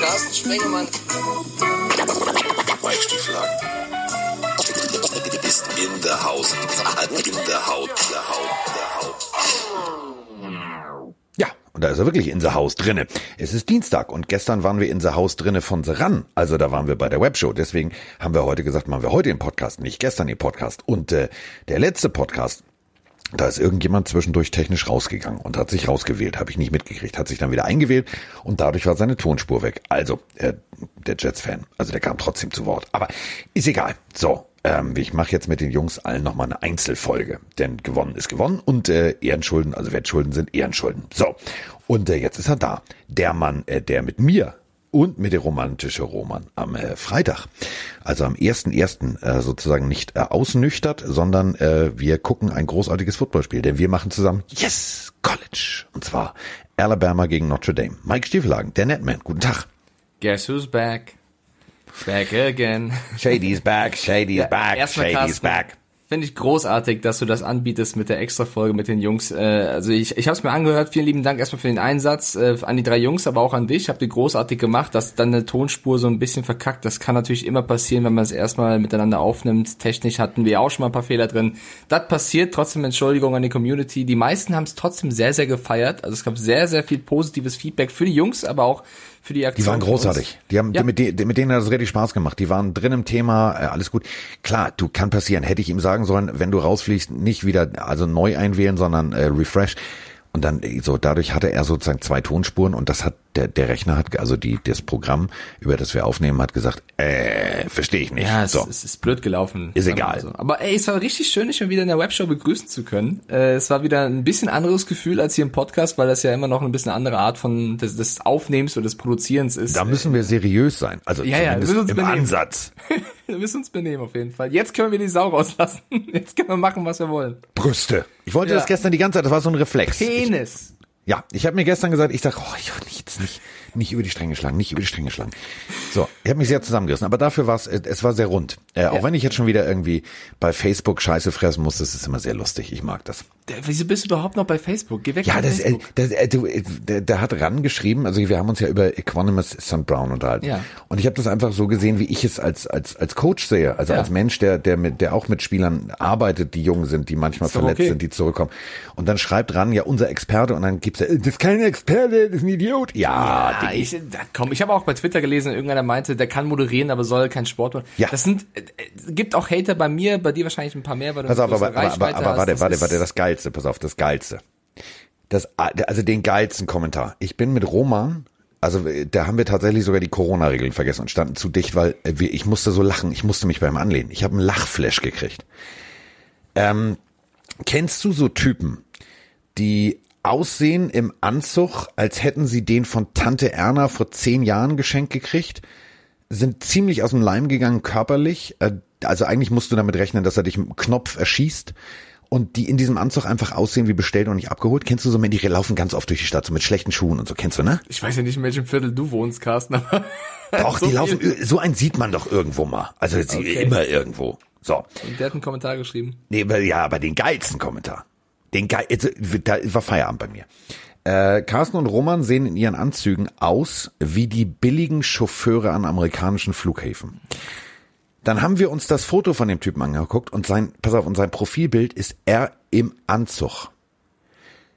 Carsten Spengemann. Mike Stieflagen. Ist in der Haus. In der Haut. Der Haut. Der Haut. Ja, und da ist er wirklich in the House drinne. Es ist Dienstag und gestern waren wir in the House drinne von The Run. Also da waren wir bei der Webshow. Deswegen haben wir heute gesagt, machen wir heute den Podcast, nicht gestern den Podcast. Und äh, der letzte Podcast, da ist irgendjemand zwischendurch technisch rausgegangen und hat sich rausgewählt, habe ich nicht mitgekriegt, hat sich dann wieder eingewählt und dadurch war seine Tonspur weg. Also äh, der Jets-Fan, also der kam trotzdem zu Wort. Aber ist egal. So, ähm, ich mache jetzt mit den Jungs allen nochmal eine Einzelfolge, denn gewonnen ist gewonnen und äh, Ehrenschulden, also Wettschulden sind Ehrenschulden. So, und äh, jetzt ist er da. Der Mann, äh, der mit mir und mit der romantische Roman am äh, Freitag, also am 1.1. Äh, sozusagen nicht äh, ausnüchtert, sondern äh, wir gucken ein großartiges Footballspiel, denn wir machen zusammen Yes College und zwar Alabama gegen Notre Dame. Mike Stiefelagen, der Netman, guten Tag. Guess who's back? Back again. Shady's back, Shady's Ja, back, Shady's Carsten, back. Finde ich großartig, dass du das anbietest mit der Extra-Folge mit den Jungs. Äh, also ich, ich habe es mir angehört. Vielen lieben Dank erstmal für den Einsatz äh, an die drei Jungs, aber auch an dich. Habt ihr großartig gemacht, dass dann eine Tonspur so ein bisschen verkackt. Das kann natürlich immer passieren, wenn man es erstmal miteinander aufnimmt. Technisch hatten wir auch schon mal ein paar Fehler drin. Das passiert. Trotzdem Entschuldigung an die Community. Die meisten haben es trotzdem sehr, sehr gefeiert. Also es gab sehr, sehr viel positives Feedback für die Jungs, aber auch für die Aktion. Die waren großartig. Die haben Ja. mit, mit denen hat es richtig Spaß gemacht. Die waren drin im Thema, äh, alles gut. Klar, du kann passieren. Hätte ich ihm sagen sollen, wenn du rausfliegst, nicht wieder also neu einwählen, sondern äh, refresh. Und dann äh, so dadurch hatte er sozusagen zwei Tonspuren und das hat der der Rechner hat also die das Programm über das wir aufnehmen hat gesagt, äh, verstehe ich nicht. Ja, es, so. es ist blöd gelaufen. Ist egal. So. Aber ey, es war richtig schön, dich mal wieder in der Webshow begrüßen zu können. Äh, es war wieder ein bisschen anderes Gefühl als hier im Podcast, weil das ja immer noch ein bisschen andere Art von des, des Aufnehmens oder des Produzierens ist. da müssen wir seriös sein. Also Ja, ja, wir uns im benehmen. Ansatz. wir müssen uns benehmen auf jeden Fall. Jetzt können wir die Sau rauslassen. Jetzt können wir machen, was wir wollen. Brüste. Ich wollte Ja. das gestern die ganze Zeit, das war so ein Reflex. Ich, Penis. Ja, ich habe mir gestern gesagt, ich sag, oh, ich will jetzt nicht, nicht über die Stränge schlagen, nicht über die Stränge schlagen. So, ich habe mich sehr zusammengerissen, aber dafür war es, es war sehr rund. Äh, auch wenn ich jetzt schon wieder irgendwie bei Facebook Scheiße fressen muss, das ist immer sehr lustig. Ich mag das. Der, wieso bist du überhaupt noch bei Facebook? Geh weg Ja, das, äh, Facebook. das äh, du, äh, der, der hat rangeschrieben, also wir haben uns ja über Equanimous St. Brown unterhalten. Ja. Und ich habe das einfach so gesehen, wie ich es als als als Coach sehe, also Ja. als Mensch, der der mit der auch mit Spielern arbeitet, die jung sind, die manchmal verletzt okay. sind, die zurückkommen. Und dann schreibt ran, ja, unser Experte und dann gibt's ja, das ist kein Experte, das ist ein Idiot. Ja, Ja, ich, da, komm, ich habe auch bei Twitter gelesen, irgendeiner meinte, der kann moderieren, aber soll kein Sport machen. Ja. Das sind, äh, äh, gibt auch Hater bei mir, bei dir wahrscheinlich ein paar mehr, weil du Pass auf, aber, aber, aber, aber warte, Das warte, ist- warte, das Geilste, pass auf, das Geilste. Das, also den geilsten Kommentar. Ich bin mit Roman, also da haben wir tatsächlich sogar die Corona-Regeln vergessen und standen zu dicht, weil ich musste so lachen, ich musste mich beim Anlehnen. Ich habe einen Lachflash gekriegt. Ähm, kennst du so Typen, die aussehen im Anzug, als hätten sie den von Tante Erna vor zehn Jahren geschenkt gekriegt? sind ziemlich aus dem Leim gegangen körperlich. Äh, Also eigentlich musst du damit rechnen, dass er dich mit dem Knopf erschießt. Und die in diesem Anzug einfach aussehen wie bestellt und nicht abgeholt. Kennst du so, die laufen ganz oft durch die Stadt so mit schlechten Schuhen und so. Kennst du, ne? Ich weiß ja nicht, in welchem Viertel du wohnst, Carsten, aber. Doch, so die laufen, viel. so einen sieht man doch irgendwo mal. Also Okay. immer irgendwo. So. Und der hat einen Kommentar geschrieben. Nee, ja, aber den geilsten Kommentar. Den geil, also, da war Feierabend bei mir. Äh, Carsten und Roman sehen in ihren Anzügen aus wie die billigen Chauffeure an amerikanischen Flughäfen. Dann haben wir uns das Foto von dem Typen angeguckt und sein, pass auf, und sein Profilbild ist er im Anzug.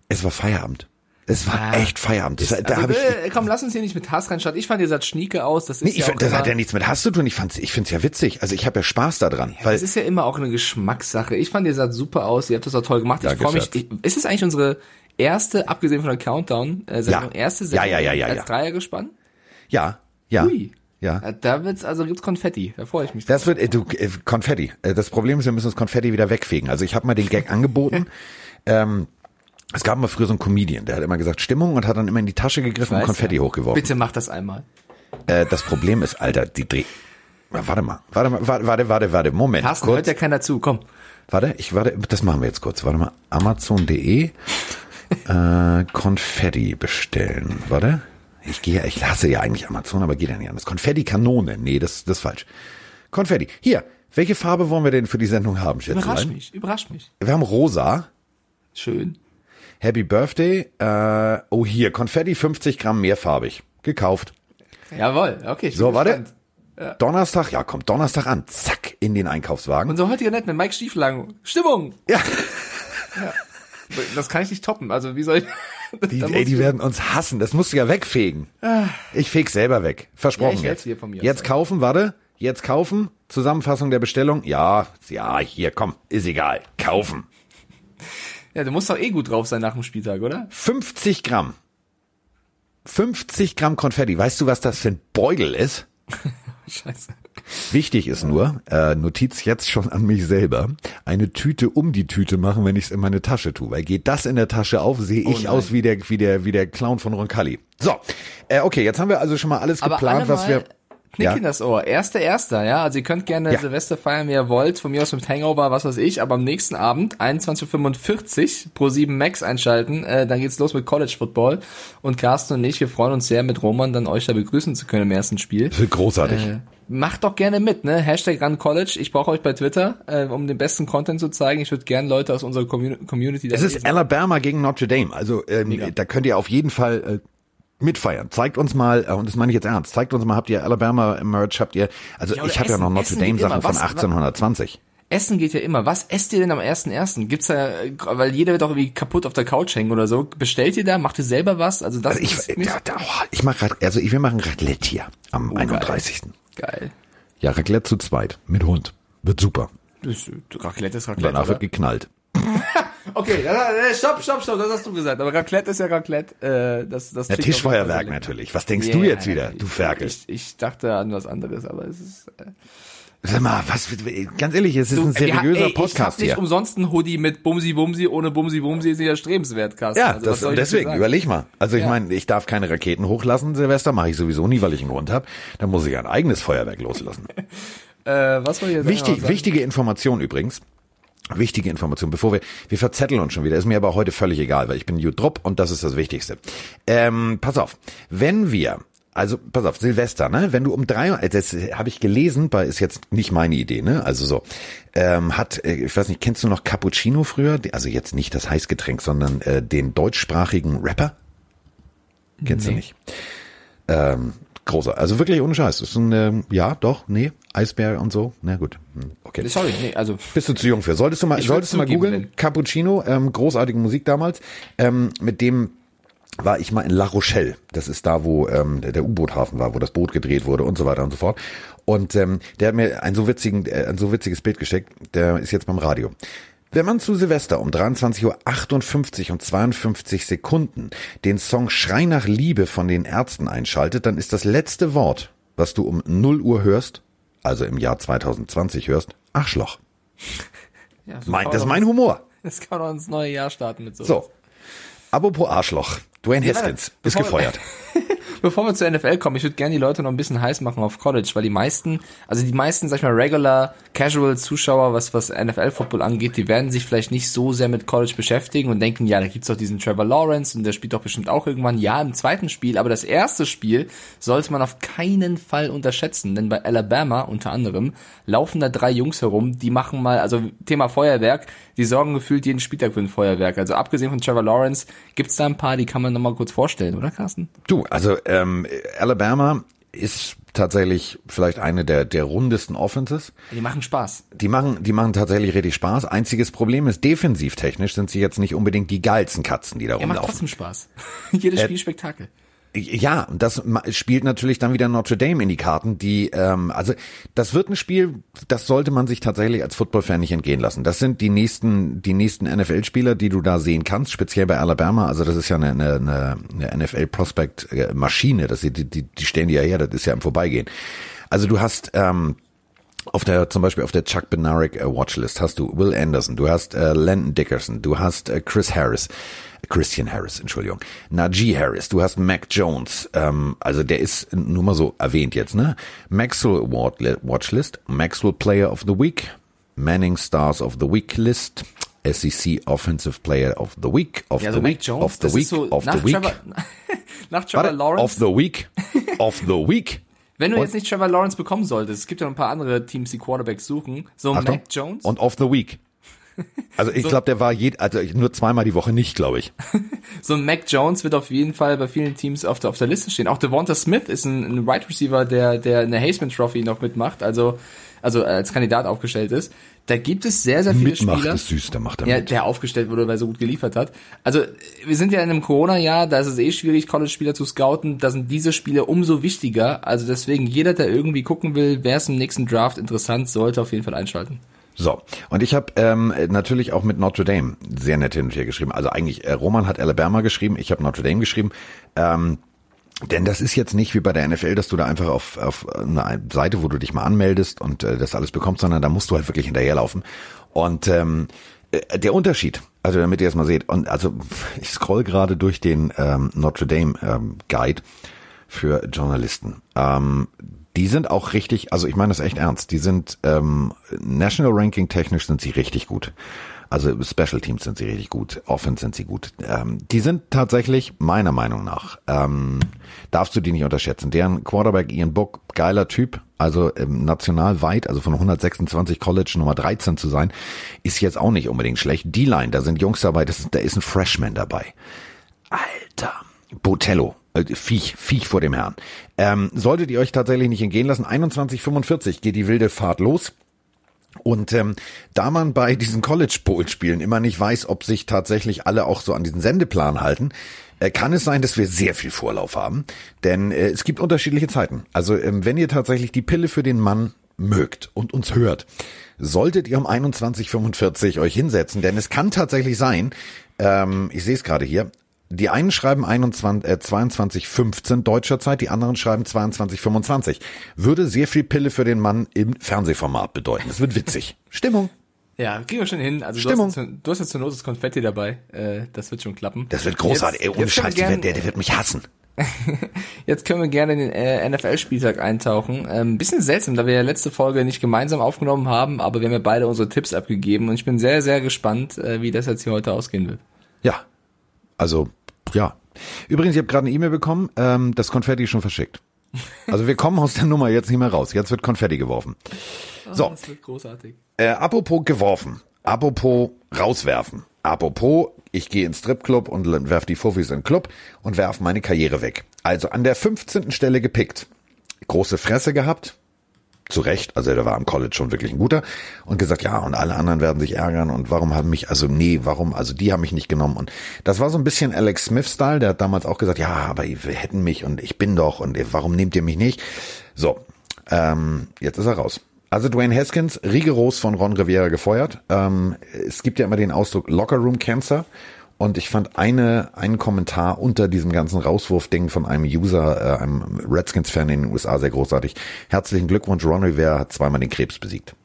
Es war Feierabend. Es war Ah. echt Feierabend. Das, da Also, ich, äh, komm, lass uns hier nicht mit Hass reinstarten. Ich fand, ihr seid schnieke aus. Das ist nee, ich ja find, auch das hat ja nichts mit Hass zu tun. Ich fand's, ich find's ja witzig. Also ich habe ja Spaß daran. weil das ist ja immer auch eine Geschmackssache. Ich fand, ihr seid super aus. Ihr habt das auch toll gemacht. Ich Danke, freue mich. Ich, ist es eigentlich unsere erste, abgesehen von der Countdown, äh, Sendung, Ja. erste Ja, Sendung ja, ja, ja, als ja. Dreier gespannt? ja, ja, Ui. Ja. Äh, Da wird's, also gibt's Konfetti. Da freue ich mich. Das wird, äh, du, äh, Konfetti. Das Problem ist, wir müssen das Konfetti wieder wegfegen. Also ich habe mal den Gag angeboten. ähm, es gab mal früher so einen Comedian, der hat immer gesagt Stimmung und hat dann immer in die Tasche gegriffen und Weiß Konfetti ja. hochgeworfen. Bitte mach das einmal. Äh, das Problem ist, Alter, die Dreh... Warte mal, warte mal, warte, warte, warte, warte, Moment. Carsten, kurz. hört ja keiner zu. Komm. Warte, ich warte, das machen wir jetzt kurz. Warte mal, Amazon.de äh, Konfetti bestellen. Warte. Ich gehe, ich hasse ja eigentlich Amazon, aber geht ja nicht anders. Konfetti-Kanone. Nee, das, das ist falsch. Konfetti. Hier, welche Farbe wollen wir denn für die Sendung haben, Überrasch Schätzelein? mich. Überrasch mich. Wir haben rosa. Schön. Happy Birthday. Äh, oh, hier, Konfetti 50 Gramm mehrfarbig. Gekauft. Jawohl, okay. So, warte. gespannt. Donnerstag, ja, kommt Donnerstag an. Zack, in den Einkaufswagen. Unser heutiger Nett mit Mike Stieflagen. Stimmung! Ja. Das kann ich nicht toppen. Also wie soll ich... Die, ey, die werden uns hassen. Das musst du ja wegfegen. Ich feg's selber weg. Versprochen Ja, jetzt. Jetzt kaufen, warte. Jetzt kaufen. Zusammenfassung der Bestellung. Ja, ja, hier, komm. Ist egal. Kaufen. Ja, du musst doch eh gut drauf sein nach dem Spieltag, oder? 50 Gramm. 50 Gramm Konfetti. Weißt du, was das für ein Beutel ist? Scheiße. Wichtig ist nur, äh, Notiz jetzt schon an mich selber, eine Tüte um die Tüte machen, wenn ich es in meine Tasche tue. Weil geht das in der Tasche auf, sehe ich nein. aus wie der, wie der, wie der Clown von Roncalli. So, äh, okay, jetzt haben wir also schon mal alles Aber geplant, was wir... Knick Ja. in das Ohr. Erster, erster, ja. Also ihr könnt gerne Ja. Silvester feiern, wie ihr wollt. Von mir aus mit Hangover, was weiß ich. Aber am nächsten Abend, 21.45 pro 7 Max einschalten. Äh, dann geht's los mit College Football. Und Carsten und ich, wir freuen uns sehr, mit Roman dann euch da begrüßen zu können im ersten Spiel. Großartig. Äh, macht doch gerne mit, ne? Hashtag Run College. Ich brauche euch bei Twitter, äh, um den besten Content zu zeigen. Ich würde gerne Leute aus unserer Commu- Community da es ist. Alabama gegen Notre Dame. Also ähm, Mega. da könnt ihr auf jeden Fall äh, mitfeiern. Zeigt uns mal, äh, und das meine ich jetzt ernst, zeigt uns mal, habt ihr Alabama Merch, habt ihr, also Ja, ich habe ja noch Notre Dame Sachen von Was- 1820. Essen geht ja immer. Was esst ihr denn am 1.1.? Gibt's da, weil jeder wird doch irgendwie kaputt auf der Couch hängen oder so. Bestellt ihr da? Macht ihr selber was? Also das Also ich, ja, da, oh, ich mach grad, also ich, wir machen Raclette hier am Oh, geil. 31. geil. Ja, Raclette zu zweit. Mit Hund. Wird super. Das, Raclette ist Raclette. Danach oder? wird geknallt. Okay, stopp, stopp, stopp, das hast du gesagt. Aber Raclette ist ja Raclette. Äh, das, das Ja, Tischfeuerwerk natürlich. Was denkst Ja, du jetzt wieder, du Ferkel? Ich, ich dachte an was anderes, aber es ist. Äh, Sag mal, was, ganz ehrlich, es ist ein Du, wir ha- seriöser ey, Ich Podcast nicht hier. umsonst einen Hoodie mit Bumsi Bumsi, ohne Bumsi Bumsi ist nicht erstrebenswert, Carsten. Ja, Also, das, ich deswegen, überleg mal. Also ich Ja. meine, ich darf keine Raketen hochlassen, Silvester, mache ich sowieso nie, weil ich einen Grund habe. Dann muss ich ein eigenes Feuerwerk loslassen. Äh, was soll ich jetzt Wichtig, wichtige Information übrigens. Wichtige Information, bevor wir, wir verzetteln uns schon wieder, ist mir aber heute völlig egal, weil ich bin Jutrup und das ist das Wichtigste. Ähm, pass auf, wenn wir, also pass auf, Silvester, ne, wenn du um drei, das habe ich gelesen, bei ist jetzt nicht meine Idee, ne, also so, ähm, hat, äh, ich weiß nicht, kennst du noch Cappuccino früher? Also jetzt nicht das Heißgetränk, sondern äh, den deutschsprachigen Rapper? Kennst du Nee. nicht? Ähm, großer, also wirklich ohne Scheiß. Das ist ein, ähm, ja, doch, nee, Eisbär und so. Na gut, hm, okay. Sorry, nee, also Bist du zu jung für? Solltest du mal, solltest du mal googeln? Cappuccino, ähm, großartige Musik damals. Ähm, mit dem war ich mal in La Rochelle. Das ist da, wo ähm, der, der U-Boot-Hafen war, wo das Boot gedreht wurde und so weiter und so fort. Und ähm, der hat mir ein so witzigen, äh, ein so witziges Bild geschickt. Der ist jetzt beim Radio. Wenn man zu Silvester um 23.58 Uhr und 52 Sekunden den Song Schrei nach Liebe von den Ärzten einschaltet, dann ist das letzte Wort, was du um 0 Uhr hörst, also im Jahr 2020 hörst, Arschloch. ja, so Mein, das ist mein Humor. Das kann man ins neue Jahr starten mit so. So. Apropos Arschloch. Dwayne Ja, Haskins ist bevor wir- gefeuert. Bevor wir zur NFL kommen, ich würde gerne die Leute noch ein bisschen heiß machen auf College, weil die meisten, also die meisten, sag ich mal, regular, casual Zuschauer, was, was NFL-Football angeht, die werden sich vielleicht nicht so sehr mit College beschäftigen und denken, ja, da gibt's doch diesen Trevor Lawrence und der spielt doch bestimmt auch irgendwann, ja, im zweiten Spiel, aber das erste Spiel sollte man auf keinen Fall unterschätzen, denn bei Alabama unter anderem laufen da drei Jungs herum, die machen mal, also Thema Feuerwerk, die sorgen gefühlt jeden Spieltag für ein Feuerwerk. Also abgesehen von Trevor Lawrence gibt's da ein paar, die kann man nochmal kurz vorstellen, oder Carsten? Du, also ähm, Alabama ist tatsächlich vielleicht eine der, der rundesten Offenses. Die machen Spaß. Die machen, die machen tatsächlich richtig Spaß. Einziges Problem ist, defensivtechnisch sind sie jetzt nicht unbedingt die geilsten Katzen, die da Er macht rumlaufen. trotzdem Spaß. Jedes Spiel Spektakel. Ja, das spielt natürlich dann wieder Notre Dame in die Karten, die, ähm, also das wird ein Spiel, das sollte man sich tatsächlich als Football-Fan nicht entgehen lassen. Das sind die nächsten, die nächsten NFL-Spieler, die du da sehen kannst, speziell bei Alabama. Also das ist ja eine, eine, eine NFL-Prospect-Maschine, das die, die, die stellen die ja her, das ist ja im Vorbeigehen. Also du hast ähm, auf der zum Beispiel auf der Chuck Benaric äh, Watchlist hast du Will Anderson, du hast äh, Landon Dickerson, du hast äh, Chris Harris, Christian Harris, Entschuldigung, Najee Harris, du hast Mac Jones, ähm, also der ist nur mal so erwähnt jetzt, ne? Maxwell Award Watchlist, Maxwell Player of the Week, Manning Stars of the Week List, SEC Offensive Player of the Week, of Ja, the so Mac Week, Jones, of the Week, so of the Week. Trevor, nach Trevor Warte, Lawrence. of the Week, of the Week. Wenn du und- jetzt nicht Trevor Lawrence bekommen solltest, es gibt ja noch ein paar andere Teams, die Quarterbacks suchen, so Achtung. Mac Jones. Und of the Week. Also ich glaube, der war jed also nur zweimal die Woche nicht, glaube ich. so ein Mac Jones wird auf jeden Fall bei vielen Teams auf der, auf der Liste stehen. Auch Devonta Smith ist ein, ein Wide Receiver, der, der in der Haseman Trophy noch mitmacht, also, also als Kandidat aufgestellt ist. Da gibt es sehr, sehr viele Mitmacht Spieler. ist süß, der macht er Ja, mit. der aufgestellt wurde, weil er so gut geliefert hat. Also, wir sind ja in einem Corona-Jahr, da ist es eh schwierig, College-Spieler zu scouten. Da sind diese Spiele umso wichtiger. Also deswegen, jeder, der irgendwie gucken will, wer ist im nächsten Draft interessant, sollte auf jeden Fall einschalten. So, und ich habe ähm, natürlich auch mit Notre Dame sehr nett hin und her geschrieben. Also eigentlich, äh, Roman hat Alabama geschrieben, ich habe Notre Dame geschrieben. Ähm, denn das ist jetzt nicht wie bei der NFL, dass du da einfach auf, auf eine Seite, wo du dich mal anmeldest und äh, das alles bekommst, sondern da musst du halt wirklich hinterherlaufen. Und ähm, äh, der Unterschied, also damit ihr es mal seht, und also ich scroll gerade durch den ähm, Notre Dame ähm, Guide für Journalisten. Ähm, die sind auch richtig, also ich meine das echt ernst, die sind ähm, National Ranking technisch sind sie richtig gut. Also Special Teams sind sie richtig gut, Offense sind sie gut. Ähm, die sind tatsächlich meiner Meinung nach, ähm, darfst du die nicht unterschätzen. Deren Quarterback Ian Book, geiler Typ, also ähm, national weit, also von 126 College Nummer 13 zu sein, ist jetzt auch nicht unbedingt schlecht. D-Line, da sind Jungs dabei, das da ist ein Freshman dabei. Alter. Botello. äh, Viech, Viech vor dem Herrn. Ähm, solltet ihr euch tatsächlich nicht entgehen lassen, 21.45 geht die wilde Fahrt los. Und ähm, da man bei diesen College Bowl Spielen immer nicht weiß, ob sich tatsächlich alle auch so an diesen Sendeplan halten, äh, kann es sein, dass wir sehr viel Vorlauf haben, denn äh, es gibt unterschiedliche Zeiten. Also ähm, wenn ihr tatsächlich die Pille für den Mann mögt und uns hört, solltet ihr um 21.45 euch hinsetzen, denn es kann tatsächlich sein, ähm, ich sehe es gerade hier, die einen schreiben 21, äh, 22.15 deutscher Zeit, die anderen schreiben 22.25. Würde sehr viel Pille für den Mann im Fernsehformat bedeuten. Es wird witzig. Stimmung. Ja, kriegen wir schon hin. Also Stimmung. Du, hast jetzt, du hast jetzt zur Not das Konfetti dabay. Äh, das wird schon klappen. Das wird großartig. Jetzt- Ey, ohne Scheiß, gern- der, der wird mich hassen. Jetzt können wir gerne in den äh, NFL-Spieltag eintauchen. Ähm, bisschen seltsam, da wir ja letzte Folge nicht gemeinsam aufgenommen haben, aber wir haben ja beide unsere Tipps abgegeben und ich bin sehr, sehr gespannt, äh, wie das jetzt hier heute ausgehen wird. Ja. Also, ja. Übrigens, ich habe gerade eine E-Mail bekommen, ähm, das Konfetti ist schon verschickt. Also wir kommen aus der Nummer jetzt nicht mehr raus. Jetzt wird Konfetti geworfen. So. Das wird großartig. Äh, apropos geworfen. Apropos rauswerfen. Apropos, ich gehe ins Stripclub und werf die Fuffis in den Club und werf meine Karriere weg. Also an der 15. Stelle gepickt. Große Fresse gehabt. Zu Recht, also der war am College schon wirklich ein guter und gesagt, ja, und alle anderen werden sich ärgern und warum haben mich, also nee, warum, also die haben mich nicht genommen und das war so ein bisschen Alex Smith-Style, der hat damals auch gesagt, ja, aber wir hätten mich und ich bin doch und warum nehmt ihr mich nicht? So, ähm, jetzt ist er raus. Also Dwayne Haskins, rigoros von Ron Rivera gefeuert. Ähm, es gibt ja immer den Ausdruck Locker Room Cancer. Und ich fand eine, einen Kommentar unter diesem ganzen Rauswurfding von einem User, äh, einem Redskins-Fan in den USA sehr großartig. Herzlichen Glückwunsch, Ron Rivera hat zweimal den Krebs besiegt.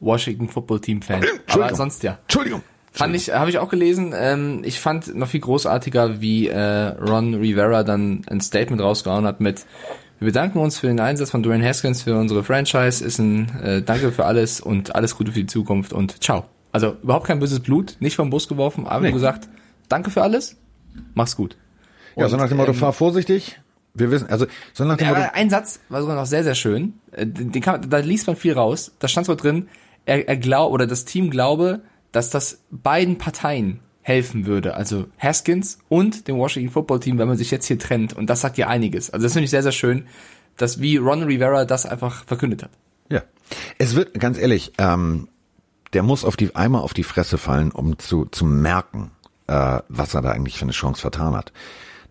Washington Football Team Fan. Aber sonst ja. Entschuldigung. Fand ich, habe ich auch gelesen. Ähm, ich fand noch viel großartiger, wie äh, Ron Rivera dann ein Statement rausgehauen hat mit wir bedanken uns für den Einsatz von Dwayne Haskins für unsere Franchise. Ist ein äh, Danke für alles und alles Gute für die Zukunft und ciao. Also überhaupt kein böses Blut, nicht vom Bus geworfen, aber Nee. nur gesagt, danke für alles, mach's gut. Ja, so nach dem Motto, ähm, fahr vorsichtig. Wir wissen, also so nach dem Motto, ein Satz war sogar noch sehr, sehr schön. Äh, Den kann, da liest man viel raus. Da stand so drin, er, er glaubt, oder das Team glaube, dass das beiden Parteien helfen würde. Also Haskins und dem Washington Football Team, wenn man sich jetzt hier trennt. Und das sagt ja einiges. Also das finde ich sehr, sehr schön, dass wie Ron Rivera das einfach verkündet hat. Ja. Es wird, ganz ehrlich, ähm, der muss auf die, einmal auf die Fresse fallen, um zu, zu merken, äh, was er da eigentlich für eine Chance vertan hat.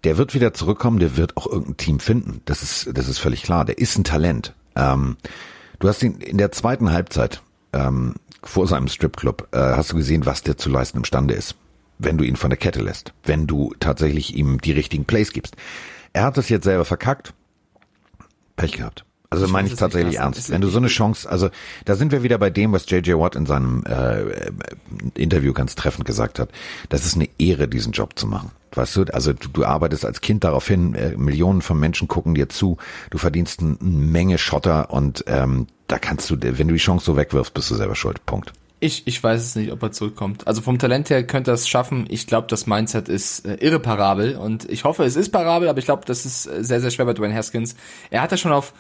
Der wird wieder zurückkommen, der wird auch irgendein Team finden. Das ist, das ist völlig klar. Der ist ein Talent. Ähm, du hast ihn in der zweiten Halbzeit, ähm, vor seinem Stripclub, äh, hast du gesehen, was der zu leisten imstande ist. Wenn du ihn von der Kette lässt. Wenn du tatsächlich ihm die richtigen Plays gibst. Er hat das jetzt selber verkackt. Pech gehabt. Also Ich meine ich tatsächlich ernst. Wenn du so eine Chance, also da sind wir wieder bei dem, was JJ Watt in seinem äh, äh, Interview ganz treffend gesagt hat. Das ist eine Ehre, diesen Job zu machen. Weißt du, also du, du arbeitest als Kind darauf hin, äh, Millionen von Menschen gucken dir zu, du verdienst eine Menge Schotter und ähm, da kannst du, wenn du die Chance so wegwirfst, bist du selber schuld. Punkt. Ich, ich weiß es nicht, ob er zurückkommt. Also vom Talent her könnte er es schaffen. Ich glaube, das Mindset ist äh, irreparabel und ich hoffe, es ist parabel, aber ich glaube, das ist äh, sehr, sehr schwer bei Dwayne Haskins. Er hat ja schon auf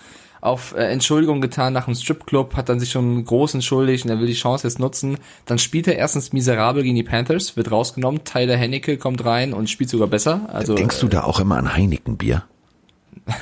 auf äh, Entschuldigung getan nach dem Stripclub, hat dann sich schon groß entschuldigt und er will die Chance jetzt nutzen. Dann spielt er erstens miserabel gegen die Panthers, wird rausgenommen, Tyler Hennecke kommt rein und spielt sogar besser. Also Denkst du da auch immer an Heineken-Bier?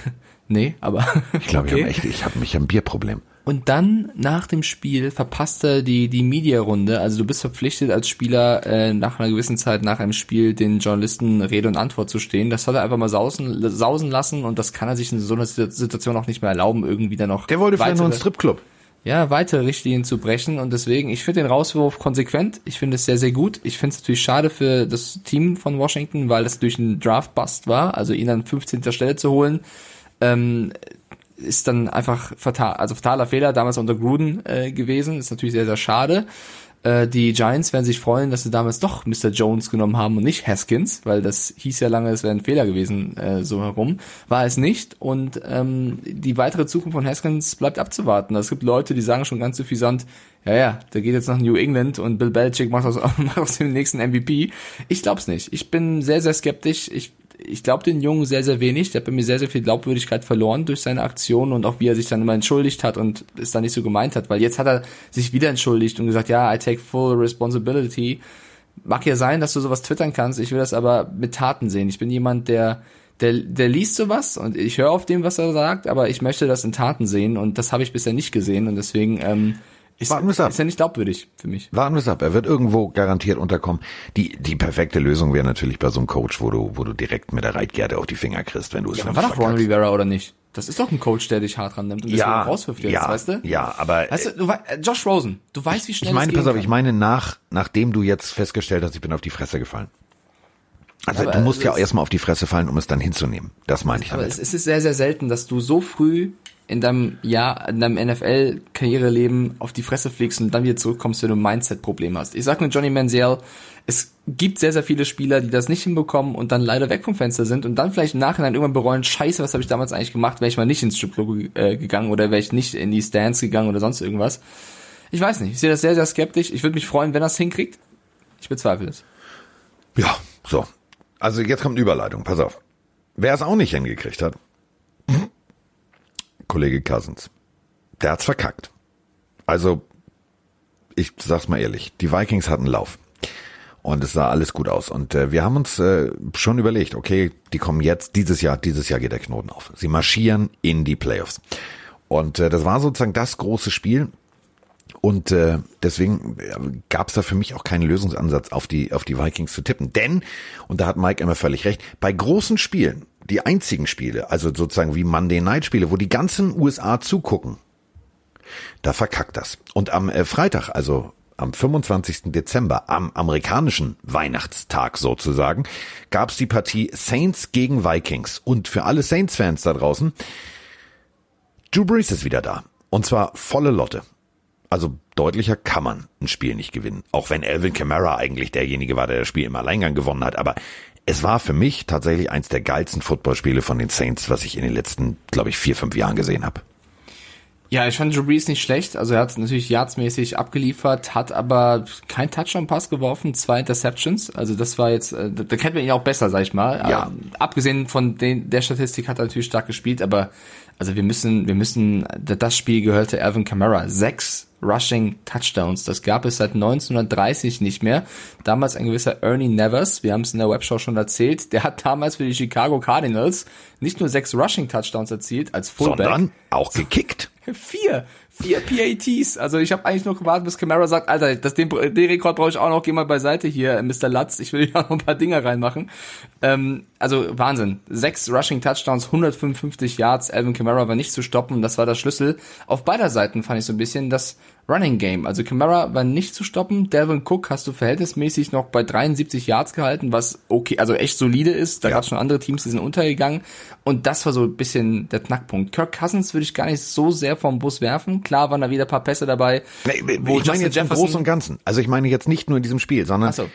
nee, aber Ich glaube, okay. ich habe habe mich ein Bierproblem. Und dann nach dem Spiel verpasst er die, die Media-Runde. Also du bist verpflichtet als Spieler äh, nach einer gewissen Zeit nach einem Spiel den Journalisten Rede und Antwort zu stehen. Das hat er einfach mal sausen, sausen lassen und das kann er sich in so einer Situation auch nicht mehr erlauben, irgendwie dann noch Der wollte vielleicht noch einen Stripclub. ja, weitere Richtlinien zu brechen und deswegen, ich finde den Rauswurf konsequent, ich finde es sehr, sehr gut. Ich finde es natürlich schade für das Team von Washington, weil das durch einen Draft-Bust war, also ihn an 15. Stelle zu holen, ähm, ist dann einfach fatal, also fataler Fehler, damals unter Gruden äh, gewesen, ist natürlich sehr, sehr schade. Äh, die Giants werden sich freuen, dass sie damals doch Mr. Jones genommen haben und nicht Haskins, weil das hieß ja lange, es wäre ein Fehler gewesen, äh, so herum. War es nicht. Und ähm, die weitere Zukunft von Haskins bleibt abzuwarten. Es gibt Leute, die sagen schon ganz suffisant, ja, ja, der geht jetzt nach New England und Bill Belichick macht aus, macht aus dem nächsten MVP. Ich glaub's nicht. Ich bin sehr, sehr skeptisch. Ich ich glaube den Jungen sehr, sehr wenig. Der hat bei mir sehr, sehr viel Glaubwürdigkeit verloren durch seine Aktionen und auch wie er sich dann immer entschuldigt hat und es dann nicht so gemeint hat. Weil jetzt hat er sich wieder entschuldigt und gesagt, ja, I take full responsibility. Mag ja sein, dass du sowas twittern kannst. Ich will das aber mit Taten sehen. Ich bin jemand, der der, der liest sowas und ich höre auf dem, was er sagt, aber ich möchte das in Taten sehen und das habe ich bisher nicht gesehen und deswegen ähm, ist, Warten wir's ab. ist er nicht glaubwürdig für mich. Warten wir es ab. Er wird irgendwo garantiert unterkommen. Die, die perfekte Lösung wäre natürlich bei so einem Coach, wo du, wo du direkt mit der Reitgerte auf die Finger kriegst, wenn du es Ja, ja, aber war doch Ron Rivera oder nicht? Das ist doch ein Coach, der dich hart rannimmt und ja, rauswirft jetzt, ja, weißt du? ja, aber Weißt du, du wei- äh, Josh Rosen, du weißt, wie schnell ich meine, pass auf, kann. ich meine nach, nachdem du jetzt festgestellt hast, ich bin auf die Fresse gefallen. Also Aber du musst ja erstmal auf die Fresse fallen, um es dann hinzunehmen. Das meine ich Aber damit. es, es ist sehr, sehr selten, dass du so früh in deinem Jahr, in deinem NFL-Karriereleben auf die Fresse fliegst und dann wieder zurückkommst, wenn du ein Mindset-Problem hast. Ich sag nur Johnny Manziel, es gibt sehr, sehr viele Spieler, die das nicht hinbekommen und dann leider weg vom Fenster sind und dann vielleicht im Nachhinein irgendwann bereuen, scheiße, was habe ich damals eigentlich gemacht, wäre ich mal nicht ins Stripclub äh, gegangen oder wäre ich nicht in die Stands gegangen oder sonst irgendwas. Ich weiß nicht, ich sehe das sehr, sehr skeptisch. Ich würde mich freuen, wenn er es hinkriegt. Ich bezweifle es. Ja, so. Also jetzt kommt Überleitung, pass auf. Wer es auch nicht hingekriegt hat, Kollege Cousins. Der hat's verkackt. Also, ich sag's mal ehrlich, die Vikings hatten Lauf. Und es sah alles gut aus. Und äh, wir haben uns äh, schon überlegt, okay, die kommen jetzt, dieses Jahr, dieses Jahr geht der Knoten auf. Sie marschieren in die Playoffs. Und äh, das war sozusagen das große Spiel. Und äh, deswegen gab es da für mich auch keinen Lösungsansatz, auf die, auf die Vikings zu tippen. Denn, und da hat Mike immer völlig recht, bei großen Spielen, die einzigen Spiele, also sozusagen wie Monday Night Spiele, wo die ganzen USA zugucken, da verkackt das. Und am äh, Freitag, also am 25. Dezember, am amerikanischen Weihnachtstag sozusagen, gab es die Partie Saints gegen Vikings. Und für alle Saints-Fans da draußen, Drew Brees ist wieder da. Und zwar volle Lotte. Also deutlicher kann man ein Spiel nicht gewinnen. Auch wenn Alvin Kamara eigentlich derjenige war, der das Spiel im Alleingang gewonnen hat. Aber es war für mich tatsächlich eins der geilsten Footballspiele von den Saints, was ich in den letzten, glaube ich, vier, fünf Jahren gesehen habe. Ja, ich fand Drew Brees nicht schlecht. Also er hat natürlich yardsmäßig abgeliefert, hat aber kein Touchdown-Pass geworfen, zwei Interceptions. Also das war jetzt, äh, da kennt man ihn auch besser, sag ich mal. Ja. Aber abgesehen von den, der Statistik hat er natürlich stark gespielt, aber also wir müssen, wir müssen, das Spiel gehörte Alvin Kamara. Sechs Rushing Touchdowns. Das gab es seit 1930 nicht mehr. Damals ein gewisser Ernie Nevers, wir haben es in der Webshow schon erzählt, der hat damals für die Chicago Cardinals nicht nur sechs Rushing Touchdowns erzielt als Fullback, Sondern auch gekickt. Vier. PATs. Also ich habe eigentlich nur gewartet, bis Camara sagt, Alter, das, den, den Rekord brauche ich auch noch, geh mal beiseite hier, Mr. Latz, ich will hier noch ein paar Dinger reinmachen. Ähm, also Wahnsinn. Sechs Rushing Touchdowns, 155 Yards, Alvin Kamara war nicht zu stoppen, das war der Schlüssel. Auf beider Seiten fand ich so ein bisschen das Running Game. Also Kamara war nicht zu stoppen, Delvin Cook hast du verhältnismäßig noch bei 73 Yards gehalten, was okay, also echt solide ist. Da Ja. gab es schon andere Teams, die sind untergegangen. Und das war so ein bisschen der Knackpunkt. Kirk Cousins würde ich gar nicht so sehr vom Bus werfen. Klar waren da wieder ein paar Pässe dabei. Nee, ich wo meine Justin jetzt im Großen und Ganzen. Also ich meine jetzt nicht nur in diesem Spiel, sondern Achso,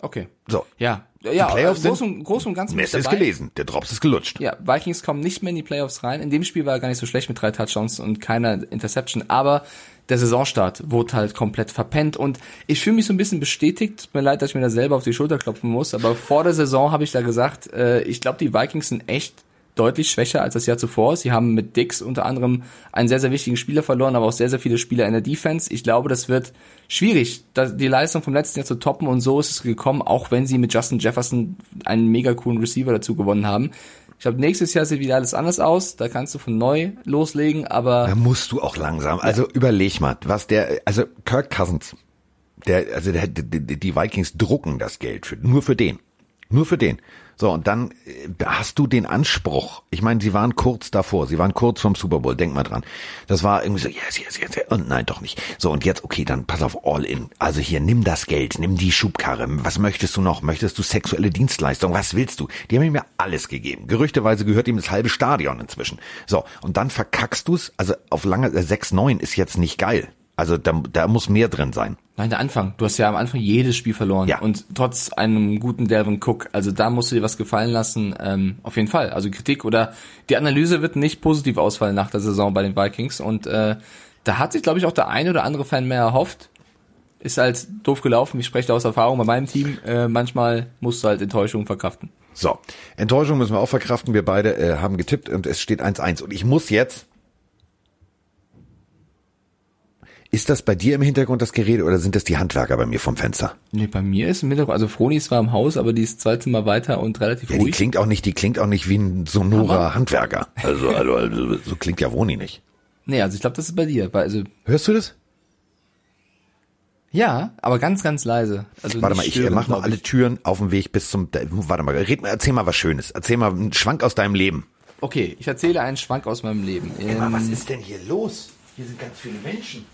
okay. so. Ja, ja, Playoffs groß, sind- und, groß und ganz bin ich Messe ist gelesen, der Drops ist gelutscht. Ja, Vikings kommen nicht mehr in die Playoffs rein. In dem Spiel war er gar nicht so schlecht mit drei Touchdowns und keiner Interception, aber der Saisonstart wurde halt komplett verpennt und ich fühle mich so ein bisschen bestätigt. Tut mir leid, dass ich mir da selber auf die Schulter klopfen muss, aber vor der Saison habe ich da gesagt, äh, ich glaube, die Vikings sind echt deutlich schwächer als das Jahr zuvor. Sie haben mit Dix unter anderem einen sehr, sehr wichtigen Spieler verloren, aber auch sehr, sehr viele Spieler in der Defense. Ich glaube, das wird schwierig, die Leistung vom letzten Jahr zu toppen und so ist es gekommen, auch wenn sie mit Justin Jefferson einen mega coolen Receiver dazu gewonnen haben. Ich glaube, nächstes Jahr sieht wieder alles anders aus. Da kannst du von neu loslegen, aber. Da musst du auch langsam. Also ja. überleg mal, was der, also Kirk Cousins, der, also der, die Vikings drucken das Geld für, nur für den. Nur für den. So, und dann äh, hast du den Anspruch. Ich meine, sie waren kurz davor, sie waren kurz vom Super Bowl, denk mal dran. Das war irgendwie so, yes, yes, yes, und nein, doch nicht. So, und jetzt, okay, dann pass auf, all in. Also hier, nimm das Geld, nimm die Schubkarre. Was möchtest du noch? Möchtest du sexuelle Dienstleistung? Was willst du? Die haben ihm ja alles gegeben. Gerüchteweise gehört ihm das halbe Stadion inzwischen. So, und dann verkackst du's. Also auf lange, äh, 6-9 ist jetzt nicht geil. Also da, da muss mehr drin sein. Nein, der Anfang. Du hast ja am Anfang jedes Spiel verloren. Ja. Und trotz einem guten Delvin Cook. Also da musst du dir was gefallen lassen. Ähm, auf jeden Fall. Also Kritik oder die Analyse wird nicht positiv ausfallen nach der Saison bei den Vikings. Und äh, da hat sich, glaube ich, auch der eine oder andere Fan mehr erhofft. Ist halt doof gelaufen. Ich spreche da aus Erfahrung bei meinem Team. Äh, manchmal musst du halt Enttäuschungen verkraften. So, Enttäuschung müssen wir auch verkraften. Wir beide äh, haben getippt und es steht 1-1. Und ich muss jetzt Ist das bei dir im Hintergrund das Gerede oder sind das die Handwerker bei mir vom Fenster? Nee, bei mir ist im Hintergrund, also Froni ist zwar im Haus, aber die ist zwei Zimmer weiter und relativ ja, ruhig. Die klingt auch nicht, die klingt auch nicht wie ein sonorer aber Handwerker. Also, also, also, so klingt ja Froni nicht. Nee, also ich glaube, das ist bei dir. Also, Hörst du das? Ja, aber ganz, ganz leise. Also warte mal, ich stören, mach mal alle Türen auf dem Weg bis zum. Warte mal, red mal, erzähl mal was Schönes. Erzähl mal einen Schwank aus deinem Leben. Okay, ich erzähle einen Schwank aus meinem Leben. Ähm, mal, was ist denn hier los? Hier sind ganz viele Menschen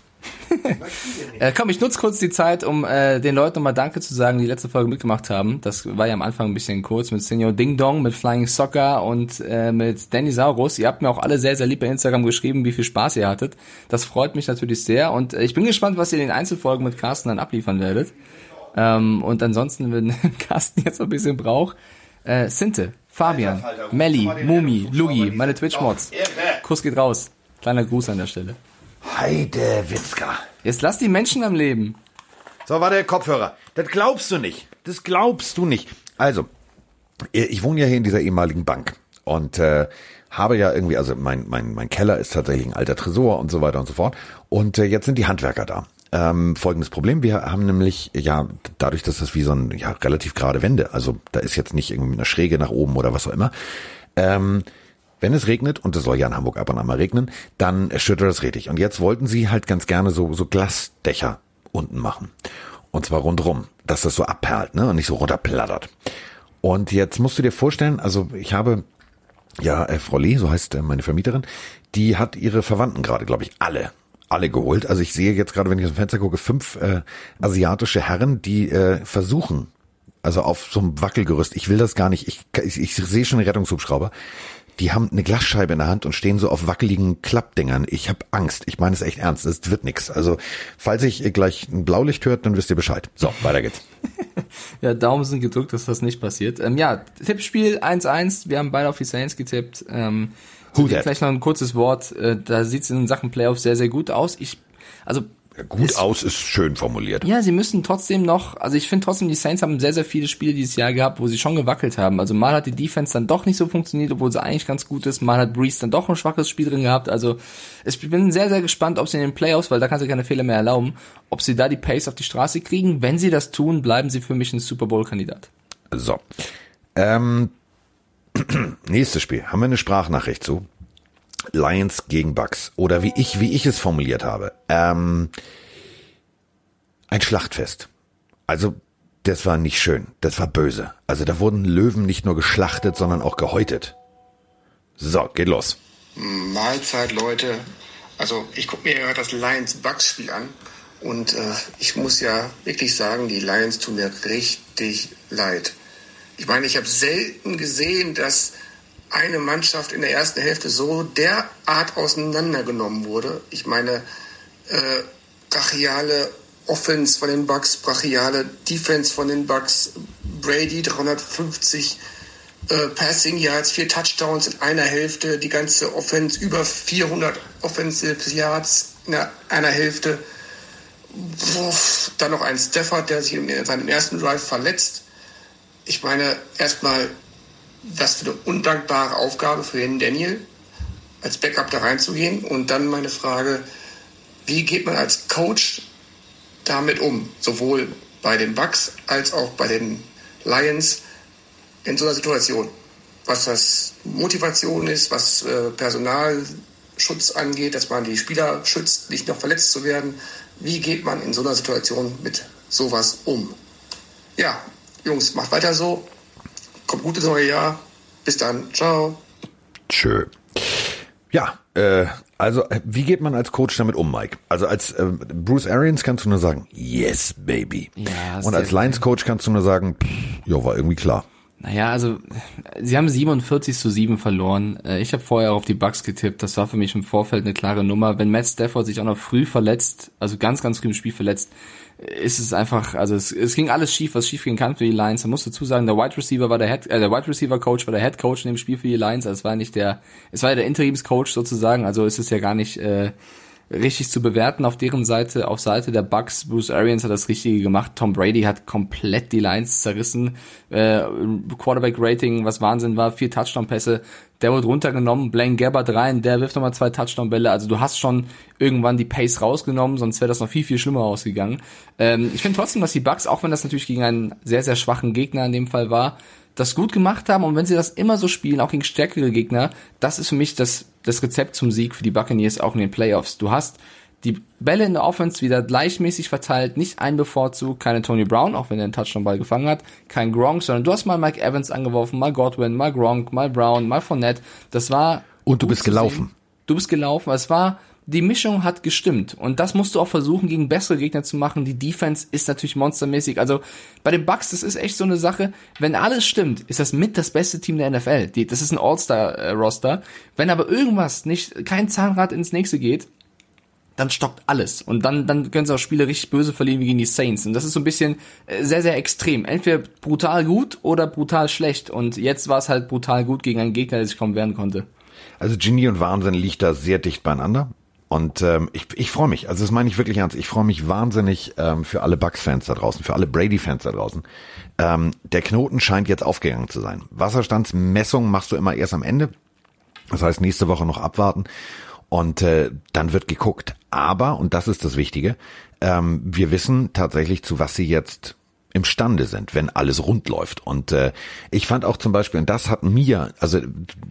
äh, komm, ich nutze kurz die Zeit, um äh, den Leuten nochmal Danke zu sagen, die letzte Folge mitgemacht haben. Das war ja am Anfang ein bisschen kurz mit Senior Ding Dong, mit Flying Soccer und äh, mit Danny Saurus. Ihr habt mir auch alle sehr, sehr lieb bei Instagram geschrieben, wie viel Spaß ihr hattet. Das freut mich natürlich sehr und äh, ich bin gespannt, was ihr in den Einzelfolgen mit Carsten dann abliefern werdet. Ähm, und ansonsten, wenn Carsten jetzt noch ein bisschen braucht, äh, Sinte, Fabian, Melli, Mumi, Lugi, meine Twitch-Mods. Kuss geht raus. Kleiner Gruß an der Stelle. Heide Witzka. Jetzt lass die Menschen am Leben. So, warte, Kopfhörer. Das glaubst du nicht. Das glaubst du nicht. Also, ich wohne ja hier in dieser ehemaligen Bank und äh, habe ja irgendwie, also mein, mein, mein Keller ist tatsächlich ein alter Tresor und so weiter und so fort. Und äh, jetzt sind die Handwerker da. Ähm, folgendes Problem, wir haben nämlich, ja, dadurch, dass das wie so ein, ja, relativ gerade Wände, also da ist jetzt nicht irgendwie eine Schräge nach oben oder was auch immer, ähm, wenn es regnet, und es soll ja in Hamburg ab und an mal regnen, dann schüttet es richtig. Und jetzt wollten sie halt ganz gerne so, so Glasdächer unten machen. Und zwar rundrum, dass das so abperlt, ne, und nicht so runterplattert. Und jetzt musst du dir vorstellen, also ich habe, ja, äh, Frau Lee, so heißt äh, meine Vermieterin, die hat ihre Verwandten gerade, glaube ich, alle alle geholt. Also ich sehe jetzt gerade, wenn ich aus dem Fenster gucke, fünf äh, asiatische Herren, die äh, versuchen, also auf so einem Wackelgerüst, ich will das gar nicht, ich, ich, ich sehe schon einen Rettungshubschrauber, die haben eine Glasscheibe in der Hand und stehen so auf wackeligen Klappdingern. Ich habe Angst. Ich meine es echt ernst. Es wird nix. Also, falls ich gleich ein Blaulicht hört, dann wisst ihr Bescheid. So, weiter geht's. ja, Daumen sind gedrückt, dass das nicht passiert. Ähm, ja, Tippspiel 1-1. Wir haben beide auf die Saints getippt. Ähm, vielleicht noch ein kurzes Wort. Äh, da sieht es in Sachen Playoffs sehr, sehr gut aus. Ich, also Gut aus ist schön formuliert. Ja, sie müssen trotzdem noch, also ich finde trotzdem, die Saints haben sehr, sehr viele Spiele dieses Jahr gehabt, wo sie schon gewackelt haben. Also mal hat die Defense dann doch nicht so funktioniert, obwohl sie eigentlich ganz gut ist. Mal hat Breeze dann doch ein schwaches Spiel drin gehabt. Also ich bin sehr, sehr gespannt, ob sie in den Playoffs, weil da kannst du keine Fehler mehr erlauben, ob sie da die Pace auf die Straße kriegen. Wenn sie das tun, bleiben sie für mich ein Super Bowl-Kandidat. So. Ähm, nächstes Spiel. Haben wir eine Sprachnachricht zu? Lions gegen Bucks oder wie ich wie ich es formuliert habe. Ähm, ein Schlachtfest. Also das war nicht schön, das war böse. Also da wurden Löwen nicht nur geschlachtet, sondern auch gehäutet. So, geht los. Mahlzeit, Leute. Also ich gucke mir ja das Lions-Bucks-Spiel an und äh, ich muss ja wirklich sagen, die Lions tun mir richtig leid. Ich meine, ich habe selten gesehen, dass eine Mannschaft in der ersten Hälfte so derart auseinandergenommen wurde. Ich meine, äh, brachiale Offense von den Bucks, brachiale Defense von den Bucks, Brady 350 äh, Passing Yards, vier Touchdowns in einer Hälfte, die ganze Offense über 400 Offensive Yards in einer Hälfte. Dann noch ein Stafford, der sich in seinem ersten Drive verletzt. Ich meine, erstmal was für eine undankbare Aufgabe für den Daniel, als Backup da reinzugehen. Und dann meine Frage, wie geht man als Coach damit um? Sowohl bei den Bucks als auch bei den Lions in so einer Situation. Was das Motivation ist, was äh, Personalschutz angeht, dass man die Spieler schützt, nicht noch verletzt zu werden. Wie geht man in so einer Situation mit sowas um? Ja, Jungs, macht weiter so. Kommt gut ins neue Jahr. Bis dann. Ciao. Tschö. Ja, äh, also äh, wie geht man als Coach damit um, Mike? Also als äh, Bruce Arians kannst du nur sagen, yes, baby. Ja, Und als der- Lions Coach kannst du nur sagen, pff, ja, war irgendwie klar. Naja, also sie haben 47 zu 7 verloren. Äh, Ich habe vorher auf die Bucks getippt. Das war für mich im Vorfeld eine klare Nummer. Wenn Matt Stafford sich auch noch früh verletzt, also ganz, ganz früh im Spiel verletzt, ist es einfach, also es, es ging alles schief, was schief gehen kann für die Lions. Man muss dazu sagen, der Wide Receiver war der Head, äh, der Wide Receiver Coach war der Head Coach in dem Spiel für die Lions. Also es war nicht der, es war ja der Interimscoach sozusagen. Also ist es ja gar nicht äh, richtig zu bewerten auf deren Seite, auf Seite der Bucks. Bruce Arians hat das Richtige gemacht. Tom Brady hat komplett die Lines zerrissen. Äh, Quarterback-Rating, was Wahnsinn war, vier Touchdown-Pässe. Der wurde runtergenommen, Blaine Gabbard rein, der wirft nochmal zwei Touchdown-Bälle. Also du hast schon irgendwann die Pace rausgenommen, sonst wäre das noch viel, viel schlimmer ausgegangen. Ähm, ich finde trotzdem, dass die Bucks, auch wenn das natürlich gegen einen sehr, sehr schwachen Gegner in dem Fall war, das gut gemacht haben und wenn sie das immer so spielen, auch gegen stärkere Gegner, das ist für mich das, das Rezept zum Sieg für die Buccaneers auch in den Playoffs. Du hast die Bälle in der Offense wieder gleichmäßig verteilt, nicht ein bevorzugt, keine Tony Brown, auch wenn er einen Touchdown-Ball gefangen hat, kein Gronk, sondern du hast mal Mike Evans angeworfen, mal Godwin, mal Gronk, mal Brown, mal Fournette. Das war Und du bist gelaufen. Du bist gelaufen. Es war, die Mischung hat gestimmt. Und das musst du auch versuchen, gegen bessere Gegner zu machen. Die Defense ist natürlich monstermäßig. Also bei den Bucks, das ist echt so eine Sache. Wenn alles stimmt, ist das mit das beste Team der NFL. Die, das ist ein All-Star-Roster. Wenn aber irgendwas nicht, kein Zahnrad ins nächste geht, dann stockt alles. Und dann, dann können sie auch Spiele richtig böse verlieren wie gegen die Saints. Und das ist so ein bisschen äh, sehr, sehr extrem. Entweder brutal gut oder brutal schlecht. Und jetzt war es halt brutal gut gegen einen Gegner, der sich kaum wehren konnte. Also Genie und Wahnsinn liegt da sehr dicht beieinander. Und ähm, ich, ich freue mich, also das meine ich wirklich ernst, ich freue mich wahnsinnig ähm, für alle Bucks-Fans da draußen, für alle Brady-Fans da draußen. Ähm, der Knoten scheint jetzt aufgegangen zu sein. Wasserstandsmessung machst du immer erst am Ende. Das heißt, nächste Woche noch abwarten und äh, dann wird geguckt. Aber, und das ist das Wichtige, ähm, wir wissen tatsächlich, zu was sie jetzt imstande sind, wenn alles rund läuft. Und äh, ich fand auch zum Beispiel, und das hat mir, also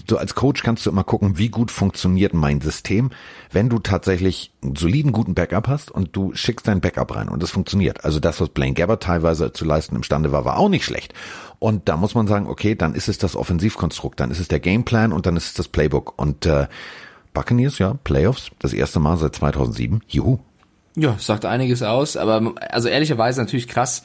du als Coach kannst du immer gucken, wie gut funktioniert mein System, wenn du tatsächlich einen soliden, guten Backup hast und du schickst dein Backup rein und es funktioniert. Also das, was Blaine Gabbard teilweise zu leisten imstande war, war auch nicht schlecht. Und da muss man sagen, okay, dann ist es das Offensivkonstrukt, dann ist es der Gameplan und dann ist es das Playbook. Und äh, Buccaneers, ja, Playoffs, das erste Mal seit 2007, juhu. Ja, sagt einiges aus, aber also ehrlicherweise natürlich krass.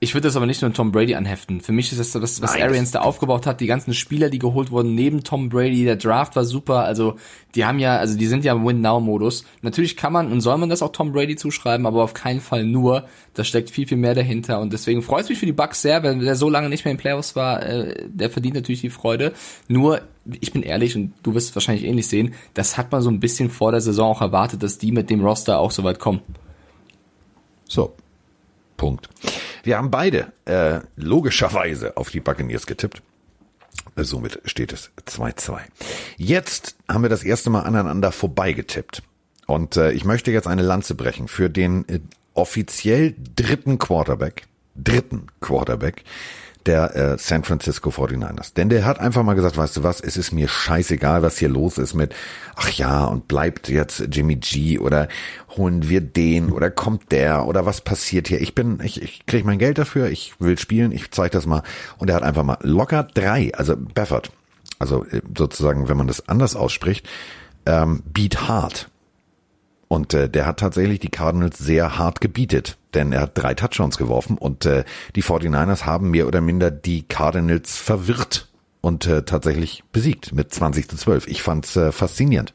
Ich würde das aber nicht nur Tom Brady anheften. Für mich ist das, was, was Nein, Arians da aufgebaut hat, die ganzen Spieler, die geholt wurden neben Tom Brady, der Draft war super, also die haben ja, also die sind ja im Win-Now-Modus. Natürlich kann man und soll man das auch Tom Brady zuschreiben, aber auf keinen Fall nur. Da steckt viel, viel mehr dahinter und deswegen freut es mich für die Bucks sehr, wenn der so lange nicht mehr in Playoffs war, äh, der verdient natürlich die Freude. Nur, ich bin ehrlich und du wirst es wahrscheinlich ähnlich sehen, das hat man so ein bisschen vor der Saison auch erwartet, dass die mit dem Roster auch so weit kommen. So. Punkt. Wir haben beide äh, logischerweise auf die Buccaneers getippt. Somit steht es 2-2. Jetzt haben wir das erste Mal aneinander vorbeigetippt. Und äh, ich möchte jetzt eine Lanze brechen für den äh, offiziell dritten Quarterback, dritten Quarterback der äh, San Francisco 49ers. Denn der hat einfach mal gesagt, weißt du was, es ist mir scheißegal, was hier los ist mit, ach ja, und bleibt jetzt Jimmy G oder holen wir den oder kommt der oder was passiert hier? Ich bin, ich, ich kriege mein Geld dafür, ich will spielen, ich zeige das mal. Und er hat einfach mal locker drei, also Baffert, also äh, sozusagen, wenn man das anders ausspricht, ähm, beat hard. Und äh, der hat tatsächlich die Cardinals sehr hart gebietet, denn er hat drei Touchdowns geworfen und äh, die 49ers haben mehr oder minder die Cardinals verwirrt und äh, tatsächlich besiegt mit 20 zu 12. Ich fand's äh, faszinierend.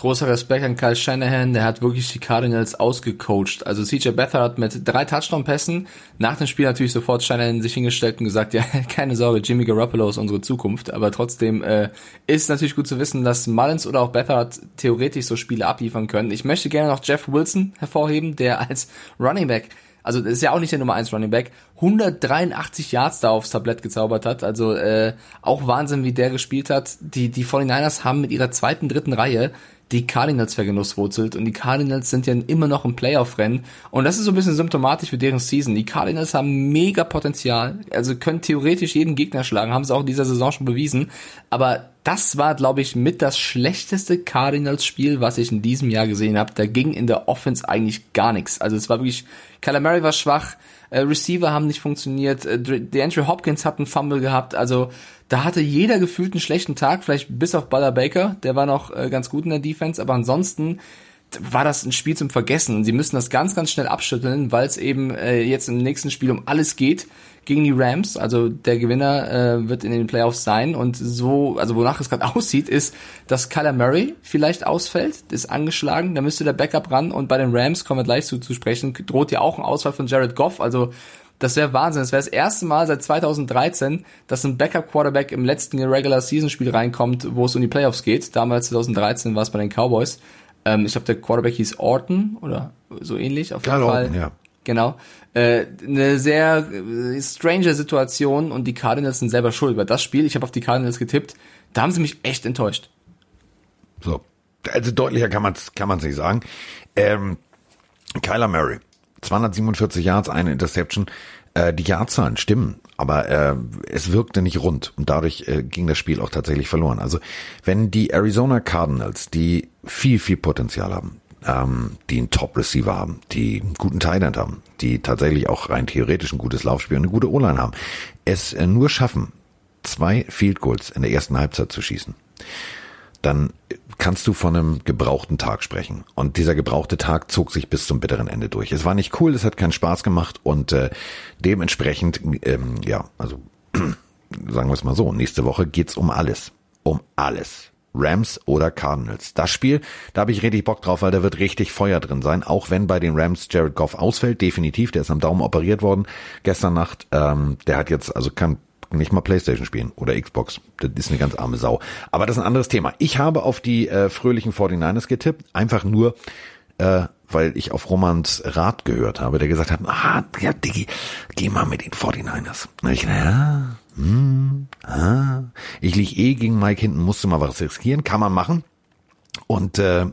Großer Respekt an Kyle Shanahan, der hat wirklich die Cardinals ausgecoacht. Also CJ Beathard mit drei Touchdown-Pässen, nach dem Spiel natürlich sofort Shanahan sich hingestellt und gesagt, ja, keine Sorge, Jimmy Garoppolo ist unsere Zukunft. Aber trotzdem äh, ist natürlich gut zu wissen, dass Mullins oder auch Beathard theoretisch so Spiele abliefern können. Ich möchte gerne noch Jeff Wilson hervorheben, der als Running Back also das ist ja auch nicht der Nummer 1 Running Back, 183 Yards da aufs Tablett gezaubert hat. Also äh, auch Wahnsinn, wie der gespielt hat. Die, die 49ers haben mit ihrer zweiten, dritten Reihe die Cardinals vergenusswurzelt und die Cardinals sind ja immer noch im Playoff-Rennen und das ist so ein bisschen symptomatisch für deren Season. Die Cardinals haben mega Potenzial, also können theoretisch jeden Gegner schlagen, haben sie auch in dieser Saison schon bewiesen, aber das war, glaube ich, mit das schlechteste Cardinals-Spiel, was ich in diesem Jahr gesehen habe. Da ging in der Offense eigentlich gar nichts. Also es war wirklich, Calamari war schwach, äh, Receiver haben nicht funktioniert, äh, DeAndre Hopkins hat einen Fumble gehabt, also da hatte jeder gefühlt einen schlechten Tag, vielleicht bis auf Baller Baker, der war noch äh, ganz gut in der Defense, aber ansonsten war das ein Spiel zum Vergessen. Sie müssen das ganz, ganz schnell abschütteln, weil es eben äh, jetzt im nächsten Spiel um alles geht gegen die Rams. Also der Gewinner äh, wird in den Playoffs sein. Und so, also wonach es gerade aussieht, ist, dass Kyler Murray vielleicht ausfällt, ist angeschlagen, da müsste der Backup ran. Und bei den Rams, kommen wir gleich zu, zu sprechen, droht ja auch ein Ausfall von Jared Goff. Also das wäre Wahnsinn. Das wäre das erste Mal seit 2013, dass ein Backup-Quarterback im letzten Regular-Season-Spiel reinkommt, wo es um die Playoffs geht. Damals 2013 war es bei den Cowboys. Ähm, ich glaube, der Quarterback hieß Orton oder so ähnlich. Auf jeden Karl Fall. Orton, ja. Genau. Äh, eine sehr äh, strange Situation und die Cardinals sind selber schuld, weil das Spiel, ich habe auf die Cardinals getippt, da haben sie mich echt enttäuscht. So. Also deutlicher kann man es kann man's nicht sagen. Ähm, Kyler Murray, 247 Yards, eine Interception. Äh, die Jahrzahlen stimmen, aber äh, es wirkte nicht rund und dadurch äh, ging das Spiel auch tatsächlich verloren. Also wenn die Arizona Cardinals, die viel, viel Potenzial haben, ähm, die einen Top-Receiver haben, die einen guten End haben, die tatsächlich auch rein theoretisch ein gutes Laufspiel und eine gute O-Line haben, es äh, nur schaffen, zwei Field Goals in der ersten Halbzeit zu schießen, dann kannst du von einem gebrauchten Tag sprechen. Und dieser gebrauchte Tag zog sich bis zum bitteren Ende durch. Es war nicht cool, es hat keinen Spaß gemacht und äh, dementsprechend, ähm, ja, also sagen wir es mal so, nächste Woche geht's um alles. Um alles. Rams oder Cardinals. Das Spiel, da habe ich richtig Bock drauf, weil da wird richtig Feuer drin sein. Auch wenn bei den Rams Jared Goff ausfällt, definitiv, der ist am Daumen operiert worden gestern Nacht. Ähm, der hat jetzt, also kann nicht mal Playstation spielen oder Xbox. Das ist eine ganz arme Sau. Aber das ist ein anderes Thema. Ich habe auf die äh, fröhlichen 49ers getippt, einfach nur, äh, weil ich auf Romans Rat gehört habe, der gesagt hat, ah, ja, Diggi, geh mal mit den 49ers. Und ich, ja, hm, ah. Ich lieg eh gegen Mike hinten, musste mal was riskieren, kann man machen. Und äh,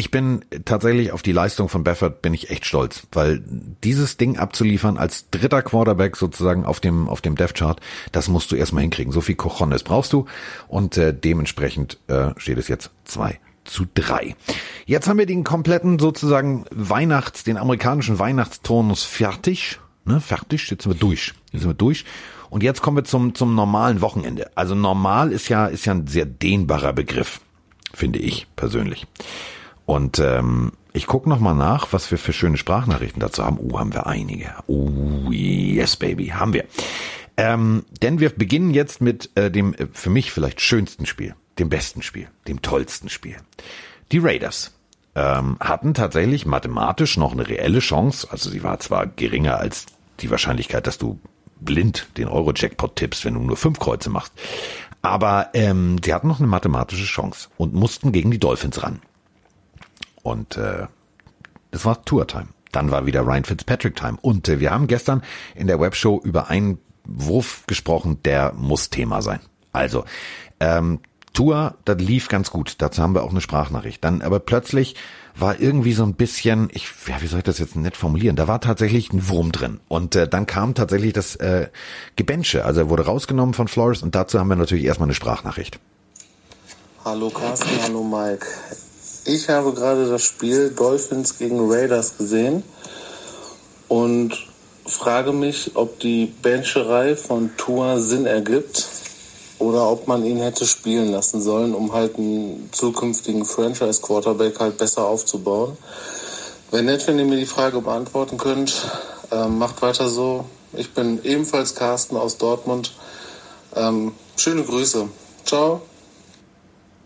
ich bin tatsächlich auf die Leistung von Baffert bin ich echt stolz, weil dieses Ding abzuliefern als dritter Quarterback sozusagen auf dem auf dem Death Chart, das musst du erstmal hinkriegen. So viel Cojones brauchst du und äh, dementsprechend äh, steht es jetzt zwei zu drei. Jetzt haben wir den kompletten sozusagen Weihnachts, den amerikanischen Weihnachtstonus fertig. Ne, fertig, jetzt sind wir durch. Jetzt sind wir durch. Und jetzt kommen wir zum, zum normalen Wochenende. Also normal ist ja, ist ja ein sehr dehnbarer Begriff, finde ich persönlich. Und ähm, ich gucke nochmal nach, was wir für schöne Sprachnachrichten dazu haben. Oh, haben wir einige. Oh, yes, baby, haben wir. Ähm, denn wir beginnen jetzt mit äh, dem äh, für mich vielleicht schönsten Spiel, dem besten Spiel, dem tollsten Spiel. Die Raiders ähm, hatten tatsächlich mathematisch noch eine reelle Chance. Also sie war zwar geringer als die Wahrscheinlichkeit, dass du blind den Euro-Jackpot tippst, wenn du nur fünf Kreuze machst. Aber ähm, sie hatten noch eine mathematische Chance und mussten gegen die Dolphins ran. Und äh, das war Tour-Time. Dann war wieder Ryan Fitzpatrick Time. Und äh, wir haben gestern in der Webshow über einen Wurf gesprochen, der muss Thema sein. Also, ähm, Tour, das lief ganz gut. Dazu haben wir auch eine Sprachnachricht. Dann aber plötzlich war irgendwie so ein bisschen, ich, ja, wie soll ich das jetzt nett formulieren? Da war tatsächlich ein Wurm drin. Und äh, dann kam tatsächlich das äh, Gebenche. Also er wurde rausgenommen von Flores und dazu haben wir natürlich erstmal eine Sprachnachricht. Hallo Carsten, hallo Mike. Ich habe gerade das Spiel Dolphins gegen Raiders gesehen und frage mich, ob die Bencherei von Tua Sinn ergibt oder ob man ihn hätte spielen lassen sollen, um halt einen zukünftigen Franchise-Quarterback halt besser aufzubauen. Wäre nett, wenn ihr mir die Frage beantworten könnt. Ähm, macht weiter so. Ich bin ebenfalls Carsten aus Dortmund. Ähm, schöne Grüße. Ciao.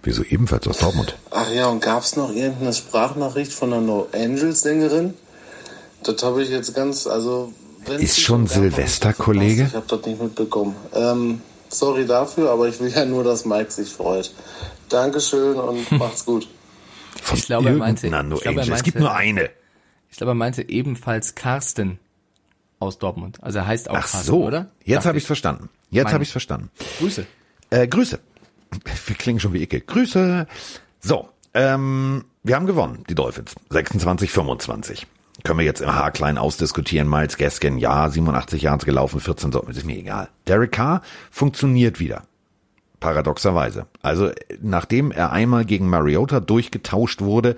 Wieso ebenfalls aus Dortmund? Ach ja, und gab es noch irgendeine Sprachnachricht von einer No Angels Sängerin? Das habe ich jetzt ganz, also wenn Ist schon Silvester. Kollege? Ich habe das nicht mitbekommen. Ähm, sorry dafür, aber ich will ja nur, dass Mike sich freut. Dankeschön und macht's gut. Von Ich glaube, er meinte- No ich glaube, er Angel. Es gibt meinte- nur eine. Ich glaube, er meinte ebenfalls Carsten. aus Dortmund. Also er heißt auch Ach Carsten, so, oder? jetzt habe ich verstanden. Jetzt habe ich. ich verstanden. Grüße. Äh, Grüße. Wir klingen schon wie Icke. Grüße. So, ähm, wir haben gewonnen, die Dolphins. 26, 25. Können wir jetzt im Haarklein ausdiskutieren. Miles Gaskin, ja, 87 Yards gelaufen, 14 so, ist mir egal. Derek Carr funktioniert wieder. Paradoxerweise. Also, nachdem er einmal gegen Mariota durchgetauscht wurde,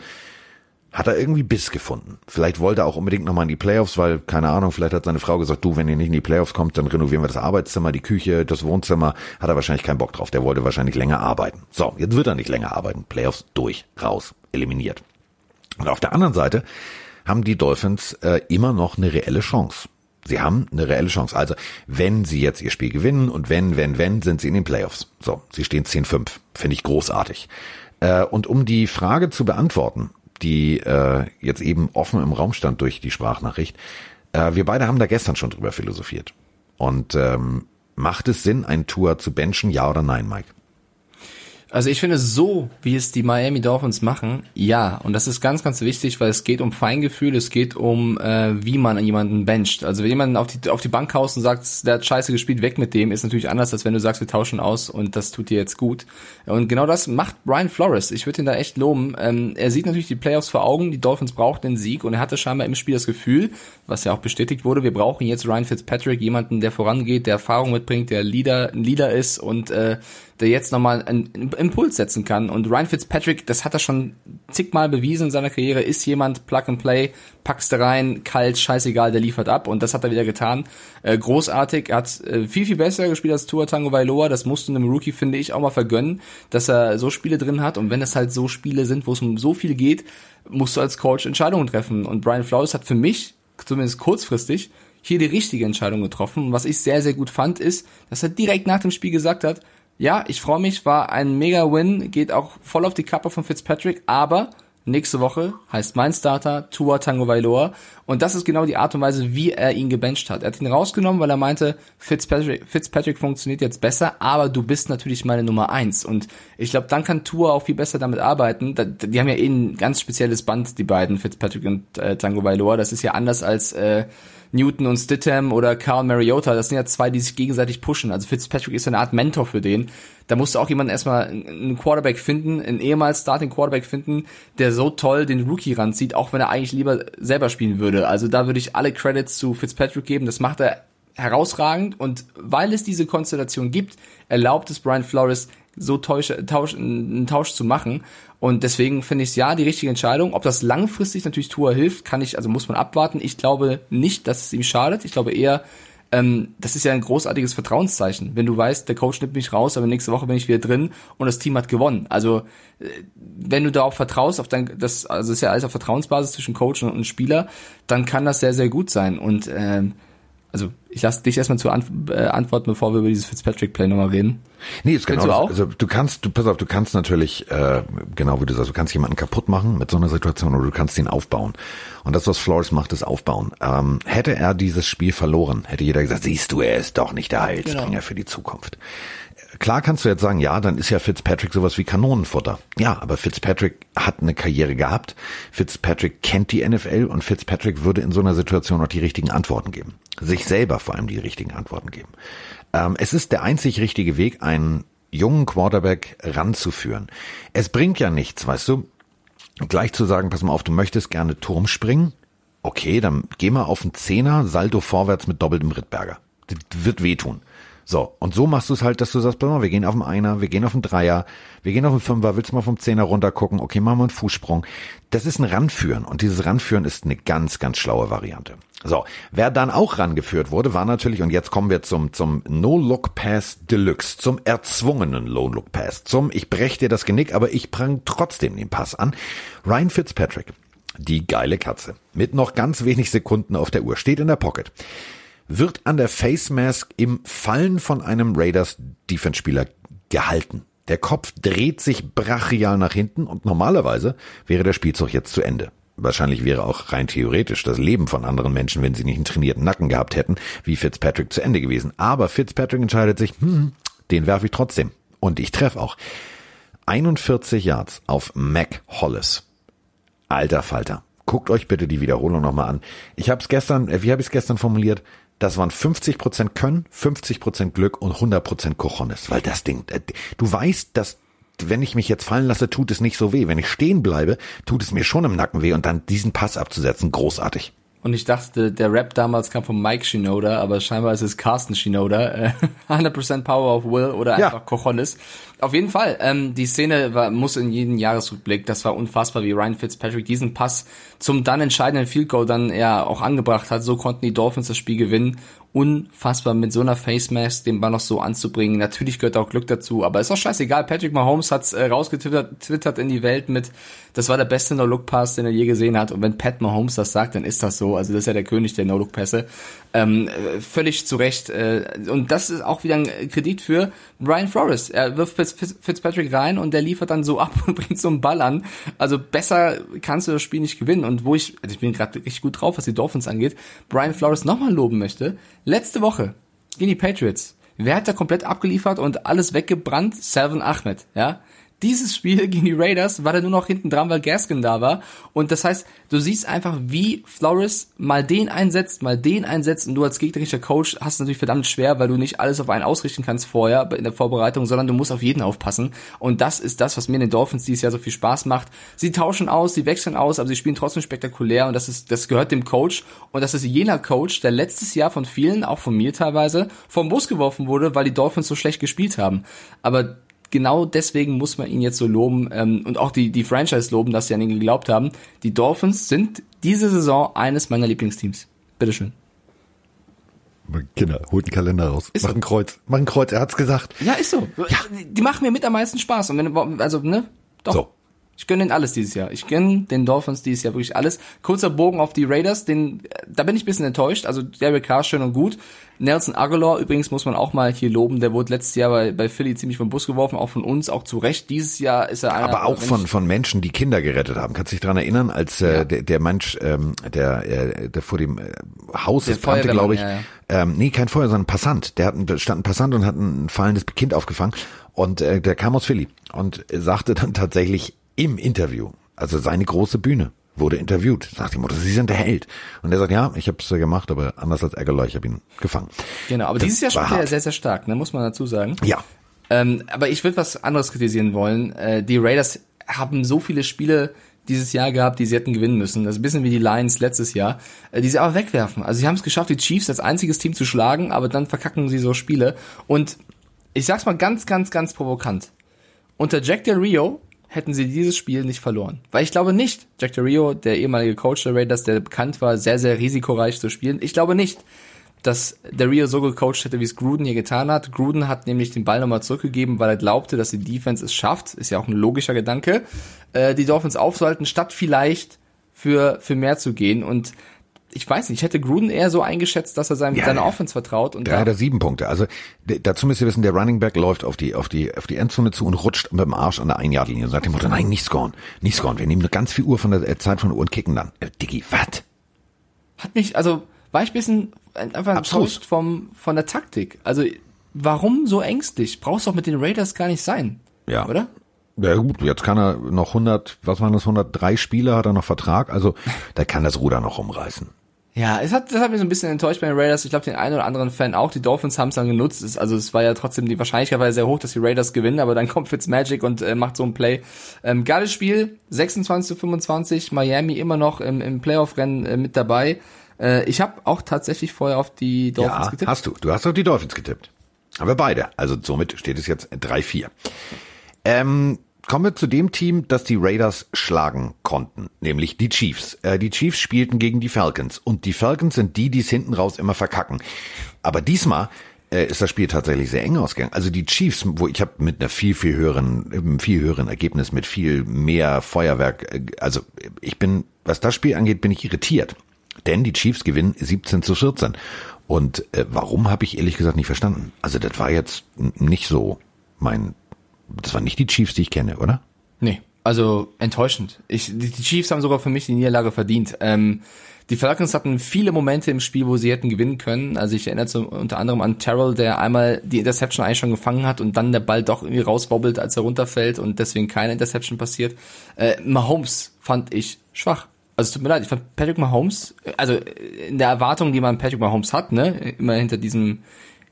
hat er irgendwie Biss gefunden. Vielleicht wollte er auch unbedingt nochmal in die Playoffs, weil, keine Ahnung, vielleicht hat seine Frau gesagt, du, wenn ihr nicht in die Playoffs kommt, dann renovieren wir das Arbeitszimmer, die Küche, das Wohnzimmer. Hat er wahrscheinlich keinen Bock drauf. Der wollte wahrscheinlich länger arbeiten. So, jetzt wird er nicht länger arbeiten. Playoffs durch, raus, eliminiert. Und auf der anderen Seite haben die Dolphins äh, immer noch eine reelle Chance. Sie haben eine reelle Chance. Also, wenn sie jetzt ihr Spiel gewinnen und wenn, wenn, wenn, sind sie in den Playoffs. So, sie stehen 10-5. Finde ich großartig. Äh, und um die Frage zu beantworten, die äh, jetzt eben offen im Raum stand durch die Sprachnachricht, äh, wir beide haben da gestern schon drüber philosophiert. Und ähm, macht es Sinn, ein Tour zu benchen, ja oder nein, Mike? Also ich finde so, wie es die Miami Dolphins machen, ja. Und das ist ganz, ganz wichtig, weil es geht um Feingefühl, es geht um, äh, wie man jemanden bencht. Also wenn jemand auf die, auf die Bank haust und sagt, der hat scheiße gespielt, weg mit dem, ist natürlich anders, als wenn du sagst, wir tauschen aus und das tut dir jetzt gut. Und genau das macht Brian Flores. Ich würde ihn da echt loben. Ähm, er sieht natürlich die Playoffs vor Augen, die Dolphins brauchen den Sieg und er hatte scheinbar im Spiel das Gefühl, was ja auch bestätigt wurde, wir brauchen jetzt Ryan Fitzpatrick, jemanden, der vorangeht, der Erfahrung mitbringt, der Leader, ein Leader ist und äh, der jetzt nochmal einen Impuls setzen kann. Und Ryan Fitzpatrick, das hat er schon zigmal bewiesen in seiner Karriere, ist jemand, Plug and Play, packst du rein, kalt, scheißegal, der liefert ab. Und das hat er wieder getan. Äh, großartig, er hat äh, viel, viel besser gespielt als Tua Tango Vailoa. Das musst du einem Rookie, finde ich, auch mal vergönnen, dass er so Spiele drin hat. Und wenn es halt so Spiele sind, wo es um so viel geht, musst du als Coach Entscheidungen treffen. Und Brian Flores hat für mich, zumindest kurzfristig, hier die richtige Entscheidung getroffen. Und was ich sehr, sehr gut fand, ist, dass er direkt nach dem Spiel gesagt hat, ja, ich freue mich, war ein mega Win, geht auch voll auf die Kappe von Fitzpatrick, aber nächste Woche heißt mein Starter Tua Tango Vailoa und das ist genau die Art und Weise, wie er ihn gebencht hat. Er hat ihn rausgenommen, weil er meinte, Fitzpatrick, Fitzpatrick funktioniert jetzt besser, aber du bist natürlich meine Nummer eins und ich glaube, dann kann Tua auch viel besser damit arbeiten. Die haben ja eh ein ganz spezielles Band, die beiden, Fitzpatrick und äh, Tango Vailoa. Das ist ja anders als äh, Newton und Stidham oder Carl Mariota, das sind ja zwei, die sich gegenseitig pushen. Also Fitzpatrick ist eine Art Mentor für den. Da musst du auch jemanden erstmal einen Quarterback finden, einen ehemals Starting Quarterback finden, der so toll den Rookie ranzieht, auch wenn er eigentlich lieber selber spielen würde. Also da würde ich alle Credits zu Fitzpatrick geben. Das macht er herausragend und weil es diese Konstellation gibt, erlaubt es Brian Flores, so Tausch, Tausch, einen Tausch zu machen. Und deswegen finde ich es ja die richtige Entscheidung. Ob das langfristig natürlich Tour hilft, kann ich, also muss man abwarten. Ich glaube nicht, dass es ihm schadet. Ich glaube eher, ähm, das ist ja ein großartiges Vertrauenszeichen. Wenn du weißt, der Coach nimmt mich raus, aber nächste Woche bin ich wieder drin und das Team hat gewonnen. Also äh, wenn du darauf vertraust, auf dein, das, also ist ja alles auf Vertrauensbasis zwischen Coach und, und Spieler, dann kann das sehr, sehr gut sein. Und ähm, also ich lasse dich erstmal zu an, äh, antworten, bevor wir über dieses Fitzpatrick-Play nochmal reden. Nee, ist genau. du auch? Also du kannst, du pass auf, du kannst natürlich, äh, genau wie du sagst, du kannst jemanden kaputt machen mit so einer Situation oder du kannst ihn aufbauen. Und das, was Flores macht, ist aufbauen. Ähm, hätte er dieses Spiel verloren, hätte jeder gesagt, siehst du, er ist doch nicht der Heilsbringer Genau. für die Zukunft. Klar kannst du jetzt sagen, ja, dann ist ja Fitzpatrick sowas wie Kanonenfutter. Ja, aber Fitzpatrick hat eine Karriere gehabt. Fitzpatrick kennt die NFL und Fitzpatrick würde in so einer Situation auch die richtigen Antworten geben. Sich selber vor allem die richtigen Antworten geben. Ähm, es ist der einzig richtige Weg, einen jungen Quarterback ranzuführen. Es bringt ja nichts, weißt du, gleich zu sagen, pass mal auf, du möchtest gerne Turm springen. Okay, dann geh mal auf einen Zehner, Salto vorwärts mit doppeltem Rittberger. Das wird wehtun. So, und so machst du es halt, dass du sagst, pass mal, wir gehen auf den Einer, wir gehen auf den Dreier, wir gehen auf den Fünfer, willst du mal vom Zehner runter gucken? Okay, machen wir einen Fußsprung. Das ist ein Ranführen und dieses Ranführen ist eine ganz, ganz schlaue Variante. So, wer dann auch rangeführt wurde, war natürlich, und jetzt kommen wir zum, zum No-Look-Pass Deluxe, zum erzwungenen No-Look-Pass, zum ich brech dir das Genick, aber ich prang trotzdem den Pass an. Ryan Fitzpatrick, die geile Katze, mit noch ganz wenig Sekunden auf der Uhr, steht in der Pocket wird an der Face Mask im Fallen von einem Raiders Defense-Spieler gehalten. Der Kopf dreht sich brachial nach hinten und normalerweise wäre der Spielzug jetzt zu Ende. Wahrscheinlich wäre auch rein theoretisch das Leben von anderen Menschen, wenn sie nicht einen trainierten Nacken gehabt hätten, wie Fitzpatrick zu Ende gewesen. Aber Fitzpatrick entscheidet sich, hm, den werfe ich trotzdem. Und ich treffe auch. 41 Yards auf Mac Hollis. Alter Falter. Guckt euch bitte die Wiederholung nochmal an. Ich habe es gestern, äh, wie habe ich es gestern formuliert? Das waren 50% Können, 50% Glück und 100% Cojones, weil das Ding, äh, du weißt, dass wenn ich mich jetzt fallen lasse, tut es nicht so weh. Wenn ich stehen bleibe, tut es mir schon im Nacken weh und dann diesen Pass abzusetzen, großartig. Und ich dachte, der Rap damals kam von Mike Shinoda, aber scheinbar ist es Carsten Shinoda. 100% Power of Will oder einfach ja. Cojones. Auf jeden Fall. Ähm, die Szene war, muss in jeden Jahresrückblick, das war unfassbar, wie Ryan Fitzpatrick diesen Pass zum dann entscheidenden Field Goal dann ja auch angebracht hat. So konnten die Dolphins das Spiel gewinnen unfassbar mit so einer Face Mask den Ball noch so anzubringen. Natürlich gehört auch Glück dazu, aber ist auch scheißegal. Patrick Mahomes hat's äh, rausgetwittert in die Welt mit, das war der beste No-Look-Pass, den er je gesehen hat. Und wenn Pat Mahomes das sagt, dann ist das so. Also das ist ja der König der No-Look-Pässe. Ähm, äh, völlig zu Recht. Äh, und das ist auch wieder ein Kredit für Brian Flores. Er wirft Fitzpatrick rein und der liefert dann so ab und bringt so einen Ball an. Also besser kannst du das Spiel nicht gewinnen. Und wo ich, also ich bin gerade richtig gut drauf, was die Dolphins angeht, Brian Flores nochmal loben möchte Letzte Woche gegen die Patriots. Wer hat da komplett abgeliefert und alles weggebrannt? Salvin Ahmed, ja. Dieses Spiel gegen die Raiders war da nur noch hinten dran, weil Gaskin da war. Und das heißt, du siehst einfach, wie Flores mal den einsetzt, mal den einsetzt. Und du als gegnerischer Coach hast es natürlich verdammt schwer, weil du nicht alles auf einen ausrichten kannst vorher in der Vorbereitung, sondern du musst auf jeden aufpassen. Und das ist das, was mir in den Dolphins dieses Jahr so viel Spaß macht. Sie tauschen aus, sie wechseln aus, aber sie spielen trotzdem spektakulär. Und das ist, das gehört dem Coach. Und das ist jener Coach, der letztes Jahr von vielen, auch von mir teilweise, vom Bus geworfen wurde, weil die Dolphins so schlecht gespielt haben. Aber genau deswegen muss man ihn jetzt so loben ähm, und auch die, die Franchise loben, dass sie an ihn geglaubt haben. Die Dolphins sind diese Saison eines meiner Lieblingsteams. Bitteschön. Kinder, holt einen Kalender raus. Ist mach so. ein Kreuz. Mach ein Kreuz, er hat's gesagt. Ja, ist so. Ja. Die machen mir mit am meisten Spaß. Und wenn, also, ne? Doch. So. Ich gönne den alles dieses Jahr. Ich gönne den Dolphins dieses Jahr wirklich alles. Kurzer Bogen auf die Raiders, den, da bin ich ein bisschen enttäuscht. Also Derek Carr schön und gut. Nelson Aguilar übrigens muss man auch mal hier loben. Der wurde letztes Jahr bei, bei Philly ziemlich vom Bus geworfen, auch von uns, auch zu Recht. Dieses Jahr ist er einer. Aber auch von, von Menschen, die Kinder gerettet haben. Kannst du dich dran erinnern, als äh, ja. der, der Mensch, ähm, der, äh, der vor dem äh, Haus der ist, brannte, glaube ich. Ja, ja. Ähm, nee, kein Feuer, sondern ein Passant. Der hat ein, stand ein Passant und hat ein fallendes Kind aufgefangen. Und äh, der kam aus Philly und sagte dann tatsächlich im Interview, also seine große Bühne, wurde interviewt. Sagt die Mutter, Sie sind der Held. Und er sagt, ja, ich habe es gemacht, aber anders als Ärgerler, ich habe ihn gefangen. Genau, aber das dieses Jahr spielt er sehr, sehr stark, ne, muss man dazu sagen. Ja. Ähm, aber ich würde was anderes kritisieren wollen. Äh, die Raiders haben so viele Spiele dieses Jahr gehabt, die sie hätten gewinnen müssen. Das ist ein bisschen wie die Lions letztes Jahr, äh, die sie aber wegwerfen. Also sie haben es geschafft, die Chiefs als einziges Team zu schlagen, aber dann verkacken sie so Spiele. Und ich sag's mal ganz, ganz, ganz provokant. Unter Jack Del Rio hätten sie dieses Spiel nicht verloren. Weil ich glaube nicht, Jack Del Rio, der ehemalige Coach der Raiders, der bekannt war, sehr, sehr risikoreich zu spielen, ich glaube nicht, dass der Rio so gecoacht hätte, wie es Gruden hier getan hat. Gruden hat nämlich den Ball nochmal zurückgegeben, weil er glaubte, dass die Defense es schafft. Ist ja auch ein logischer Gedanke. Äh, die Dolphins aufsollten, statt vielleicht für, für mehr zu gehen. Und ich weiß nicht, ich hätte Gruden eher so eingeschätzt, dass er seinem, ja, seiner Offense vertraut. Und drei oder sieben Punkte. Also dazu müsst ihr wissen, der Running Back läuft auf die, auf die, auf die Endzone zu und rutscht mit dem Arsch an der Ein-Yard-Linie und sagt dem Motto, nein, nicht scoren, nicht scoren. Wir nehmen nur ganz viel Uhr von der äh, Zeit von der Uhr und kicken dann. Äh, Diggi, was? Hat mich, also war ich bisschen einfach enttäuscht vom, von der Taktik. Also warum so ängstlich? Brauchst doch mit den Raiders gar nicht sein. Ja. Oder? Ja gut, jetzt kann er noch 100, was waren das, 103 Spiele hat er noch Vertrag, also der kann das Ruder noch umreißen. Ja, es hat, das hat mich so ein bisschen enttäuscht bei den Raiders. Ich glaube, den einen oder anderen Fan auch. Die Dolphins haben es dann genutzt. Also es war ja trotzdem die Wahrscheinlichkeit war sehr hoch, dass die Raiders gewinnen, aber dann kommt Fitzmagic und äh, macht so ein Play. Ähm, geiles Spiel, 26 zu 25, Miami immer noch im, im Playoff-Rennen äh, mit dabei. Äh, ich habe auch tatsächlich vorher auf die Dolphins ja, getippt. hast du. Du hast auf die Dolphins getippt. Haben wir beide. Also somit steht es jetzt 3-4. Ähm, Kommen wir zu dem Team, das die Raiders schlagen konnten, nämlich die Chiefs. Äh, die Chiefs spielten gegen die Falcons und die Falcons sind die, die es hinten raus immer verkacken. Aber diesmal äh, ist das Spiel tatsächlich sehr eng ausgegangen. Also die Chiefs, wo ich habe mit einer viel viel höheren, einem viel höheren Ergebnis, mit viel mehr Feuerwerk. Äh, also ich bin, was das Spiel angeht, bin ich irritiert, denn die Chiefs gewinnen 17 zu 14. Und äh, warum habe ich ehrlich gesagt nicht verstanden? Also das war jetzt nicht so mein das waren nicht die Chiefs, die ich kenne, oder? Nee, also enttäuschend. Ich, die Chiefs haben sogar für mich die Niederlage verdient. Ähm, die Falcons hatten viele Momente im Spiel, wo sie hätten gewinnen können. Also ich erinnere so unter anderem an Terrell, der einmal die Interception eigentlich schon gefangen hat und dann der Ball doch irgendwie rauswobbelt, als er runterfällt und deswegen keine Interception passiert. Äh, Mahomes fand ich schwach. Also es tut mir leid, ich fand Patrick Mahomes, also in der Erwartung, die man Patrick Mahomes hat, ne, immer hinter diesem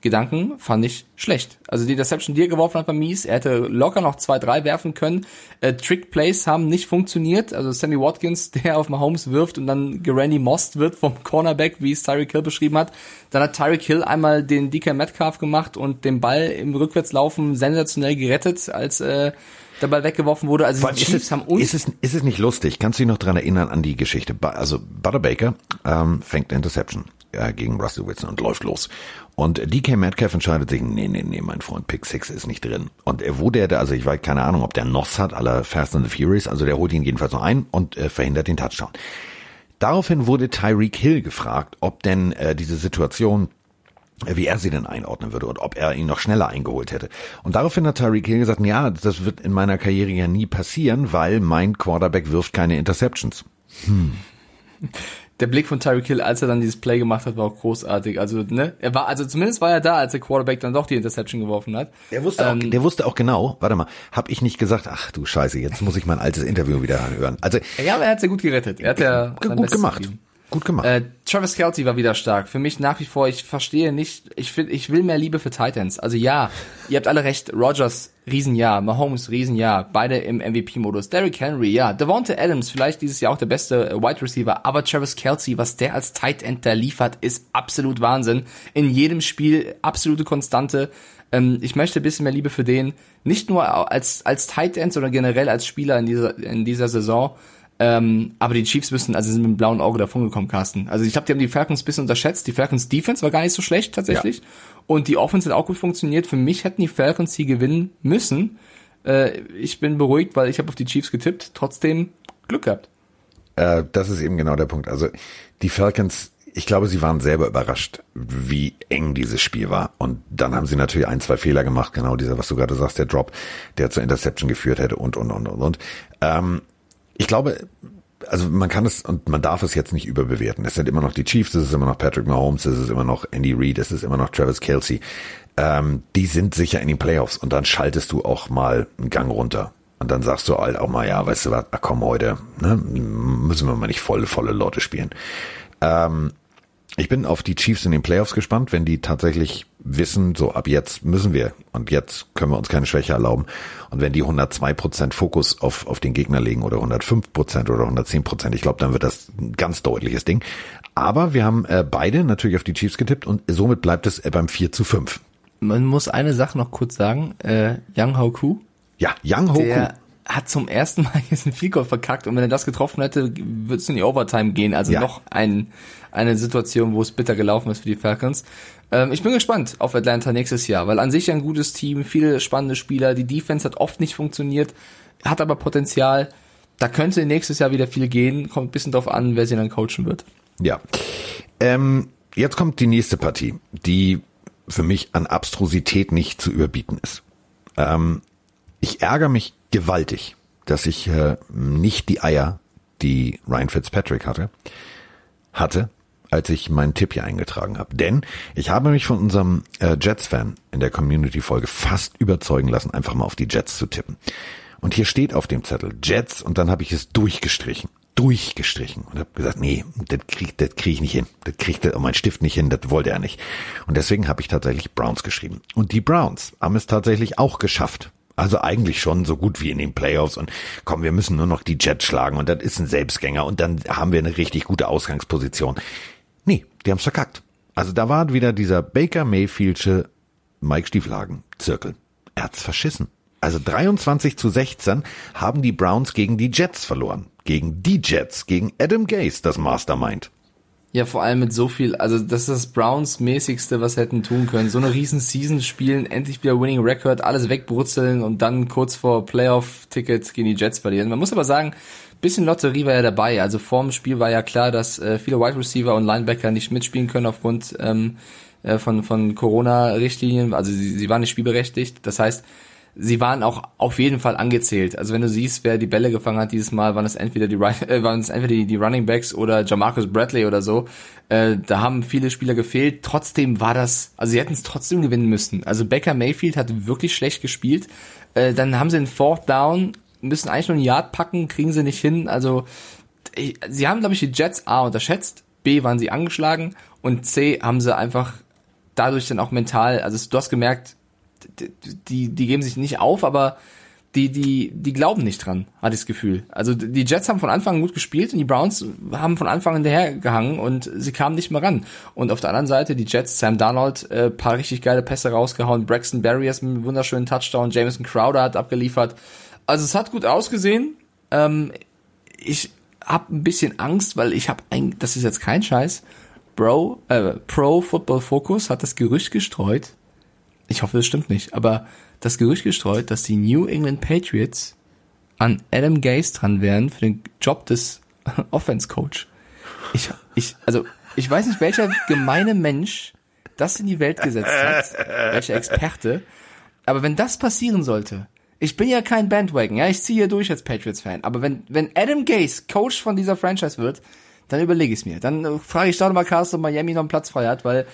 Gedanken, fand ich schlecht. Also die Interception, die er geworfen hat, war mies. Er hätte locker noch zwei, drei werfen können. Äh, Trick Plays haben nicht funktioniert. Also Sammy Watkins, der auf Mahomes wirft und dann Gerandy Most wird vom Cornerback, wie es Tyreek Hill beschrieben hat. Dann hat Tyreek Hill einmal den DK Metcalf gemacht und den Ball im Rückwärtslaufen sensationell gerettet, als äh, der Ball weggeworfen wurde. Also die Chiefs es, haben uns ist es, ist es nicht lustig? Kannst du dich noch dran erinnern an die Geschichte? Also Butter Baker ähm, fängt eine Interception äh, gegen Russell Wilson und läuft los. Und DK Metcalf entscheidet sich, nee, nee, nee, mein Freund, Pick 6 ist nicht drin. Und er wo der, also ich weiß keine Ahnung, ob der Noss hat, aller Fast and the Furious, also der holt ihn jedenfalls noch ein und äh, verhindert den Touchdown. Daraufhin wurde Tyreek Hill gefragt, ob denn äh, diese Situation wie er sie denn einordnen würde und ob er ihn noch schneller eingeholt hätte. Und daraufhin hat Tyreek Hill gesagt, ja, das wird in meiner Karriere ja nie passieren, weil mein Quarterback wirft keine Interceptions. Hm. Der Blick von Tyreek Hill, als er dann dieses Play gemacht hat, war auch großartig. Also, ne, er war, also zumindest war er da, als der Quarterback dann doch die Interception geworfen hat. Der wusste ähm, auch, der wusste auch genau, warte mal, hab ich nicht gesagt, ach du Scheiße, jetzt muss ich mein altes Interview wieder anhören. Also, ja, aber er hat ja gut gerettet. Er hat ja gut gemacht. Gegeben. Gut gemacht. Äh, Travis Kelce war wieder stark. Für mich nach wie vor, ich verstehe nicht, ich finde, ich will mehr Liebe für Titans. Also ja, ihr habt alle recht, Rogers, Riesenjahr, Mahomes, Riesenjahr, beide im MVP-Modus. Derrick Henry, ja, Devonta Adams, vielleicht dieses Jahr auch der beste äh, Wide Receiver, aber Travis Kelce, was der als Tight End da liefert, ist absolut Wahnsinn. In jedem Spiel absolute Konstante. Ähm, ich möchte ein bisschen mehr Liebe für den, nicht nur als, als Tight sondern generell als Spieler in dieser, in dieser Saison. Ähm, aber die Chiefs müssen, also sind mit dem blauen Auge davon gekommen, Carsten. Also ich glaube, die haben die Falcons ein bisschen unterschätzt. Die Falcons Defense war gar nicht so schlecht tatsächlich. Ja. Und die Offense hat auch gut funktioniert. Für mich hätten die Falcons hier gewinnen müssen. Äh, ich bin beruhigt, weil ich habe auf die Chiefs getippt. Trotzdem Glück gehabt. Äh, das ist eben genau der Punkt. Also die Falcons, ich glaube, sie waren selber überrascht, wie eng dieses Spiel war. Und dann haben sie natürlich ein, zwei Fehler gemacht. Genau dieser, was du gerade sagst, der Drop, der zur Interception geführt hätte und, und, und, und, und. Ähm, ich glaube, also man kann es und man darf es jetzt nicht überbewerten. Es sind immer noch die Chiefs, es ist immer noch Patrick Mahomes, es ist immer noch Andy Reid, es ist immer noch Travis Kelsey. Ähm, die sind sicher in den Playoffs und dann schaltest du auch mal einen Gang runter. Und dann sagst du halt auch mal, ja, weißt du was, komm heute, ne, müssen wir mal nicht volle, volle Leute spielen. Ähm, ich bin auf die Chiefs in den Playoffs gespannt, wenn die tatsächlich wissen, so ab jetzt müssen wir und jetzt können wir uns keine Schwäche erlauben. Und wenn die 102 Prozent Fokus auf, auf den Gegner legen oder 105 Prozent oder 110 Prozent, ich glaube, dann wird das ein ganz deutliches Ding. Aber wir haben äh, beide natürlich auf die Chiefs getippt und somit bleibt es äh, beim 4 zu 5. Man muss eine Sache noch kurz sagen, äh, Yang Hao Ku. Ja, Yang Hao Ku hat zum ersten Mal jetzt ein Field verkackt und wenn er das getroffen hätte, würde es in die Overtime gehen. Also ja. noch ein, eine Situation, wo es bitter gelaufen ist für die Falcons. Ähm, ich bin gespannt auf Atlanta nächstes Jahr, weil an sich ein gutes Team, viele spannende Spieler. Die Defense hat oft nicht funktioniert, hat aber Potenzial. Da könnte nächstes Jahr wieder viel gehen. Kommt ein bisschen drauf an, wer sie dann coachen wird. Ja. Ähm, jetzt kommt die nächste Partie, die für mich an Abstrusität nicht zu überbieten ist. Ähm, ich ärgere mich gewaltig, dass ich äh, nicht die Eier, die Ryan Fitzpatrick hatte, hatte, als ich meinen Tipp hier eingetragen habe. Denn ich habe mich von unserem äh, Jets-Fan in der Community-Folge fast überzeugen lassen, einfach mal auf die Jets zu tippen. Und hier steht auf dem Zettel Jets und dann habe ich es durchgestrichen. Durchgestrichen und habe gesagt, nee, das krieg, das krieg ich nicht hin. Das kriegt mein Stift nicht hin, das wollte er nicht. Und deswegen habe ich tatsächlich Browns geschrieben. Und die Browns haben es tatsächlich auch geschafft, also eigentlich schon so gut wie in den Playoffs und komm, wir müssen nur noch die Jets schlagen und das ist ein Selbstgänger und dann haben wir eine richtig gute Ausgangsposition. Die haben's verkackt. Also da war wieder dieser Baker Mayfieldsche Mike Stieflagen Zirkel. Er hat's verschissen. Also 23 zu 16 haben die Browns gegen die Jets verloren. Gegen die Jets, gegen Adam Gase, das Mastermind. Ja, vor allem mit so viel, also das ist das Browns mäßigste, was hätten tun können. So eine riesen Season spielen, endlich wieder Winning Record, alles wegbrutzeln und dann kurz vor Playoff-Tickets gegen die Jets verlieren. Man muss aber sagen, bisschen Lotterie war ja dabei. Also vorm Spiel war ja klar, dass äh, viele Wide Receiver und Linebacker nicht mitspielen können aufgrund ähm, äh, von, von Corona-Richtlinien. Also sie, sie waren nicht spielberechtigt. Das heißt, sie waren auch auf jeden Fall angezählt. Also wenn du siehst, wer die Bälle gefangen hat dieses Mal, waren es entweder die äh, waren es entweder die, die Running Backs oder Jamarcus Bradley oder so. Äh, da haben viele Spieler gefehlt. Trotzdem war das, also sie hätten es trotzdem gewinnen müssen. Also Becker Mayfield hat wirklich schlecht gespielt. Äh, dann haben sie den Fourth Down, müssen eigentlich nur einen Yard packen, kriegen sie nicht hin. Also sie haben, glaube ich, die Jets A unterschätzt, B waren sie angeschlagen und C haben sie einfach dadurch dann auch mental, also du hast gemerkt, die, die geben sich nicht auf, aber die, die, die glauben nicht dran, hatte ich das Gefühl. Also die Jets haben von Anfang an gut gespielt und die Browns haben von Anfang an hinterhergehangen und sie kamen nicht mehr ran. Und auf der anderen Seite die Jets, Sam Darnold, äh, paar richtig geile Pässe rausgehauen, Braxton Barriers mit einem wunderschönen Touchdown, Jameson Crowder hat abgeliefert. Also es hat gut ausgesehen. Ähm, ich habe ein bisschen Angst, weil ich habe ein, das ist jetzt kein Scheiß. Bro, äh, Pro Football Focus hat das Gerücht gestreut. Ich hoffe, das stimmt nicht, aber das Gerücht gestreut, dass die New England Patriots an Adam Gase dran wären für den Job des Offense Coach. Ich, ich, also, ich weiß nicht, welcher gemeine Mensch das in die Welt gesetzt hat, welcher Experte. Aber wenn das passieren sollte, ich bin ja kein Bandwagon, ja, ich ziehe hier durch als Patriots-Fan, aber wenn, wenn Adam Gase Coach von dieser Franchise wird, dann überlege ich es mir. Dann äh, frage ich da nochmal Carsten, ob Miami noch einen Platz frei hat, weil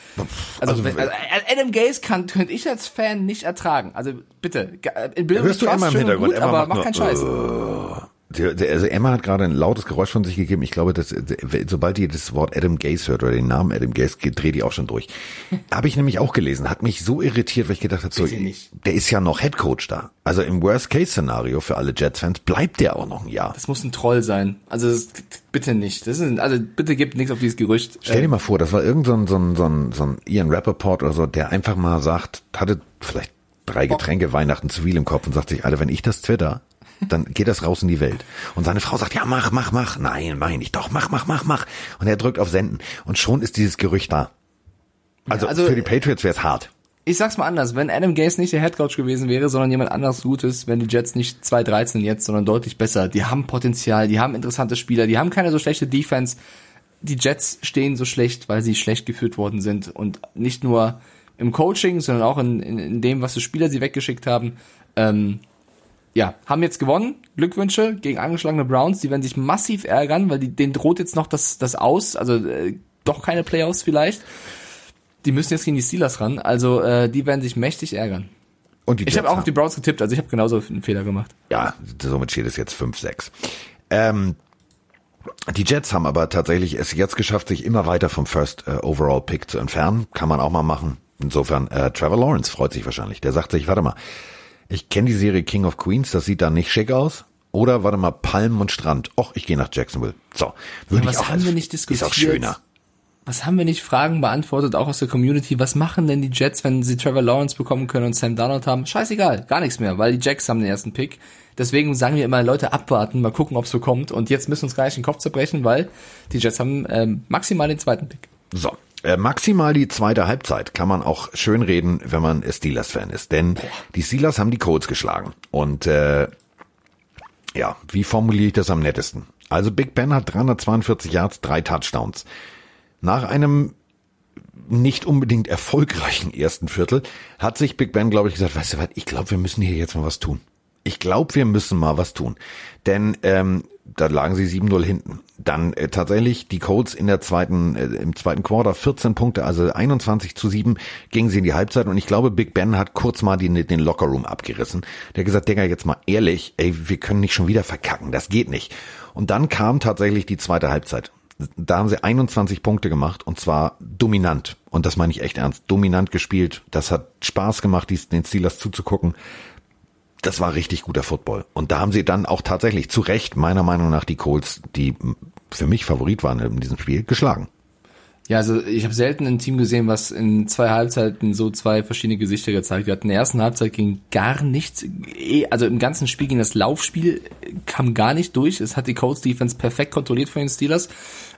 also, also, wenn, also Adam Gase kann könnte ich als Fan nicht ertragen. Also bitte, in Bildung Hörst du immer im Hintergrund, gut, aber mach keinen Scheiß. Uh, also Emma hat gerade ein lautes Geräusch von sich gegeben. Ich glaube, dass sobald ihr das Wort Adam Gase hört oder den Namen Adam Gase, dreht die auch schon durch. Habe ich nämlich auch gelesen. Hat mich so irritiert, weil ich gedacht habe, so, der ist ja noch Head Coach da. Also im Worst-Case-Szenario für alle Jets-Fans bleibt der auch noch ein Jahr. Das muss ein Troll sein. Also das, bitte nicht. Das ist, also bitte gebt nichts auf dieses Gerücht. Stell dir mal vor, das war irgend so ein, so ein, so ein, so ein Ian Rappaport oder so, der einfach mal sagt, hatte vielleicht drei Getränke Weihnachten zu viel im Kopf und sagt sich, Alter, wenn ich das twitter, dann geht das raus in die Welt. Und seine Frau sagt, ja, mach, mach, mach. Nein, meine ich doch, mach, mach, mach, mach. Und er drückt auf Senden. Und schon ist dieses Gerücht da. Also, ja, also für die Patriots wäre es hart. Ich sag's mal anders, wenn Adam Gase nicht der Headcoach gewesen wäre, sondern jemand anderes Gutes, wenn die Jets nicht 2-13 jetzt, sondern deutlich besser. Die haben Potenzial, die haben interessante Spieler, die haben keine so schlechte Defense. Die Jets stehen so schlecht, weil sie schlecht geführt worden sind. Und nicht nur im Coaching, sondern auch in, in, in dem, was für Spieler sie weggeschickt haben. Ähm, ja, haben jetzt gewonnen. Glückwünsche gegen angeschlagene Browns. Die werden sich massiv ärgern, weil die, denen droht jetzt noch das, das aus. Also äh, doch keine Playoffs vielleicht. Die müssen jetzt gegen die Steelers ran. Also äh, die werden sich mächtig ärgern. Und die ich habe auch auf die Browns getippt, also ich habe genauso einen Fehler gemacht. Ja, somit steht es jetzt 5-6. Ähm, die Jets haben aber tatsächlich es jetzt geschafft, sich immer weiter vom First äh, Overall Pick zu entfernen. Kann man auch mal machen. Insofern, äh, Trevor Lawrence freut sich wahrscheinlich. Der sagt sich, warte mal, ich kenne die Serie King of Queens, das sieht da nicht schick aus. Oder warte mal, Palmen und Strand. Och, ich gehe nach Jacksonville. So, würde ja, ich auch. Was haben wir nicht diskutiert? Ist auch schöner. Was haben wir nicht Fragen beantwortet, auch aus der Community? Was machen denn die Jets, wenn sie Trevor Lawrence bekommen können und Sam Darnold haben? Scheißegal, gar nichts mehr, weil die Jacks haben den ersten Pick. Deswegen sagen wir immer, Leute, abwarten, mal gucken, ob es so kommt. Und jetzt müssen wir uns gar nicht den Kopf zerbrechen, weil die Jets haben ähm, maximal den zweiten Pick. So, maximal die zweite Halbzeit kann man auch schön reden, wenn man Steelers-Fan ist. Denn die Steelers haben die Colts geschlagen. Und äh, ja, wie formuliere ich das am nettesten? Also Big Ben hat 342 Yards, drei Touchdowns. Nach einem nicht unbedingt erfolgreichen ersten Viertel hat sich Big Ben, glaube ich, gesagt, weißt du was, ich glaube, wir müssen hier jetzt mal was tun. Ich glaube, wir müssen mal was tun. Denn ähm, da lagen sie 7-0 hinten. Dann äh, tatsächlich die Colts in der zweiten, äh, im zweiten Quarter 14 Punkte, also 21 zu 7 gingen sie in die Halbzeit und ich glaube, Big Ben hat kurz mal die, den Lockerroom abgerissen. Der hat gesagt, Digga, jetzt mal ehrlich, ey, wir können nicht schon wieder verkacken, das geht nicht. Und dann kam tatsächlich die zweite Halbzeit. Da haben sie 21 Punkte gemacht und zwar dominant. Und das meine ich echt ernst. Dominant gespielt. Das hat Spaß gemacht, den Steelers zuzugucken das war richtig guter Football. Und da haben sie dann auch tatsächlich zu Recht, meiner Meinung nach, die Colts, die für mich Favorit waren in diesem Spiel, geschlagen. Ja, also ich habe selten ein Team gesehen, was in zwei Halbzeiten so zwei verschiedene Gesichter gezeigt hat. In der ersten Halbzeit ging gar nichts, also im ganzen Spiel ging das Laufspiel, kam gar nicht durch. Es hat die Colts Defense perfekt kontrolliert von den Steelers.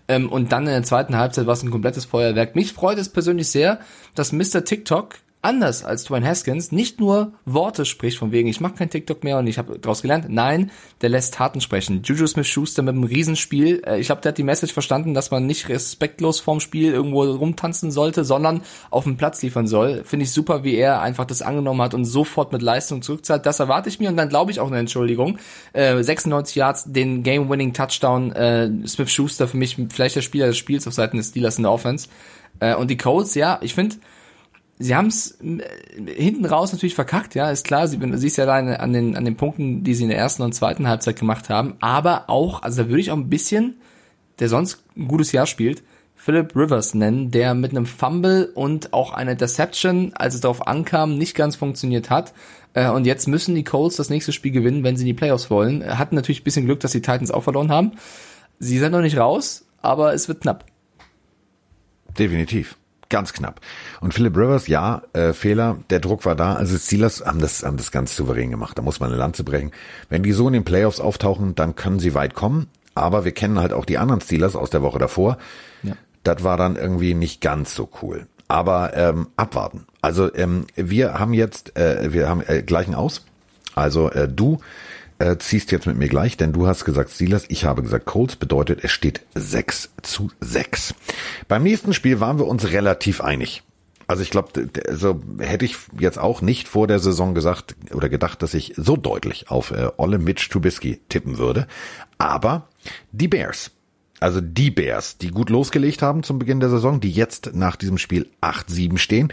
Ähm, und dann in der zweiten Halbzeit war es ein komplettes Feuerwerk. Mich freut es persönlich sehr, dass Mr. TikTok anders als Dwayne Haskins nicht nur Worte spricht, von wegen, ich mache kein TikTok mehr und ich habe daraus gelernt. Nein, der lässt Taten sprechen. Juju Smith-Schuster mit einem Riesenspiel. Äh, ich glaube, der hat die Message verstanden, dass man nicht respektlos vorm Spiel irgendwo rumtanzen sollte, sondern auf dem Platz liefern soll. Finde ich super, wie er einfach das angenommen hat und sofort mit Leistung zurückzahlt. Das erwarte ich mir und dann glaube ich auch eine Entschuldigung. Äh, 96 Yards, den Game-Winning Touchdown, äh, Smith-Schuster für mich vielleicht der Spieler des Spiels auf Seiten des Steelers in der Offense. Äh, und die Colts, ja, ich finde, sie haben es äh, hinten raus natürlich verkackt, ja, ist klar. Sie siehst ja da an den, an den Punkten, die sie in der ersten und zweiten Halbzeit gemacht haben. Aber auch, also da würde ich auch ein bisschen der sonst ein gutes Jahr spielt, Philip Rivers nennen, der mit einem Fumble und auch einer Deception, als es darauf ankam, nicht ganz funktioniert hat. Äh, und jetzt müssen die Colts das nächste Spiel gewinnen, wenn sie in die Playoffs wollen. Hatten natürlich ein bisschen Glück, dass die Titans auch verloren haben. Sie sind noch nicht raus, aber es wird knapp. Definitiv. Ganz knapp. Und Philip Rivers, ja, äh, Fehler, der Druck war da. Also Steelers haben das, haben das ganz souverän gemacht. Da muss man eine Lanze brechen. Wenn die so in den Playoffs auftauchen, dann können sie weit kommen. Aber wir kennen halt auch die anderen Steelers aus der Woche davor. Ja. Das war dann irgendwie nicht ganz so cool. Aber ähm, abwarten. Also ähm, wir haben jetzt, äh, wir haben äh, gleichen aus. Also äh, du äh, ziehst jetzt mit mir gleich, denn du hast gesagt Steelers, ich habe gesagt Colts, bedeutet es steht 6 zu 6. Beim nächsten Spiel waren wir uns relativ einig. Also ich glaube, also hätte ich jetzt auch nicht vor der Saison gesagt oder gedacht, dass ich so deutlich auf äh, Olle Mitch Trubisky tippen würde. Aber die Bears, also die Bears, die gut losgelegt haben zum Beginn der Saison, die jetzt nach diesem Spiel 8-7 stehen,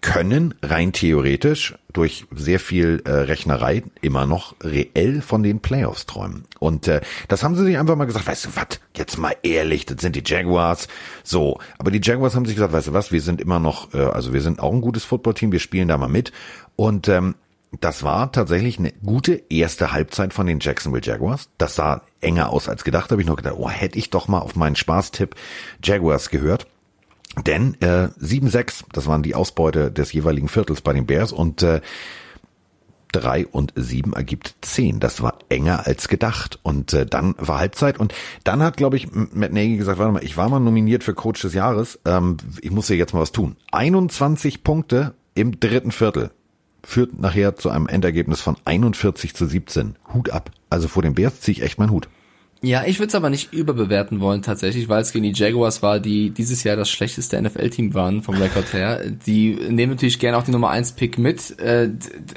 können rein theoretisch durch sehr viel äh, Rechnerei immer noch reell von den Playoffs träumen. Und äh, das haben sie sich einfach mal gesagt, weißt du was, jetzt mal ehrlich, das sind die Jaguars. So, aber die Jaguars haben sich gesagt, weißt du was, wir sind immer noch, äh, also wir sind auch ein gutes Footballteam, wir spielen da mal mit. Und ähm, das war tatsächlich eine gute erste Halbzeit von den Jacksonville Jaguars. Das sah enger aus als gedacht. Da habe ich noch gedacht, oh, hätte ich doch mal auf meinen Spaßtipp Jaguars gehört. Denn äh, 7-6, das waren die Ausbeute des jeweiligen Viertels bei den Bears und äh, 3 und 7 ergibt 10. Das war enger als gedacht. Und äh, dann war Halbzeit. Und dann hat, glaube ich, Matt Nagy gesagt, warte mal, ich war mal nominiert für Coach des Jahres. Ähm, ich muss ja jetzt mal was tun. 21 Punkte im dritten Viertel führt nachher zu einem Endergebnis von 41 zu 17. Hut ab. Also vor den Bears ziehe ich echt meinen Hut. Ja, ich würde es aber nicht überbewerten wollen tatsächlich, weil es gegen die Jaguars war, die dieses Jahr das schlechteste NFL-Team waren vom Rekord her. Die nehmen natürlich gerne auch die Nummer 1 Pick mit. Äh,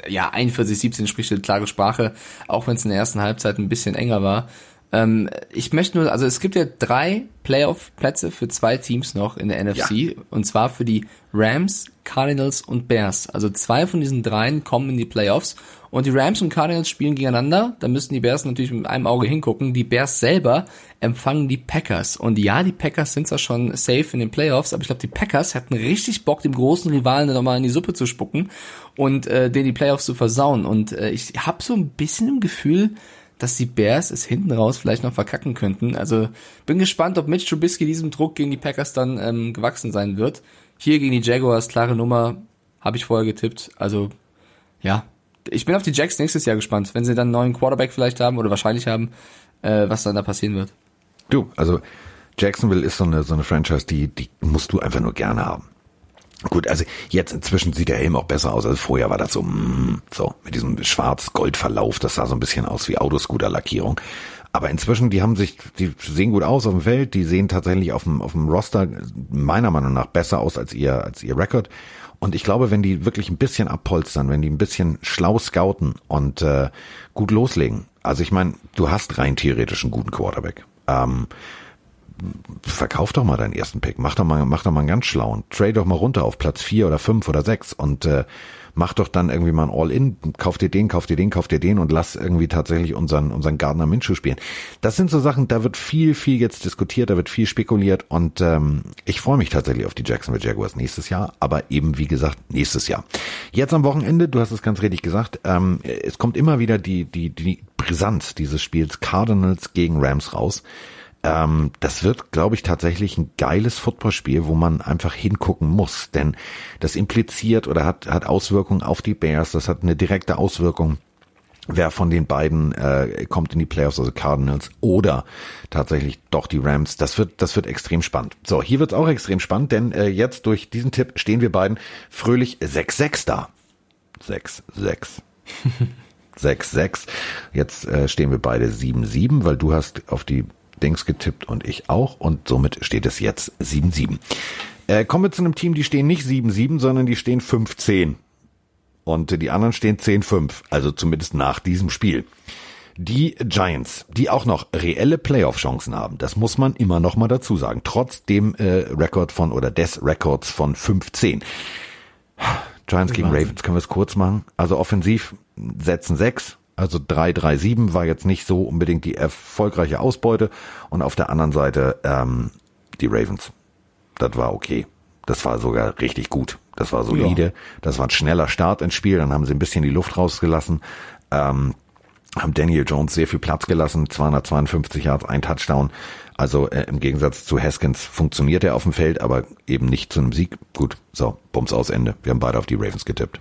ja, 41-17 spricht eine klare Sprache, auch wenn es in der ersten Halbzeit ein bisschen enger war. Ähm, ich möchte nur, also es gibt ja drei Playoff-Plätze für zwei Teams noch in der NFC, ja. und zwar für die Rams, Cardinals und Bears. Also zwei von diesen dreien kommen in die Playoffs und die Rams und Cardinals spielen gegeneinander. Da müssten die Bears natürlich mit einem Auge hingucken. Die Bears selber empfangen die Packers. Und ja, die Packers sind zwar schon safe in den Playoffs, aber ich glaube, die Packers hatten richtig Bock, dem großen Rivalen nochmal in die Suppe zu spucken und äh, den die Playoffs zu versauen. Und äh, ich habe so ein bisschen im Gefühl, dass die Bears es hinten raus vielleicht noch verkacken könnten. Also bin gespannt, ob Mitch Trubisky diesem Druck gegen die Packers dann ähm, gewachsen sein wird. Hier gegen die Jaguars, klare Nummer, habe ich vorher getippt. Also ja, ich bin auf die Jacks nächstes Jahr gespannt, wenn sie dann einen neuen Quarterback vielleicht haben oder wahrscheinlich haben, äh, was dann da passieren wird. Du, also Jacksonville ist so eine, so eine Franchise, die, die musst du einfach nur gerne haben. Gut, also jetzt inzwischen sieht der Helm auch besser aus. Also vorher war das so, mm, so mit diesem Schwarz-Gold-Verlauf. Das sah so ein bisschen aus wie Autoscooter-Lackierung. Aber inzwischen, die haben sich, die sehen gut aus auf dem Feld. Die sehen tatsächlich auf dem, auf dem Roster meiner Meinung nach besser aus als ihr, als ihr Rekord. Und ich glaube, wenn die wirklich ein bisschen abpolstern, wenn die ein bisschen schlau scouten und äh, gut loslegen, also ich meine, du hast rein theoretisch einen guten Quarterback. Ähm, verkauf doch mal deinen ersten Pick, mach doch mal, mach doch mal einen ganz schlauen, trade doch mal runter auf Platz vier oder fünf oder sechs und äh, mach doch dann irgendwie mal ein All-In, kauf dir den, kauf dir den, kauf dir den und lass irgendwie tatsächlich unseren, unseren Gardner Minshew spielen. Das sind so Sachen, da wird viel, viel jetzt diskutiert, da wird viel spekuliert und ähm, ich freue mich tatsächlich auf die Jacksonville Jaguars nächstes Jahr, aber eben wie gesagt nächstes Jahr. Jetzt am Wochenende, du hast es ganz richtig gesagt, ähm, es kommt immer wieder die, die, die Brisanz dieses Spiels Cardinals gegen Rams raus. Ähm, das wird, glaube ich, tatsächlich ein geiles Footballspiel, wo man einfach hingucken muss, denn das impliziert oder hat, hat Auswirkungen auf die Bears, das hat eine direkte Auswirkung wer von den beiden äh, kommt in die Playoffs, also Cardinals oder tatsächlich doch die Rams. Das wird, das wird extrem spannend. So, hier wird's auch extrem spannend, denn äh, jetzt durch diesen Tipp stehen wir beiden fröhlich 6-6 da. 6-6. 6-6. Jetzt äh, stehen wir beide 7-7, weil du hast auf die Dings getippt und ich auch und somit steht es jetzt 7-7. Äh, kommen wir zu einem Team, die stehen nicht 7-7, sondern die stehen 5-10. Und die anderen stehen 10-5, also zumindest nach diesem Spiel. Die Giants, die auch noch reelle Playoff-Chancen haben, das muss man immer noch mal dazu sagen, trotz dem äh, Rekord von oder des Records von 15. Giants gegen Ravens, können wir es kurz machen? Also offensiv setzen 6, Also 3-3-7 war jetzt nicht so unbedingt die erfolgreiche Ausbeute. Und auf der anderen Seite ähm, die Ravens. Das war okay. Das war sogar richtig gut. Das war solide. Ja. Das war ein schneller Start ins Spiel. Dann haben sie ein bisschen die Luft rausgelassen. Ähm, haben Daniel Jones sehr viel Platz gelassen. 252 Yards, ein Touchdown. Also äh, im Gegensatz zu Haskins funktioniert er auf dem Feld, aber eben nicht zu einem Sieg. Gut, so, Bums aus Ende. Wir haben beide auf die Ravens getippt.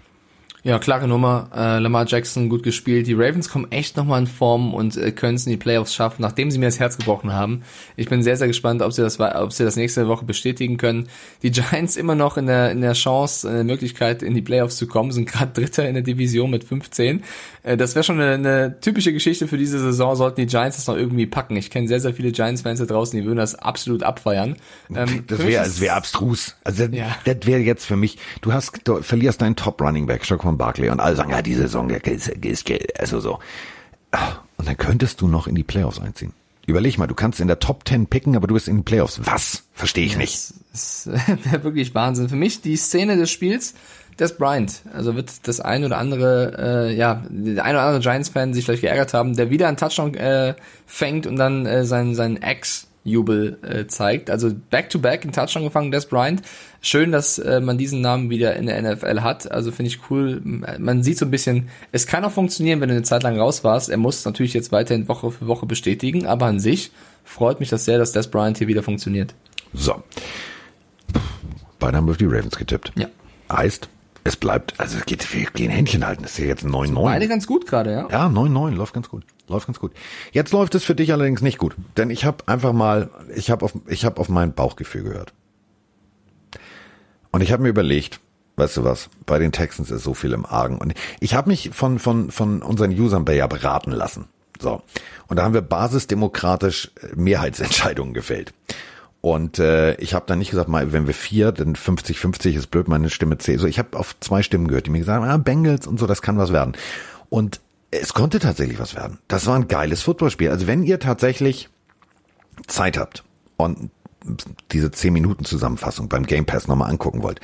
Ja, klare Nummer. Äh, Lamar Jackson gut gespielt. Die Ravens kommen echt nochmal in Form und äh, können es in die Playoffs schaffen, nachdem sie mir das Herz gebrochen haben. Ich bin sehr, sehr gespannt, ob sie das, ob sie das nächste Woche bestätigen können. Die Giants immer noch in der, in der Chance, in der Möglichkeit, in die Playoffs zu kommen, sind gerade Dritter in der Division mit 15. Äh, das wäre schon eine, eine typische Geschichte für diese Saison, sollten die Giants das noch irgendwie packen. Ich kenne sehr, sehr viele Giants-Fans da draußen, die würden das absolut abfeiern. Ähm, das wäre das wär abstrus. Also das, ja. das wäre jetzt für mich, du hast, du verlierst deinen Top-Running-Back, Stockholm Barkley und alle sagen, ja, die Saison, ist, ist, also so. Und dann könntest du noch in die Playoffs einziehen. Überleg mal, du kannst in der Top 10 picken, aber du bist in den Playoffs. Was? Verstehe ich nicht. Das wäre wirklich Wahnsinn. Für mich die Szene des Spiels, Des Bryant. Also wird das ein oder andere, äh, ja, der ein oder andere Giants-Fan sich vielleicht geärgert haben, der wieder einen Touchdown äh, fängt und dann äh, seinen, seinen Ex Jubel äh, zeigt. Also back-to-back in Touchdown gefangen, Des Bryant. Schön, dass äh, man diesen Namen wieder in der NFL hat. Also finde ich cool. Man sieht so ein bisschen, es kann auch funktionieren, wenn du eine Zeit lang raus warst. Er muss natürlich jetzt weiterhin Woche für Woche bestätigen, aber an sich freut mich das sehr, dass Des Bryant hier wieder funktioniert. So. Beide haben wir auf die Ravens getippt. Ja. Heißt, es bleibt, also es geht, wir gehen Händchen halten. Das ist ja jetzt 9-9. Beide ganz gut gerade, ja. Ja, 9-9, läuft ganz gut. Läuft ganz gut. Jetzt läuft es für dich allerdings nicht gut, denn ich habe einfach mal, ich habe auf, ich habe auf mein Bauchgefühl gehört. Und ich habe mir überlegt, weißt du was, bei den Texans ist so viel im Argen. Und ich habe mich von, von, von unseren Usern ja beraten lassen. So. Und da haben wir basisdemokratisch Mehrheitsentscheidungen gefällt. Und äh, ich habe dann nicht gesagt, mal, wenn wir vier, dann 50-50 ist blöd, meine Stimme zählt. So, ich habe auf zwei Stimmen gehört, die mir gesagt haben, ah, Bengals und so, das kann was werden. Und es konnte tatsächlich was werden. Das war ein geiles Footballspiel. Also wenn ihr tatsächlich Zeit habt und diese 10 Minuten Zusammenfassung beim Game Pass nochmal angucken wollt,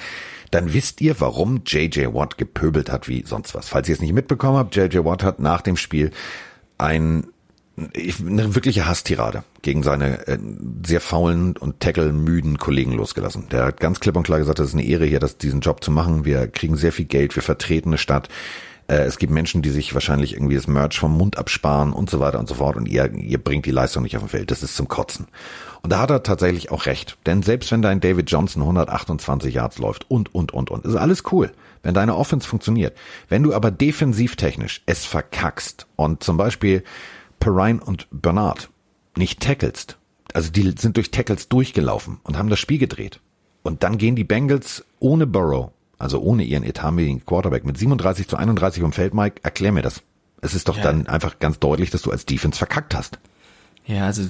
dann wisst ihr, warum JJ Watt gepöbelt hat wie sonst was. Falls ihr es nicht mitbekommen habt, JJ Watt hat nach dem Spiel ein eine wirkliche Hasstirade gegen seine äh, sehr faulen und tackle-müden Kollegen losgelassen. Der hat ganz klipp und klar gesagt, das ist eine Ehre hier, das, diesen Job zu machen. Wir kriegen sehr viel Geld, wir vertreten eine Stadt. Äh, es gibt Menschen, die sich wahrscheinlich irgendwie das Merch vom Mund absparen und so weiter und so fort. Und ihr, ihr bringt die Leistung nicht auf dem Feld. Das ist zum Kotzen. Und da hat er tatsächlich auch recht. Denn selbst wenn dein David Johnson 128 Yards läuft und, und, und, und, ist alles cool. Wenn deine Offense funktioniert. Wenn du aber defensivtechnisch es verkackst und zum Beispiel Perrine und Bernard nicht tackelst, also die sind durch Tackles durchgelaufen und haben das Spiel gedreht. Und dann gehen die Bengals ohne Burrow, also ohne ihren etatmäßigen Quarterback, mit 37 zu 31 um Feld, Mike, erklär mir das. Es ist doch ja. dann einfach ganz deutlich, dass du als Defense verkackt hast. Ja, also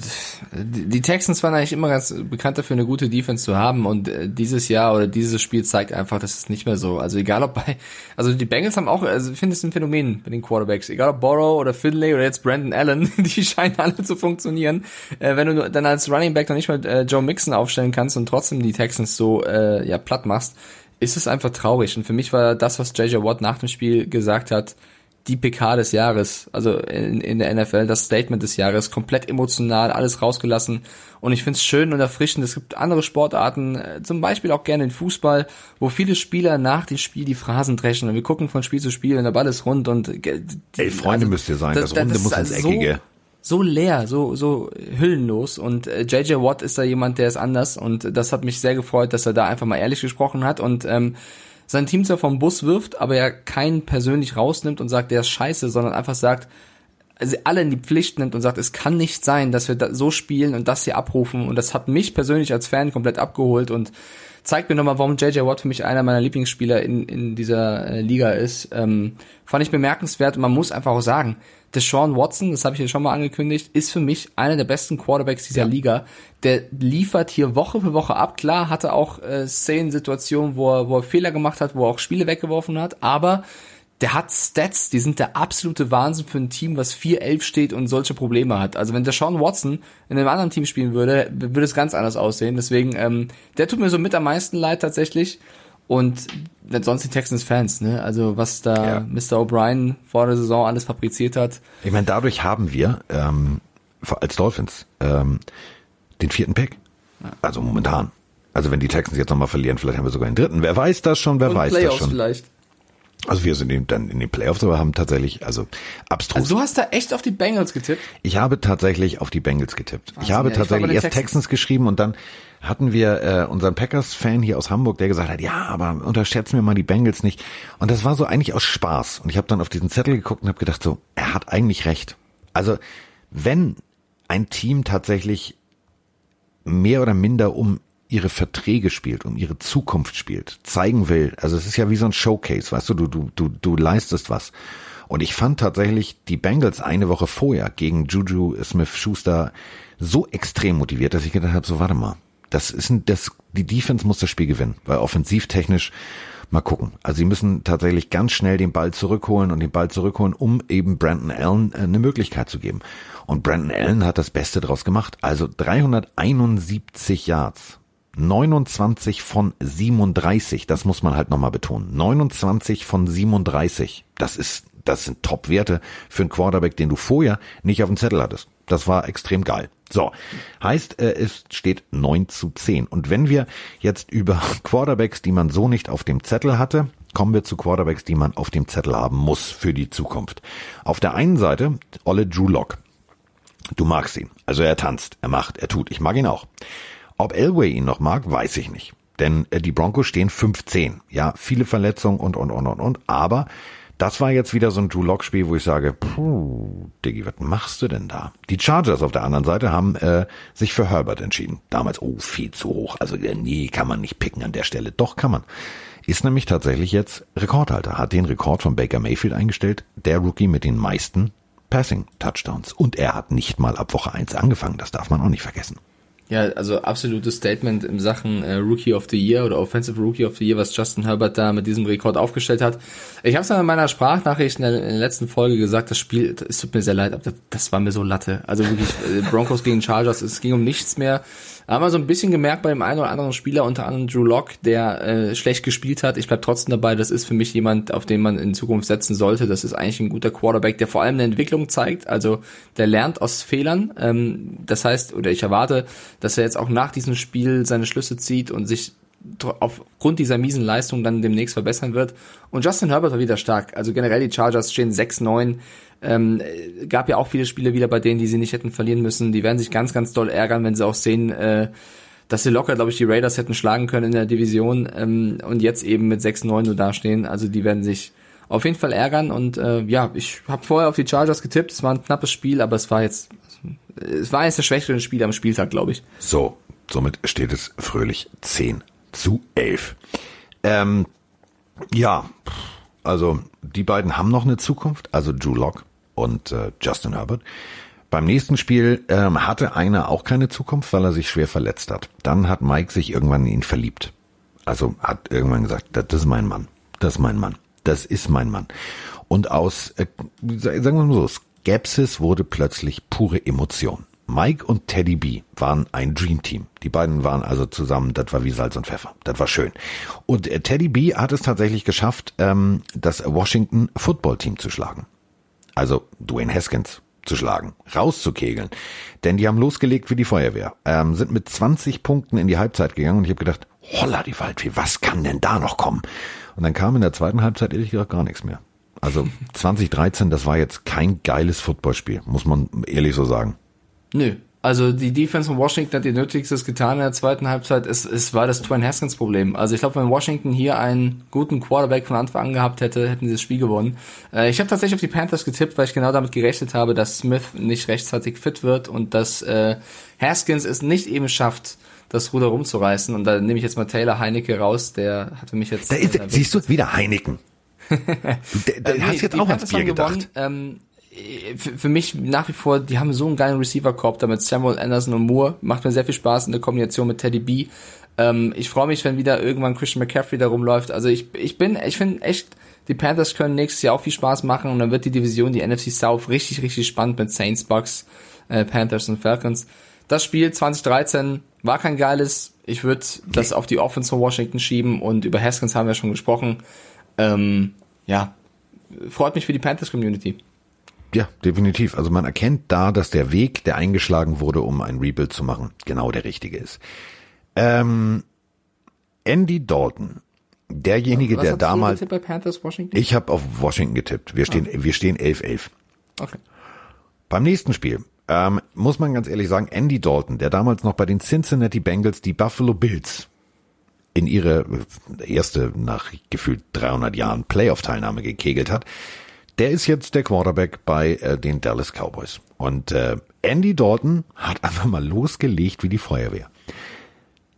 die Texans waren eigentlich immer ganz bekannt dafür, eine gute Defense zu haben und äh, dieses Jahr oder dieses Spiel zeigt einfach, dass es nicht mehr so. Also egal ob bei, also die Bengals haben auch, also ich finde es ein Phänomen bei den Quarterbacks. Egal ob Borrow oder Finlay oder jetzt Brandon Allen, die scheinen alle zu funktionieren. Äh, wenn du dann als Running Back noch nicht mal äh, Joe Mixon aufstellen kannst und trotzdem die Texans so ja platt machst, ist es einfach traurig. Und für mich war das, was JJ Watt nach dem Spiel gesagt hat, die PK des Jahres, also in, in der NFL, das Statement des Jahres, komplett emotional, alles rausgelassen. Und ich finde es schön und erfrischend. Es gibt andere Sportarten, äh, zum Beispiel auch gerne in Fußball, wo viele Spieler nach dem Spiel die Phrasen dreschen und wir gucken von Spiel zu Spiel und der Ball ist rund und die, Ey, Freunde also, müsst ihr sein, das, das Runde das muss ins Eckige. So, so leer, so so hüllenlos und äh, JJ Watt ist da jemand, der ist anders und das hat mich sehr gefreut, dass er da einfach mal ehrlich gesprochen hat und ähm, sein Team zwar vom Bus wirft, aber er keinen persönlich rausnimmt und sagt, der ist scheiße, sondern einfach sagt, also alle in die Pflicht nimmt und sagt, es kann nicht sein, dass wir da so spielen und das hier abrufen. Und das hat mich persönlich als Fan komplett abgeholt und zeigt mir nochmal, warum JJ Watt für mich einer meiner Lieblingsspieler in, in dieser äh, Liga ist. Ähm, fand ich bemerkenswert und man muss einfach auch sagen, Deshaun Watson, das habe ich ja schon mal angekündigt, ist für mich einer der besten Quarterbacks dieser ja. Liga. Der liefert hier Woche für Woche ab. Klar, hatte auch äh, Szenen, Situationen, wo er, wo er Fehler gemacht hat, wo er auch Spiele weggeworfen hat, aber der hat Stats, die sind der absolute Wahnsinn für ein Team, was 4-11 steht und solche Probleme hat. Also wenn der Sean Watson in einem anderen Team spielen würde, würde es ganz anders aussehen. Deswegen, ähm, der tut mir so mit am meisten leid tatsächlich. Und sonst die Texans Fans, ne? Also was da Ja. Mr. O'Brien vor der Saison alles fabriziert hat. Ich meine, dadurch haben wir ähm, als Dolphins ähm, den vierten Pick. Also momentan. Also wenn die Texans jetzt nochmal verlieren, vielleicht haben wir sogar den dritten. Wer weiß das schon, wer Und weiß Playoffs das schon. vielleicht. Also wir sind in, dann in den Playoffs, aber haben tatsächlich, also abstrus. Also du hast da echt auf die Bengals getippt? Ich habe tatsächlich auf die Bengals getippt. ich habe ja, ich war bei tatsächlich den erst Texans. Texans geschrieben und dann hatten wir äh, unseren Packers-Fan hier aus Hamburg, der gesagt hat, ja, aber unterschätzen wir mal die Bengals nicht. Und das war so eigentlich aus Spaß. Und ich habe dann auf diesen Zettel geguckt und habe gedacht, so, er hat eigentlich recht. Also wenn ein Team tatsächlich mehr oder minder um ihre Verträge spielt, um ihre Zukunft spielt, zeigen will. Also es ist ja wie so ein Showcase, weißt du, du, du, du, du leistest was. Und ich fand tatsächlich die Bengals eine Woche vorher gegen Juju Smith-Schuster so extrem motiviert, dass ich gedacht habe, so warte mal, das ist ein, das, die Defense muss das Spiel gewinnen, weil offensivtechnisch mal gucken. Also sie müssen tatsächlich ganz schnell den Ball zurückholen und den Ball zurückholen, um eben Brandon Allen äh, eine Möglichkeit zu geben. Und Brandon Allen hat das Beste draus gemacht. Also 371 Yards. 29 von 37, das muss man halt nochmal betonen. 29 von 37, das ist, das sind Top-Werte für einen Quarterback, den du vorher nicht auf dem Zettel hattest. Das war extrem geil. So, heißt, äh, es steht 9 zu 10. Und wenn wir jetzt über Quarterbacks, die man so nicht auf dem Zettel hatte, kommen wir zu Quarterbacks, die man auf dem Zettel haben muss für die Zukunft. Auf der einen Seite Olle Drew Lock. Du magst ihn. Also er tanzt, er macht, er tut. Ich mag ihn auch. Ob Elway ihn noch mag, weiß ich nicht. Denn äh, die Broncos stehen 15. Ja, viele Verletzungen und, und, und, und, und. Aber das war jetzt wieder so ein Drew Lock Spiel, wo ich sage, puh, Diggi, was machst du denn da? Die Chargers auf der anderen Seite haben äh, sich für Herbert entschieden. Damals, oh, viel zu hoch. Also äh, nee, kann man nicht picken an der Stelle. Doch, kann man. Ist nämlich tatsächlich jetzt Rekordhalter. Hat den Rekord von Baker Mayfield eingestellt. Der Rookie mit den meisten Passing Touchdowns. Und er hat nicht mal ab Woche 1 angefangen. Das darf man auch nicht vergessen. Ja, also absolutes Statement in Sachen äh, Rookie of the Year oder Offensive Rookie of the Year, was Justin Herbert da mit diesem Rekord aufgestellt hat. Ich habe es in meiner Sprachnachricht in der, in der letzten Folge gesagt, das Spiel, es tut mir sehr leid, aber das, das war mir so Latte. Also wirklich äh, Broncos gegen Chargers, es ging um nichts mehr. Haben wir so ein bisschen gemerkt bei dem einen oder anderen Spieler, unter anderem Drew Lock, der äh, schlecht gespielt hat. Ich bleib trotzdem dabei, das ist für mich jemand, auf den man in Zukunft setzen sollte. Das ist eigentlich ein guter Quarterback, der vor allem eine Entwicklung zeigt. Also der lernt aus Fehlern. Ähm, das heißt, oder ich erwarte, dass er jetzt auch nach diesem Spiel seine Schlüsse zieht und sich aufgrund dieser miesen Leistung dann demnächst verbessern wird. Und Justin Herbert war wieder stark. Also generell die Chargers stehen 6-9. Ähm, äh, gab ja auch viele Spiele wieder bei denen, die sie nicht hätten verlieren müssen. Die werden sich ganz, ganz doll ärgern, wenn sie auch sehen, äh, dass sie locker, glaube ich, die Raiders hätten schlagen können in der Division ähm, und jetzt eben mit 6-9 nur dastehen. Also die werden sich auf jeden Fall ärgern und äh, ja, ich habe vorher auf die Chargers getippt. Es war ein knappes Spiel, aber es war jetzt, es war eines der schwächeren Spiele am Spieltag, glaube ich. So, somit steht es fröhlich 10 zu 11. Ähm, ja, also die beiden haben noch eine Zukunft, also Drew Lock und äh, Justin Herbert. Beim nächsten Spiel ähm, hatte einer auch keine Zukunft, weil er sich schwer verletzt hat. Dann hat Mike sich irgendwann in ihn verliebt. Also hat irgendwann gesagt, das ist mein Mann, das ist mein Mann, das ist mein Mann. Und aus, äh, sagen wir mal so, Skepsis wurde plötzlich pure Emotion. Mike und Teddy B waren ein Dreamteam. Die beiden waren also zusammen, das war wie Salz und Pfeffer. Das war schön. Und äh, Teddy B hat es tatsächlich geschafft, ähm, das Washington Football Team zu schlagen. Also Dwayne Haskins zu schlagen, rauszukegeln. Denn die haben losgelegt wie die Feuerwehr, ähm, sind mit 20 Punkten in die Halbzeit gegangen und ich habe gedacht, holla die Waldfee, was kann denn da noch kommen? Und dann kam in der zweiten Halbzeit ehrlich gesagt gar nichts mehr. Also 2013, das war jetzt kein geiles Footballspiel, muss man ehrlich so sagen. Nö. Also die Defense von Washington hat ihr Nötigstes getan in der zweiten Halbzeit. Es, es war das Twin Haskins Problem. Also ich glaube, wenn Washington hier einen guten Quarterback von Anfang an gehabt hätte, hätten sie das Spiel gewonnen. Äh, ich habe tatsächlich auf die Panthers getippt, weil ich genau damit gerechnet habe, dass Smith nicht rechtzeitig fit wird und dass äh, Haskins es nicht eben schafft, das Ruder rumzureißen. Und da nehme ich jetzt mal Taylor Heinecke raus, der hat für mich jetzt... Da ist, siehst du, wieder Heineken. Du der, der Äh, hast nee, jetzt die auch ans Bier gedacht. gewonnen. Ähm, äh, für, für mich nach wie vor, die haben so einen geilen Receiver-Korb da mit Samuel Anderson und Moore. Macht mir sehr viel Spaß in der Kombination mit Teddy B. Ähm, ich freue mich, wenn wieder irgendwann Christian McCaffrey da rumläuft. Also ich, ich bin, ich finde echt, die Panthers können nächstes Jahr auch viel Spaß machen und dann wird die Division, die NFC South, richtig, richtig spannend mit Saints, Bucks, äh, Panthers und Falcons. Das Spiel 2013 war kein geiles. Ich würde das auf die Offense von Washington schieben und über Haskins haben wir schon gesprochen. Ähm, ja, freut mich für die Panthers Community. Ja, definitiv. Also man erkennt da, dass der Weg, der eingeschlagen wurde, um ein Rebuild zu machen, genau der richtige ist. Ähm, Andy Dalton, derjenige, Was der damals, bei Panthers Washington? ich habe auf Washington getippt. Wir stehen, wir stehen 11-11. okay. Beim nächsten Spiel ähm, muss man ganz ehrlich sagen, Andy Dalton, der damals noch bei den Cincinnati Bengals die Buffalo Bills in ihre äh, erste nach gefühlt 300 Jahren Playoff-Teilnahme gekegelt hat, der ist jetzt der Quarterback bei äh, den Dallas Cowboys. Und äh, Andy Dalton hat einfach mal losgelegt wie die Feuerwehr.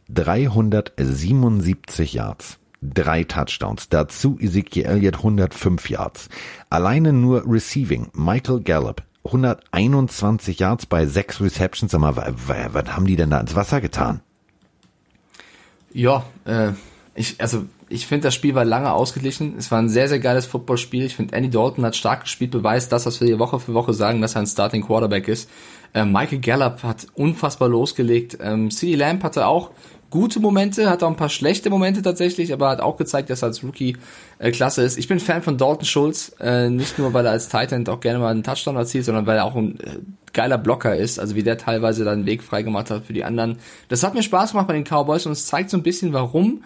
377 Yards, drei Touchdowns, dazu Ezekiel Elliott 105 Yards. Alleine nur Receiving, Michael Gallup 121 Yards bei sechs Receptions. Sag mal, wa- wa- was haben die denn da ins Wasser getan? Ja, äh, ich, also ich finde, das Spiel war lange ausgeglichen. Es war ein sehr, sehr geiles Footballspiel. Ich finde, Andy Dalton hat stark gespielt, beweist das, was wir hier Woche für Woche sagen, dass er ein Starting Quarterback ist. Äh, Michael Gallup hat unfassbar losgelegt. Ähm, CD Lamb hatte auch gute Momente, hat auch ein paar schlechte Momente tatsächlich, aber hat auch gezeigt, dass er als Rookie äh, klasse ist. Ich bin Fan von Dalton Schulz, äh, nicht nur, weil er als Tight End auch gerne mal einen Touchdown erzielt, sondern weil er auch ein äh, geiler Blocker ist, also wie der teilweise dann Weg freigemacht hat für die anderen. Das hat mir Spaß gemacht bei den Cowboys und es zeigt so ein bisschen, warum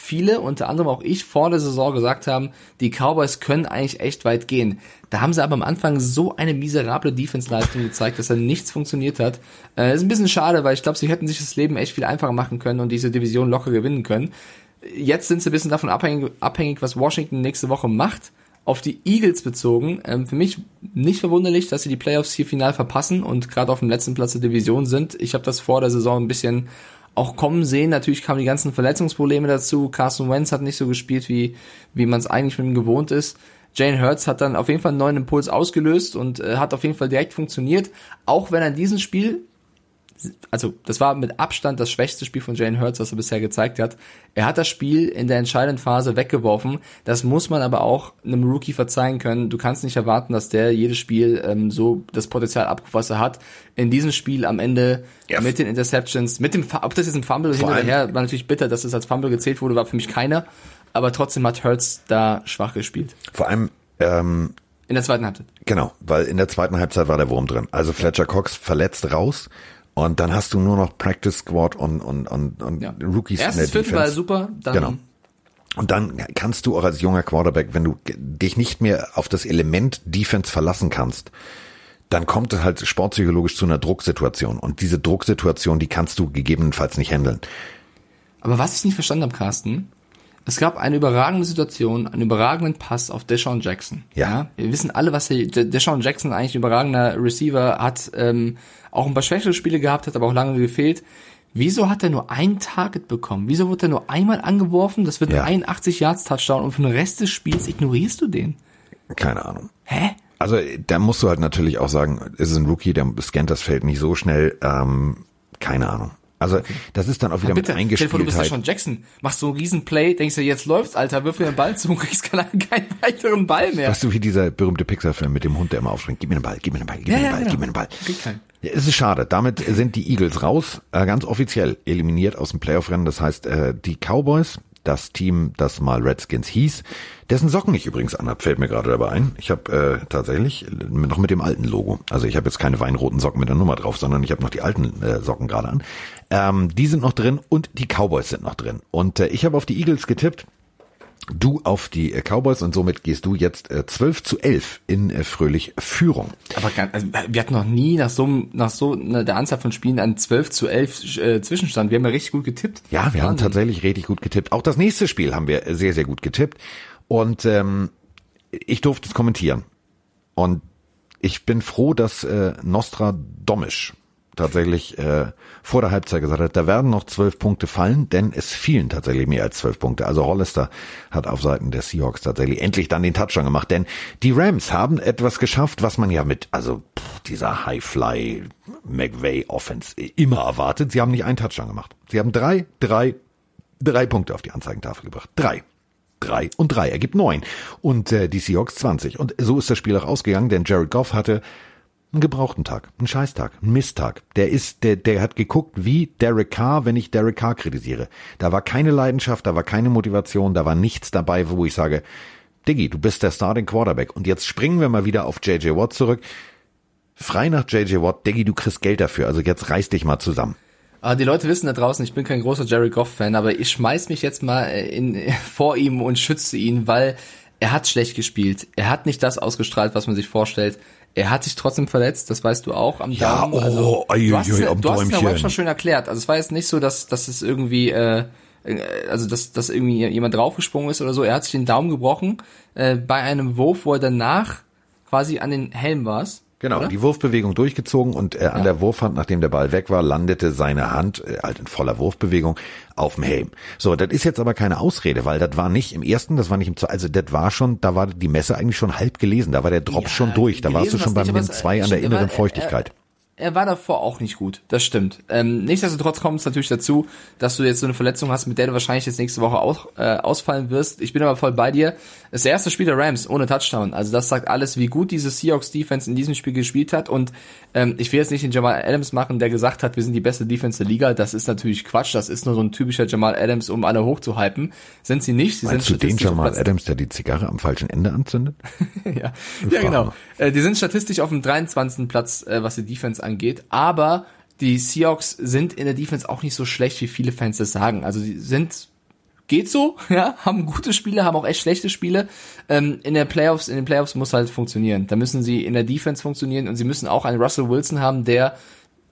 viele, unter anderem auch ich, vor der Saison gesagt haben, die Cowboys können eigentlich echt weit gehen. Da haben sie aber am Anfang so eine miserable Defense-Leistung gezeigt, dass da nichts funktioniert hat. Äh, ist ein bisschen schade, weil ich glaube, sie hätten sich das Leben echt viel einfacher machen können und diese Division locker gewinnen können. Jetzt sind sie ein bisschen davon abhängig, abhängig was Washington nächste Woche macht. Auf die Eagles bezogen, ähm, für mich nicht verwunderlich, dass sie die Playoffs hier final verpassen und gerade auf dem letzten Platz der Division sind. Ich habe das vor der Saison ein bisschen auch kommen sehen. Natürlich kamen die ganzen Verletzungsprobleme dazu. Carson Wentz hat nicht so gespielt, wie, wie man es eigentlich mit ihm gewohnt ist. Jane Hurts hat dann auf jeden Fall einen neuen Impuls ausgelöst und äh, hat auf jeden Fall direkt funktioniert. Auch wenn er in diesem Spiel, also das war mit Abstand das schwächste Spiel von Jane Hurts, was er bisher gezeigt hat. Er hat das Spiel in der entscheidenden Phase weggeworfen. Das muss man aber auch einem Rookie verzeihen können. Du kannst nicht erwarten, dass der jedes Spiel ähm, so das Potenzial abruft, was er hat. In diesem Spiel am Ende Ja. mit den Interceptions, mit dem, ob das jetzt ein Fumble hin oder her, war natürlich bitter, dass es als Fumble gezählt wurde, war für mich keiner. Aber trotzdem hat Hurts da schwach gespielt. Vor allem, ähm, In der zweiten Halbzeit. genau, weil in der zweiten Halbzeit war der Wurm drin. Also Fletcher Cox verletzt raus und dann hast du nur noch Practice Squad und, und, und, und Ja. Rookies Erstes in der Viertel war super, dann Genau. Und dann kannst du auch als junger Quarterback, wenn du dich nicht mehr auf das Element Defense verlassen kannst, dann kommt es halt sportpsychologisch zu einer Drucksituation. Und diese Drucksituation, die kannst du gegebenenfalls nicht handeln. Aber was ich nicht verstanden habe, Carsten, es gab eine überragende Situation, einen überragenden Pass auf Deshaun Jackson. Ja. wir wissen alle, was er, De- Deshaun Jackson eigentlich ein überragender Receiver hat, ähm, auch ein paar schwächere Spiele gehabt, hat aber auch lange gefehlt. Wieso hat er nur ein Target bekommen? Wieso wurde er nur einmal angeworfen? Das wird Ja. ein 81 Yards Touchdown und für den Rest des Spiels ignorierst du den. Keine Ahnung. Hä? Also da musst du halt natürlich auch sagen, es ist ein Rookie, der scannt das Feld nicht so schnell. Ähm, keine Ahnung. Also das ist dann auch wieder Bitte, mit stell dir vor, du bist Eingespieltheit. Deshaun Jackson, machst so einen riesen Play, denkst du, jetzt läuft's, Alter, wirf mir den Ball zu und kriegst keinen, keinen weiteren Ball mehr. Weißt du, wie dieser berühmte Pixar-Film mit dem Hund, der immer aufspringt, gib mir den Ball, gib mir den Ball, gib mir den Ball, gib mir den Ball. Ja, es ist schade. Damit sind die Eagles raus, äh, ganz offiziell eliminiert aus dem Playoff-Rennen. Das heißt, äh, die Cowboys, das Team, das mal Redskins hieß, dessen Socken ich übrigens anhab, fällt mir gerade dabei ein. Ich habe äh, tatsächlich noch mit dem alten Logo. Also ich habe jetzt keine weinroten Socken mit der Nummer drauf, sondern ich habe noch die alten äh, Socken gerade an. Ähm, die sind noch drin und die Cowboys sind noch drin. Und äh, ich habe auf die Eagles getippt. Du auf die äh, Cowboys und somit gehst du jetzt äh, 12 zu 11 in äh, fröhlich Führung. Aber ganz, also wir hatten noch nie nach so, nach so einer, der Anzahl von Spielen einen 12 zu 11 äh, Zwischenstand. Wir haben ja richtig gut getippt. Ja, wir haben Wahnsinn. tatsächlich richtig gut getippt. Auch das nächste Spiel haben wir sehr, sehr gut getippt. Und ähm, ich durfte es kommentieren. Und ich bin froh, dass äh, Nostra Domisch tatsächlich äh, vor der Halbzeit gesagt hat, da werden noch zwölf Punkte fallen, denn es fielen tatsächlich mehr als zwölf Punkte. Also Hollister hat auf Seiten der Seahawks tatsächlich endlich dann den Touchdown gemacht, denn die Rams haben etwas geschafft, was man ja mit, also pff, dieser High-Fly McVay Offense immer erwartet. Sie haben nicht einen Touchdown gemacht. Sie haben drei, drei, drei Punkte auf die Anzeigentafel gebracht. Drei. Drei und drei ergibt neun. Und äh, die Seahawks 20. Und so ist das Spiel auch ausgegangen, denn Jared Goff hatte Einen gebrauchten Tag, einen Scheißtag, einen Misttag. Der ist, der, der hat geguckt wie Derek Carr, wenn ich Derek Carr kritisiere. Da war keine Leidenschaft, da war keine Motivation, da war nichts dabei, wo ich sage, Diggi, du bist der Starting Quarterback. Und jetzt springen wir mal wieder auf JJ Watt zurück. Frei nach JJ Watt, Diggi, du kriegst Geld dafür. Also jetzt reiß dich mal zusammen. Aber die Leute wissen da draußen, ich bin kein großer Jerry Goff-Fan, aber ich schmeiß mich jetzt mal in, vor ihm und schütze ihn, weil er hat schlecht gespielt. Er hat nicht das ausgestrahlt, was man sich vorstellt. Er hat sich trotzdem verletzt, das weißt du auch am Ja, Daumen. oh, also, du hast, es- am du hast es. Web schon schön erklärt. Also es war jetzt nicht so, dass, dass es irgendwie, äh, äh, also dass, dass irgendwie jemand draufgesprungen ist oder so. Er hat sich den Daumen gebrochen äh, bei einem Wurf, wo er danach quasi an den Helm war. Genau, oder? die Wurfbewegung durchgezogen und äh, an der Wurfhand, nachdem der Ball weg war, landete seine Hand, äh, halt in voller Wurfbewegung, auf dem Helm. So, das ist jetzt aber keine Ausrede, weil das war nicht im ersten, das war nicht im zweiten, also das war schon, da war die Messe eigentlich schon halb gelesen, da war der Drop Ja, schon durch, da warst du schon beim es- 2 an der er inneren war- Feuchtigkeit. er war davor auch nicht gut, das stimmt. Ähm, nichtsdestotrotz kommt es natürlich dazu, dass du jetzt so eine Verletzung hast, mit der du wahrscheinlich jetzt nächste Woche aus, äh, ausfallen wirst. Ich bin aber voll bei dir. Das erste Spiel der Rams ohne Touchdown. Also das sagt alles, wie gut diese Seahawks Defense in diesem Spiel gespielt hat. Und ähm, ich will jetzt nicht den Jamal Adams machen, der gesagt hat, wir sind die beste Defense der Liga. Das ist natürlich Quatsch. Das ist nur so ein typischer Jamal Adams, um alle hochzuhypen. Sind sie nicht. Sie Meinst sind du den Jamal Adams, der die Zigarre am falschen Ende anzündet? ja, ja genau. Äh, die sind statistisch auf dem 23. Platz, äh, was die Defense angeht, aber die Seahawks sind in der Defense auch nicht so schlecht, wie viele Fans das sagen. Also die sind geht so, ja, haben gute Spiele, haben auch echt schlechte Spiele. Ähm, in der Playoffs, in den Playoffs muss halt funktionieren. Da müssen sie in der Defense funktionieren und sie müssen auch einen Russell Wilson haben, der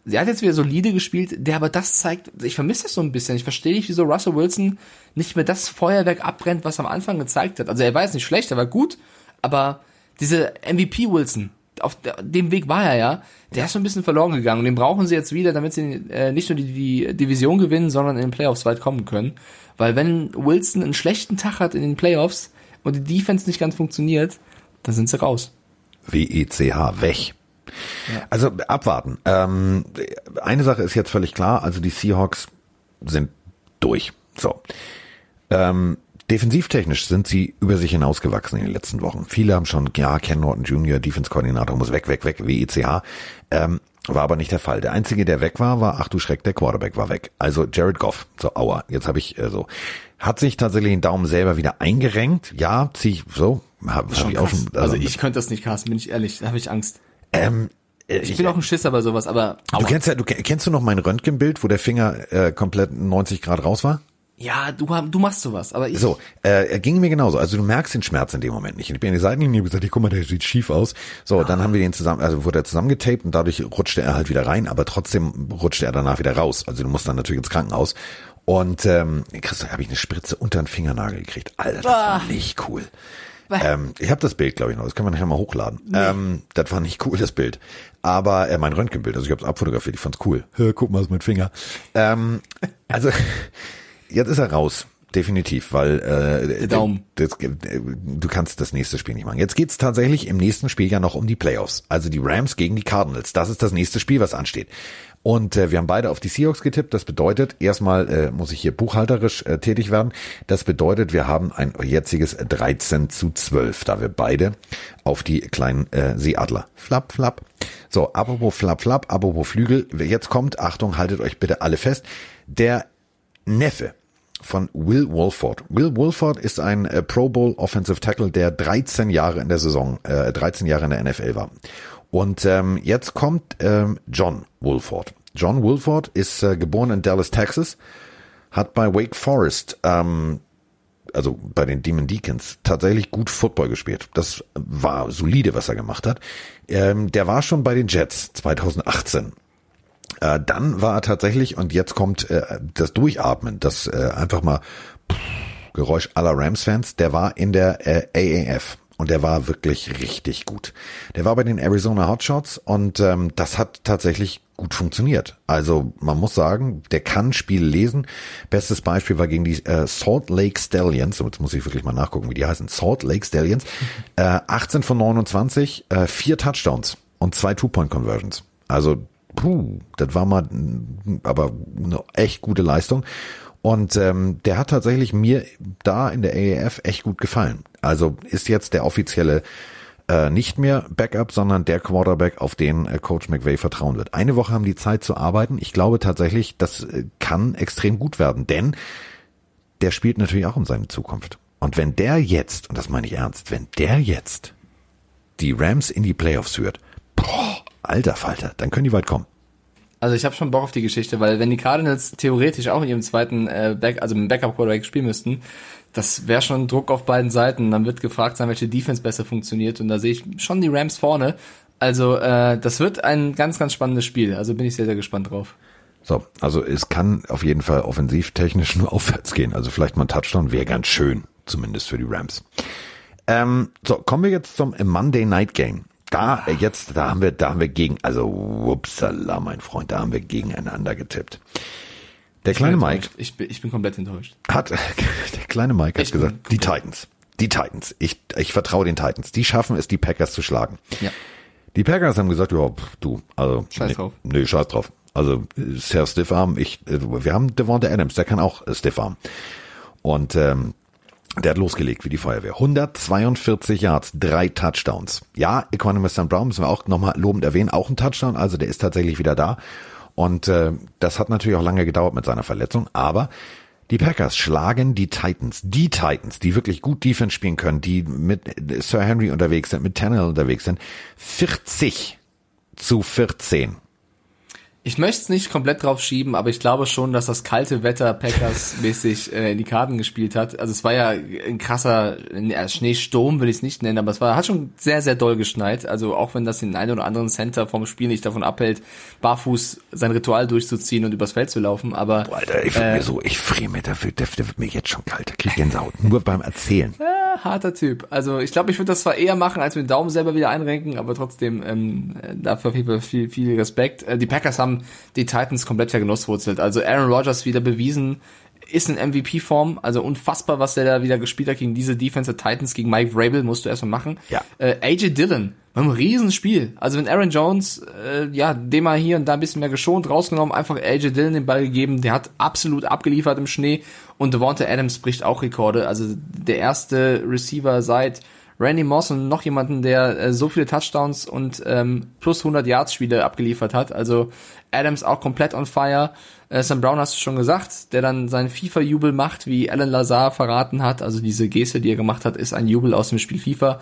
Sie hat jetzt wieder solide gespielt, der aber das zeigt, ich vermisse das so ein bisschen. Ich verstehe nicht, wieso Russell Wilson nicht mehr das Feuerwerk abbrennt, was am Anfang gezeigt hat. Also er war jetzt nicht schlecht, er war gut, aber diese MVP Wilson, auf dem Weg war er ja, der ist so ein bisschen verloren gegangen und den brauchen sie jetzt wieder, damit sie äh, nicht nur die, die Division gewinnen, sondern in den Playoffs weit kommen können. Weil wenn Wilson einen schlechten Tag hat in den Playoffs und die Defense nicht ganz funktioniert, dann sind sie raus. W-E-C-H, weg. Also abwarten. Ähm, eine Sache ist jetzt völlig klar, also die Seahawks sind durch. So. Ähm, defensivtechnisch sind sie über sich hinausgewachsen in den letzten Wochen. Viele haben schon, ja, Ken Norton Jr., Defense-Koordinator, muss weg, weg, weg, WECH. Ähm, war aber nicht der Fall. Der Einzige, der weg war, war, ach du Schreck, der Quarterback war weg. Also Jared Goff. So, aua, jetzt habe ich äh, so. Hat sich tatsächlich den Daumen selber wieder eingerenkt. Ja, zieh ich so. Hab, hab ich auch schon, also ich könnte das nicht, Carsten, bin ich ehrlich, da habe ich Angst. ähm, äh, Ich bin auch ein Schisser bei sowas, aber Du aua. kennst ja, du ke- kennst du noch mein Röntgenbild, wo der Finger äh, komplett 90 Grad raus war? Ja, du, du machst sowas, aber ich, So, äh, er ging mir genauso. Also du merkst den Schmerz in dem Moment nicht. Und ich bin in die Seitenlinie und gesagt, hey, guck mal, der sieht schief aus. So, dann haben wir den zusammen, also wurde er zusammengetaped und dadurch rutschte er halt wieder rein, aber trotzdem rutschte er danach wieder raus. Also du musst dann natürlich ins Krankenhaus. Und ähm, Christoph, habe ich eine Spritze unter den Fingernagel gekriegt. Alter, das war nicht cool. Ähm, ich habe das Bild, glaube ich, noch. Das können wir nachher mal hochladen. Ähm, das war nicht cool, das Bild. Aber äh, mein Röntgenbild, also ich habe es abfotografiert, ich fand's cool. Hör, guck mal, ist mein Finger. Ähm, also jetzt ist er raus. Definitiv, weil äh, Daumen. Das, äh, du kannst das nächste Spiel nicht machen. Jetzt geht's tatsächlich im nächsten Spiel ja noch um die Playoffs. Also die Rams gegen die Cardinals. Das ist das nächste Spiel, was ansteht. Und äh, wir haben beide auf die Seahawks getippt. Das bedeutet, erstmal äh, muss ich hier buchhalterisch äh, tätig werden. Das bedeutet, wir haben ein jetziges 13 zu 12, da wir beide auf die kleinen äh, Seeadler. Flap, flap. So, apropos flap, flap, apropos Flügel. Jetzt kommt, Achtung, haltet euch bitte alle fest, der Neffe von Will Wolford. Will Wolford ist ein äh, Pro Bowl Offensive Tackle, der 13 Jahre in der Saison, äh, 13 Jahre in der NFL war. Und ähm, jetzt kommt ähm, John Wolford. John Wolford ist äh, geboren in Dallas, Texas, hat bei Wake Forest, ähm, also bei den Demon Deacons, tatsächlich gut Football gespielt. Das war solide, was er gemacht hat. Ähm, der war schon bei den Jets 2018 äh, dann war er tatsächlich, und jetzt kommt äh, das Durchatmen, das äh, einfach mal pff, Geräusch aller Rams-Fans, der war in der äh, AAF. Und der war wirklich richtig gut. Der war bei den Arizona Hotshots und ähm, das hat tatsächlich gut funktioniert. Also man muss sagen, der kann Spiele lesen. Bestes Beispiel war gegen die äh, Salt Lake Stallions. Jetzt muss ich wirklich mal nachgucken, wie die heißen. Salt Lake Stallions. Äh, 18 von 29, äh, vier Touchdowns und zwei Two-Point-Conversions. Also puh, das war mal aber eine echt gute Leistung. Und ähm, der hat tatsächlich mir da in der AAF echt gut gefallen. Also ist jetzt der offizielle äh, nicht mehr Backup, sondern der Quarterback, auf den äh, Coach McVay vertrauen wird. Eine Woche haben die Zeit zu arbeiten. Ich glaube tatsächlich, das äh, kann extrem gut werden, denn der spielt natürlich auch um seine Zukunft. Und wenn der jetzt, und das meine ich ernst, wenn der jetzt die Rams in die Playoffs führt, boah, alter Falter, dann können die weit kommen. Also ich habe schon Bock auf die Geschichte, weil wenn die Cardinals theoretisch auch in ihrem zweiten äh, Back, also im Backup Quarterback spielen müssten, das wäre schon Druck auf beiden Seiten. Dann wird gefragt sein, welche Defense besser funktioniert und da sehe ich schon die Rams vorne. Also äh, das wird ein ganz, ganz spannendes Spiel. Also bin ich sehr, sehr gespannt drauf. So, also es kann auf jeden Fall offensivtechnisch nur aufwärts gehen. Also vielleicht mal ein Touchdown wäre ganz schön, zumindest für die Rams. Ähm, so, kommen wir jetzt zum Monday Night Game. Da jetzt, da haben wir, da haben wir gegen, also upsala, mein Freund, da haben wir gegeneinander getippt. Der Ich kleine Mike. Ich bin, ich bin komplett enttäuscht. hat, der kleine Mike hat Ich gesagt, die Titans, die Titans, ich, ich vertraue den Titans, die schaffen es, die Packers zu schlagen. Ja. Die Packers haben gesagt, ja, du, also. Scheiß nee, drauf. Nee, scheiß drauf. Also, Sehr Stiffarm, ich, äh, wir haben Devonta Adams, der kann auch äh, Stiffarm. Und, ähm, der hat losgelegt wie die Feuerwehr. 142 Yards, drei Touchdowns. Ja, Economist St. Brown müssen wir auch nochmal lobend erwähnen, auch ein Touchdown, also der ist tatsächlich wieder da. Und äh, das hat natürlich auch lange gedauert mit seiner Verletzung, aber die Packers schlagen die Titans, die Titans, die wirklich gut Defense spielen können, die mit Sir Henry unterwegs sind, mit Tannehill unterwegs sind, 40 zu 14. Ich möchte es nicht komplett drauf schieben, aber ich glaube schon, dass das kalte Wetter Packers mäßig äh, in die Karten gespielt hat. Also es war ja ein krasser ja, Schneesturm, würde ich es nicht nennen, aber es war hat schon sehr, sehr doll geschneit. Also auch wenn das den einen oder anderen Center vom Spiel nicht davon abhält, barfuß sein Ritual durchzuziehen und übers Feld zu laufen. Aber Boah, Alter, ich äh, mir so, ich friere mir dafür, der, wird mir jetzt schon kalt, der kriegt Gänsehaut, nur beim Erzählen. Äh, harter Typ. Also ich glaube, ich würde das zwar eher machen, als mit dem Daumen selber wieder einrenken, aber trotzdem ähm, dafür jeden Fall viel, viel Respekt. Äh, die Packers haben die Titans komplett vergenusswurzelt. Also Aaron Rodgers wieder bewiesen, ist in MVP-Form, also unfassbar, was der da wieder gespielt hat gegen diese Defense der Titans, gegen Mike Vrabel, musst du erstmal machen. Ja. Äh, AJ Dillon, beim Riesenspiel. Also wenn Aaron Jones, äh, ja, dem mal hier und da ein bisschen mehr geschont, rausgenommen, einfach AJ Dillon den Ball gegeben, der hat absolut abgeliefert im Schnee und Devonta Adams bricht auch Rekorde. Also der erste Receiver seit Randy Moss und noch jemanden, der äh, so viele Touchdowns und ähm, plus 100 Yards Spiele abgeliefert hat. Also Adams auch komplett on fire. Äh, Sam Brown hast du schon gesagt, der dann seinen FIFA-Jubel macht, wie Alan Lazar verraten hat. Also diese Geste, die er gemacht hat, ist ein Jubel aus dem Spiel FIFA.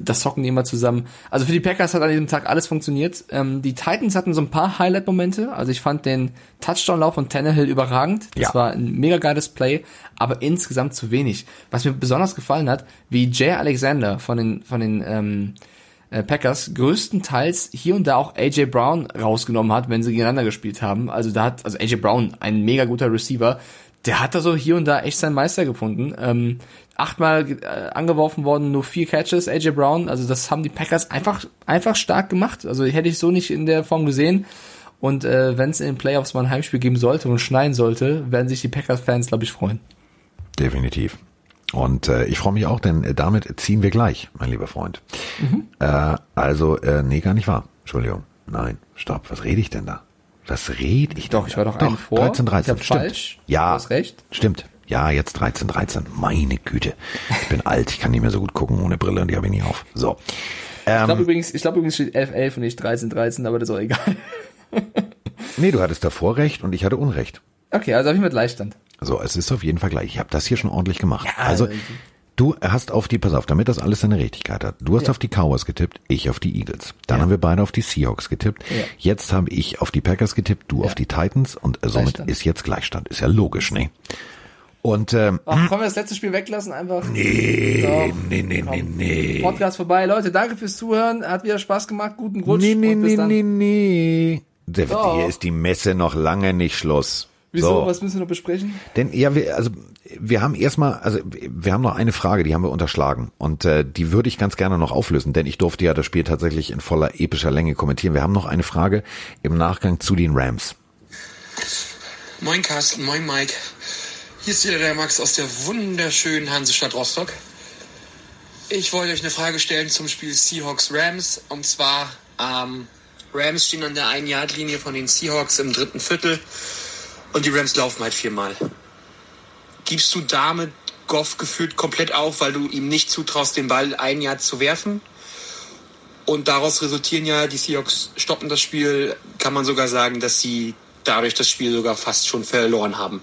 Das zocken die immer zusammen. Also für die Packers hat an diesem Tag alles funktioniert. Ähm, die Titans hatten so ein paar Highlight-Momente. Also ich fand den Touchdown-Lauf von Tannehill überragend. Das Ja. war ein mega geiles Play, aber insgesamt zu wenig. Was mir besonders gefallen hat, wie Jay Alexander von den, von den ähm, äh, Packers größtenteils hier und da auch AJ Brown rausgenommen hat, wenn sie gegeneinander gespielt haben. Also da hat, also AJ Brown, ein mega guter Receiver, der hat da so hier und da echt seinen Meister gefunden. Ähm, achtmal äh, angeworfen worden, nur vier Catches, AJ Brown. Also das haben die Packers einfach, einfach stark gemacht. Also hätte ich so nicht in der Form gesehen. Und äh, wenn es in den Playoffs mal ein Heimspiel geben sollte und schneien sollte, werden sich die Packers-Fans, glaube ich, freuen. Definitiv. Und äh, ich freue mich auch, denn äh, damit ziehen wir gleich, mein lieber Freund. Äh, also, äh, nee, gar nicht wahr. Entschuldigung. Nein, stopp. Was rede ich denn da? Was rede ich Doch, denn ich da? war doch einen vor. 13, Ich 13. hab Stimmt. falsch. Ja. Du hast recht. Stimmt. Ja, jetzt 13, 13. Meine Güte. Ich bin alt. Ich kann nicht mehr so gut gucken ohne Brille und die habe ich nie auf. So. Ich glaube Ähm, übrigens, ich glaube übrigens steht 11, 11 und nicht 13, 13, aber das ist auch egal. nee, du hattest davor recht und ich hatte Unrecht. Okay, also habe ich mit Leichtstand. So, es ist auf jeden Fall gleich. Ich habe das hier schon ordentlich gemacht. Ja, also, also- du hast auf die, pass auf, damit das alles seine Richtigkeit hat. Du hast auf die Cowboys getippt, ich auf die Eagles. Dann haben wir beide auf die Seahawks getippt. Ja. Jetzt habe ich auf die Packers getippt, du auf die Titans und somit ist jetzt Gleichstand. Ist ja logisch, ne? Und ähm, Ach, können wir das letzte Spiel weglassen einfach? nee, Doch. nee, nee, nee, nee. Podcast vorbei. Leute, danke fürs Zuhören. Hat wieder Spaß gemacht. Guten Rutsch. Nee, nee, und bis nee, dann. nee, nee. Der, Doch. hier ist die Messe noch lange nicht Schluss. Wieso? So. Was müssen wir noch besprechen? Denn ja, wir, also wir haben erstmal, also wir haben noch eine Frage, die haben wir unterschlagen und äh, die würde ich ganz gerne noch auflösen, denn ich durfte ja das Spiel tatsächlich in voller epischer Länge kommentieren. Wir haben noch eine Frage im Nachgang zu den Rams. Moin Carsten, moin Mike. Hier ist wieder der Max aus der wunderschönen Hansestadt Rostock. Ich wollte euch eine Frage stellen zum Spiel Seahawks-Rams. Und zwar, ähm, Rams stehen an der Ein-Yard-Linie von den Seahawks im dritten Viertel und die Rams laufen halt viermal. Gibst du damit Goff gefühlt komplett auf, weil du ihm nicht zutraust, den Ball ein Jahr zu werfen? Und daraus resultieren ja, die Seahawks stoppen das Spiel, kann man sogar sagen, dass sie dadurch das Spiel sogar fast schon verloren haben.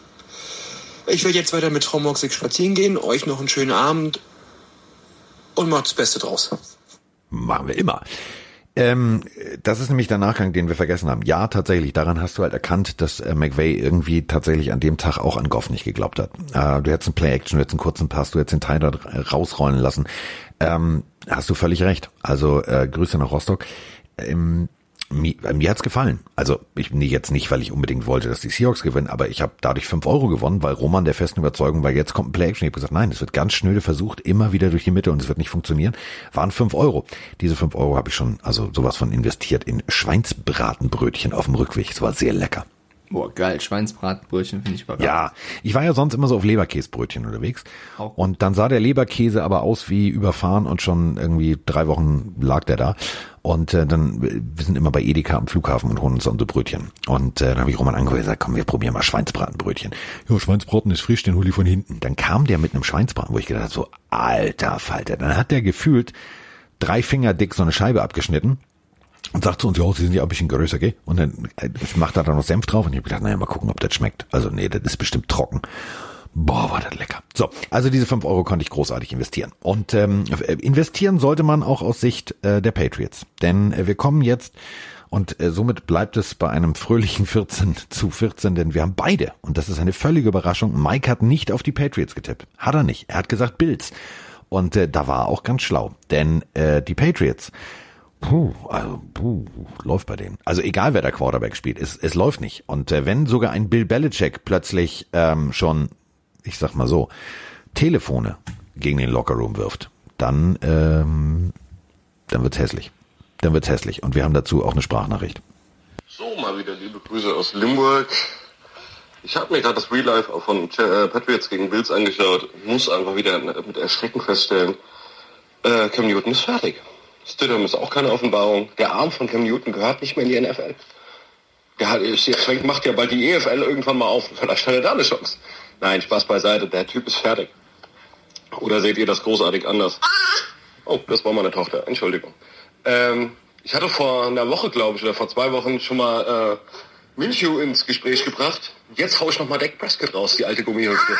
Ich werde jetzt weiter mit Frau Moxig spazieren gehen, euch noch einen schönen Abend und macht das Beste draus. Machen wir immer. Ähm, das ist nämlich der Nachgang, den wir vergessen haben. Ja, tatsächlich, daran hast du halt erkannt, dass äh, McVay irgendwie tatsächlich an dem Tag auch an Goff nicht geglaubt hat. Äh, du hättest einen Play-Action, du hättest einen kurzen Pass, du hättest den Tyler rausrollen lassen. Ähm, hast du völlig recht. Also äh, Grüße nach Rostock. Ähm, mir, mir hat's gefallen. Also ich nee, jetzt nicht, weil ich unbedingt wollte, dass die Seahawks gewinnen, aber ich habe dadurch fünf Euro gewonnen, weil Roman der festen Überzeugung, weil jetzt kommt ein Play-Action. Ich habe gesagt, nein, es wird ganz schnöde versucht, immer wieder durch die Mitte und es wird nicht funktionieren. Waren fünf Euro. Diese fünf Euro habe ich schon, also sowas von investiert in Schweinsbratenbrötchen auf dem Rückweg. Es war sehr lecker. Boah, geil, Schweinsbratbrötchen finde ich aber geil. Ja, ich war ja sonst immer so auf Leberkäsebrötchen unterwegs. Auch. Und dann sah der Leberkäse aber aus wie überfahren und schon irgendwie drei Wochen lag der da. Und äh, dann, wir sind immer bei Edeka am Flughafen und holen uns unsere Brötchen. Und äh, dann habe ich Roman angehört und gesagt, komm, wir probieren mal Schweinsbratenbrötchen. Ja, Schweinsbraten ist frisch, den hol ich von hinten. Dann kam der mit einem Schweinsbraten, wo ich gedacht habe, so, alter Falter. Dann hat der gefühlt drei Finger dick so eine Scheibe abgeschnitten und sagt zu uns, ja, sie sind ja ein bisschen größer, gell? Und dann äh, macht er da noch Senf drauf und ich habe gedacht, naja, mal gucken, ob das schmeckt. Also nee, das ist bestimmt trocken. Boah, war das lecker. So, also diese fünf Euro konnte ich großartig investieren. Und ähm, investieren sollte man auch aus Sicht äh, der Patriots. Denn äh, wir kommen jetzt und äh, somit bleibt es bei einem fröhlichen 14 zu 14, denn wir haben beide, und das ist eine völlige Überraschung, Mike hat nicht auf die Patriots getippt. Hat er nicht. Er hat gesagt Bills. Und äh, da war er auch ganz schlau. Denn äh, die Patriots Puh, also, puh, läuft bei denen. Also egal, wer der Quarterback spielt, es, es läuft nicht. Und äh, wenn sogar ein Bill Belichick plötzlich ähm, schon, ich sag mal so, Telefone gegen den Lockerroom wirft, dann, ähm, dann wird's hässlich. Dann wird's hässlich. Und wir haben dazu auch eine Sprachnachricht. So, mal wieder liebe Grüße aus Limburg. Ich habe mir gerade das Real Life von äh, Patriots gegen Bills angeschaut. Muss einfach wieder mit Erschrecken feststellen, äh, Cam Newton ist fertig. Stidham ist auch keine Offenbarung. Der Arm von Cam Newton gehört nicht mehr in die NFL. Der hat, macht ja bald die EFL irgendwann mal auf. Vielleicht hat er da eine Chance. Nein, Spaß beiseite. Der Typ ist fertig. Oder seht ihr das großartig anders? Oh, das war meine Tochter. Entschuldigung. Ähm, ich hatte vor einer Woche, glaube ich, oder vor zwei Wochen schon mal äh, Minshew ins Gespräch gebracht. Jetzt hau ich noch mal Dak Prescott raus, die alte Gummihüpfe.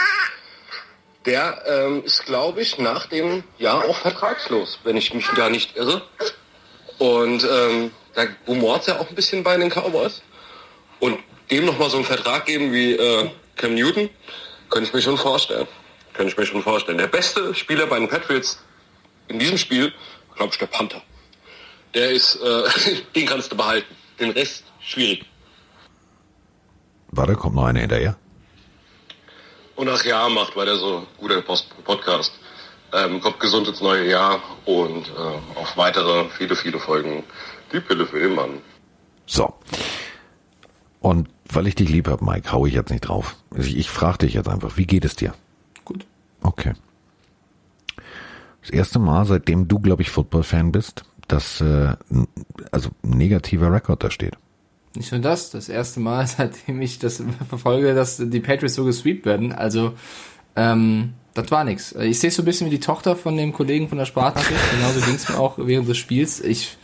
Der ähm, ist, glaube ich, nach dem Jahr auch vertragslos, wenn ich mich da nicht irre. Und ähm, da rumort ja auch ein bisschen bei den Cowboys. Und dem nochmal so einen Vertrag geben wie äh, Cam Newton, könnte ich mir schon vorstellen. Könnte ich mir schon vorstellen. Der beste Spieler bei den Patriots in diesem Spiel, glaube ich, der Panther. Der ist, äh, den kannst du behalten. Den Rest schwierig. Warte, kommt noch eine hinterher und nach Jahr macht weiter so guter Podcast. Ähm, kommt gesund ins neue Jahr und äh, auf weitere viele, viele Folgen die Pille für den Mann. So. Und weil ich dich lieb habe, Mike, hau ich jetzt nicht drauf. Ich, ich frage dich jetzt einfach, wie geht es dir? Gut. Okay. Das erste Mal, seitdem du, glaube ich, Football-Fan bist, dass äh, also ein negativer Rekord da steht. Nicht nur das, das erste Mal, seitdem ich das verfolge, dass die Patriots so gesweept werden. Also, ähm, das war nix. Ich sehe so ein bisschen wie die Tochter von dem Kollegen von der Sprachnachricht. Genauso ging es mir auch während des Spiels. Ich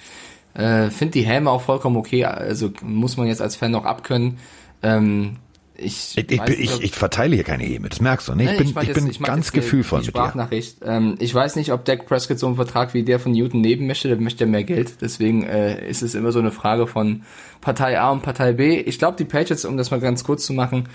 äh, finde die Helme auch vollkommen okay. Also muss man jetzt als Fan noch abkönnen. Ähm, ich, ich, ich, ich, ich verteile hier keine Häme, das merkst du, ne? Ich bin, ich, ich bin ich ganz gefühlvoll die, die Sprachnachricht. mit dir. Ähm, ich weiß nicht, ob Dak Prescott so einen Vertrag wie der von Newton nehmen möchte, der möchte ja mehr Geld. Deswegen äh, ist es immer so eine Frage von Partei A und Partei B. Ich glaube, die Patriots, um das mal ganz kurz zu machen,